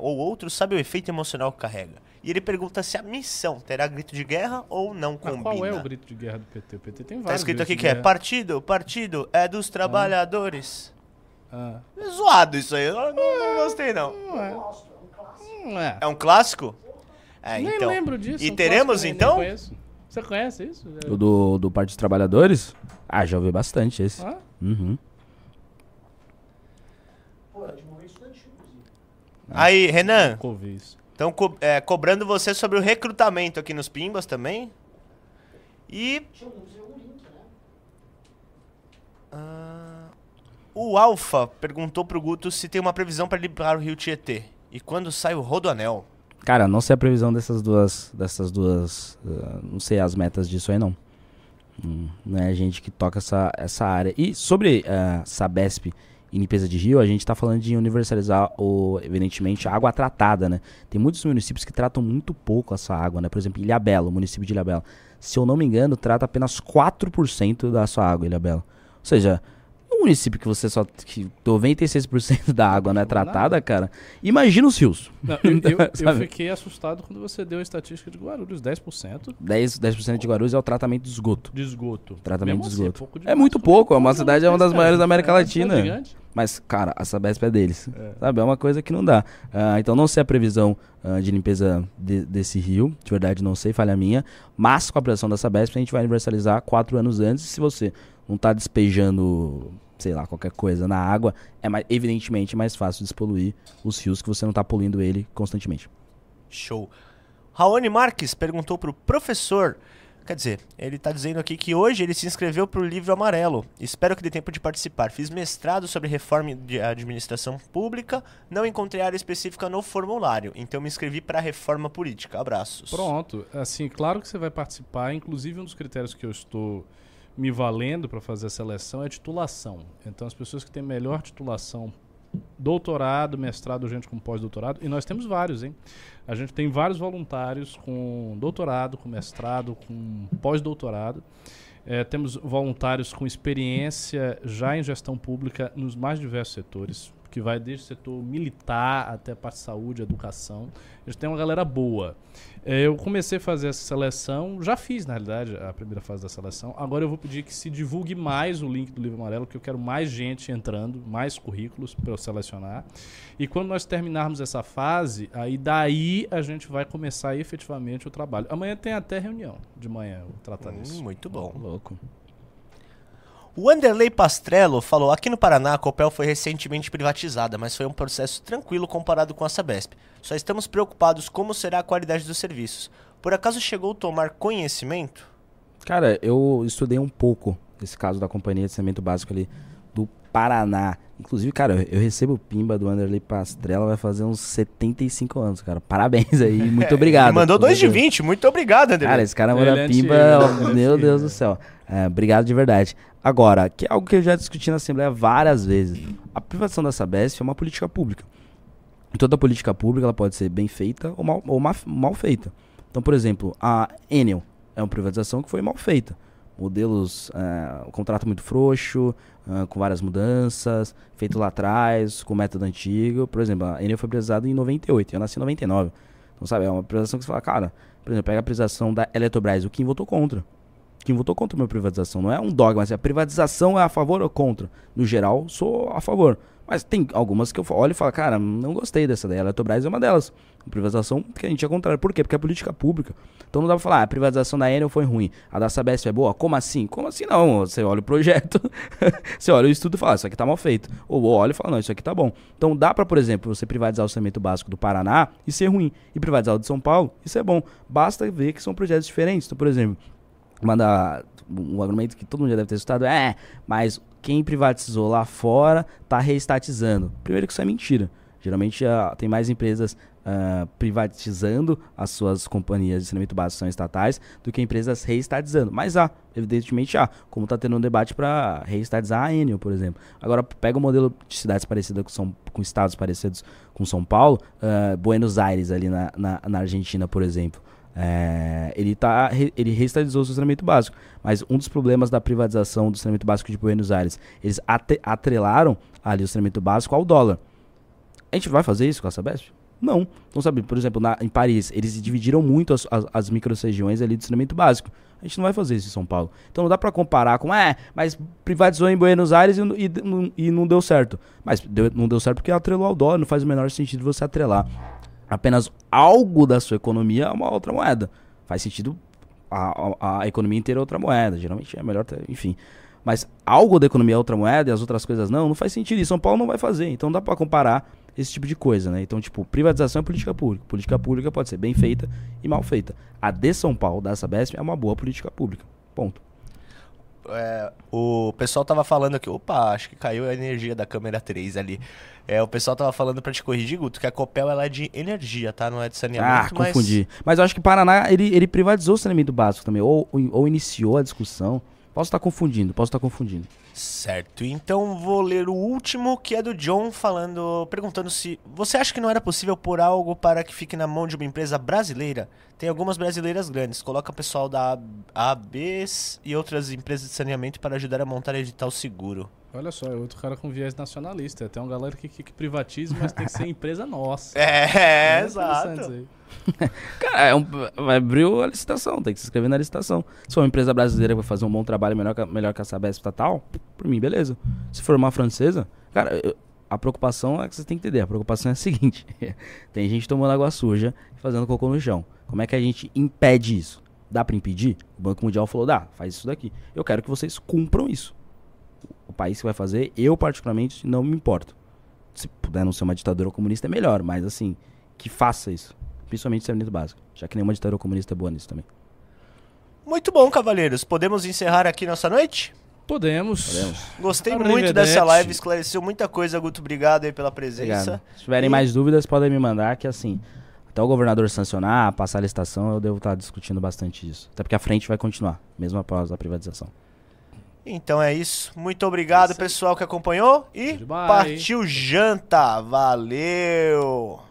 ou outro sabe o efeito emocional que carrega. E ele pergunta se a missão terá grito de guerra ou não Mas combina. qual é o grito de guerra do PT? O PT tem Tá vários escrito gritos aqui que é partido, partido é dos trabalhadores. Ah. É zoado isso aí, eu não, não gostei não. Não é. É um clássico? É, Nem então. lembro disso. E um teremos então? conheço. Você conhece isso? O do, do Partido dos Trabalhadores? Ah, já ouvi bastante esse. Ah? Uhum. Aí, Renan, Nunca ouvi isso. estão cobrando você sobre o recrutamento aqui nos Pimbas também. E. Ah, o Alfa perguntou pro Guto se tem uma previsão para limpar o Rio Tietê. E quando sai o Rodoanel? Cara, não sei a previsão dessas duas. Dessas duas. ah, não sei as metas disso aí, não. Hum, Não é a gente que toca essa, essa área. E sobre a Sabesp e limpeza de rio, a gente tá falando de universalizar, o, evidentemente, a água tratada, né? Tem muitos municípios que tratam muito pouco essa água, né? Por exemplo, Ilhabela, o município de Ilhabela. Se eu não me engano, trata apenas 4% da sua água, Ilhabela. Ou seja, um município que você só. que 96% da água não é tratada, cara. Imagina os rios. Não, eu, eu- eu fiquei assustado quando você deu a estatística de Guarulhos, 10% 10%, 10 de Guarulhos é o tratamento de esgoto. de esgoto. Tratamento Mesmo de assim, esgoto. pouco É, demais. muito pouco, é uma cidade, é uma das tem maiores da América é Latina. gigante. Mas, cara, a Sabesp é deles. Sabe? É uma coisa que não dá. Ah, então, não sei a previsão ah, de limpeza de- desse rio. De verdade, não sei, falha minha. Mas, com a aplicação da Sabesp, a gente vai universalizar quatro anos antes. Se você não tá despejando, sei lá, qualquer coisa na água, é mais, evidentemente mais fácil despoluir os rios que você não tá poluindo ele constantemente. Show. Raoni Marques perguntou pro professor. Quer dizer, ele tá dizendo aqui que hoje ele se inscreveu pro livro amarelo. Espero que dê tempo de participar. Fiz mestrado sobre reforma de administração pública. Não encontrei área específica no formulário. Então me inscrevi pra reforma política. Abraços. Pronto, assim, claro que você vai participar. Inclusive, um dos critérios que eu estou me valendo para fazer a seleção é a titulação. Então, as pessoas que têm melhor titulação, doutorado, mestrado, gente com pós-doutorado, e nós temos vários, hein? A gente tem vários voluntários com doutorado, com mestrado, com pós-doutorado. Eh, temos voluntários com experiência já em gestão pública nos mais diversos setores, que vai desde o setor militar até a parte de saúde, educação. A gente tem uma galera boa. Eh, eu comecei a fazer essa seleção, já fiz, na realidade, a primeira fase da seleção. Agora eu vou pedir que se divulgue mais o link do livro amarelo, que eu quero mais gente entrando, mais currículos para eu selecionar. E quando nós terminarmos essa fase, aí daí a gente vai começar efetivamente o trabalho. Amanhã tem até reunião de manhã, eu vou tratar Hum, disso. muito bom. Louco. O Wanderlei Pastrello falou: aqui no Paraná a Copel foi recentemente privatizada, mas foi um processo tranquilo comparado com a Sabesp. Só estamos preocupados como será a qualidade dos serviços. Por acaso chegou a tomar conhecimento? Cara, eu estudei um pouco esse caso da companhia de saneamento básico ali Paraná. Inclusive, cara, eu recebo o pimba do Anderley Pastrella, vai fazer uns 75 anos, cara. Parabéns aí, muito obrigado. Ele mandou 2 de Meu Deus. 20, muito obrigado, André. Cara, esse cara manda pimba, ó, meu Deus do céu. É, obrigado de verdade. Agora, que é algo que eu já discuti na Assembleia várias vezes. A privatização da Sabesp é uma política pública. Toda política pública ela pode ser bem feita ou mal, ou ma- mal feita. Então, por exemplo, a Enel é uma privatização que foi mal feita. Modelos, é, um contrato muito frouxo, ah, com várias mudanças, feito lá atrás, com método antigo. Por exemplo, a Enel foi privatizada em 98, eu nasci em 99. Então, sabe, é uma privatização que você fala, cara, por exemplo, pega a privatização da Eletrobras, o Kim votou contra. Quem votou contra uma privatização não é um dogma, mas a privatização é a favor ou contra. No geral, sou a favor. Mas tem algumas que eu olho e falo, cara, não gostei dessa daí. A Eletrobras é uma delas. A privatização que a gente é contrário. Por quê? Porque é política pública. Então não dá pra falar, ah, a privatização da Enel foi ruim. A da Sabesp é boa? Como assim? Como assim não? Você olha o projeto, você olha o estudo e fala, isso aqui tá mal feito. Ou olha e fala, não, isso aqui tá bom. Então dá pra, por exemplo, você privatizar o saneamento básico do Paraná e ser ruim. E privatizar o de São Paulo, isso é bom. Basta ver que são projetos diferentes. Então, por exemplo, uma da, um argumento que todo mundo já deve ter escutado é, mas quem privatizou lá fora tá reestatizando. Primeiro que isso é mentira. Geralmente ah, tem mais empresas ah, privatizando as suas companhias de saneamento básico são estatais do que empresas reestatizando. Mas há, evidentemente há, como está tendo um debate para reestatizar a Enel, por exemplo. Agora pega o modelo de cidades parecidas com, São, com estados parecidos com São Paulo, ah, Buenos Aires ali na, na, na Argentina, por exemplo. É, ele, tá, ele reestabilizou o saneamento básico. Mas um dos problemas da privatização do saneamento básico de Buenos Aires, eles atrelaram ali o saneamento básico ao dólar. A gente vai fazer isso com a Sabesp? Não. Então, sabe, por exemplo, na- em Paris, eles dividiram muito as, as, as micro-regiões ali do saneamento básico. A gente não vai fazer isso em São Paulo. Então não dá pra comparar com, é, mas privatizou em Buenos Aires e, e, e não deu certo. Mas deu- não deu certo porque atrelou ao dólar, não faz o menor sentido você atrelar apenas algo da sua economia a uma outra moeda. Faz sentido a, a, a economia inteira é outra moeda. Geralmente é melhor ter, enfim. Mas algo da economia é outra moeda e as outras coisas não, não faz sentido. E São Paulo não vai fazer. Então dá pra comparar esse tipo de coisa, né? Então, tipo, privatização é política pública. Política pública pode ser bem feita e mal feita. A de São Paulo, da Sabesp, é uma boa política pública. Ponto. É, o pessoal tava falando aqui, opa, acho que caiu a energia da câmera 3 ali. É, o pessoal tava falando pra te corrigir, Guto, que a Copel ela é de energia, tá? Não é de Ah, saneamento, mas... confundi. Mas eu acho que Paraná, ele, ele privatizou o saneamento básico também. Ou, ou iniciou a discussão. Posso estar confundindo, posso estar confundindo. Certo, então vou ler o último, que é do John, falando, perguntando se você acha que não era possível pôr algo para que fique na mão de uma empresa brasileira? Tem algumas brasileiras grandes, coloca pessoal da ABs e outras empresas de saneamento para ajudar a montar edital seguro. Olha só, é outro cara com viés nacionalista. Tem uma galera que, que, que privatiza, mas tem que ser empresa nossa. É, É exato. interessante isso aí. Cara, é um, vai abrir a licitação, tem que se inscrever na licitação. Se for uma empresa brasileira que vai fazer um bom trabalho melhor que, a- melhor que a Sabesp estatal, por mim, beleza. Se for uma francesa, cara, eu- a preocupação é que você tem que entender. A preocupação é a seguinte: tem gente tomando água suja e fazendo cocô no chão. Como é que a gente impede isso? Dá pra impedir? O Banco Mundial falou: dá, faz isso daqui. Eu quero que vocês cumpram isso. O país que vai fazer, eu particularmente não me importo. Se puder não ser uma ditadura comunista, é melhor, mas assim, que faça isso. Principalmente saneamento básico. Já que nenhuma ditadura comunista é boa nisso também. Muito bom, cavaleiros. Podemos encerrar aqui nossa noite? Podemos. Podemos. Gostei muito dessa live, esclareceu muita coisa, Guto. Obrigado aí pela presença. Obrigado. Se tiverem E- mais dúvidas, podem me mandar, que assim, até o governador sancionar, passar a licitação, eu devo estar discutindo bastante isso. Até porque a frente vai continuar, mesmo após a privatização. Então é isso. Muito obrigado, pessoal que acompanhou. E Goodbye. partiu janta. Valeu!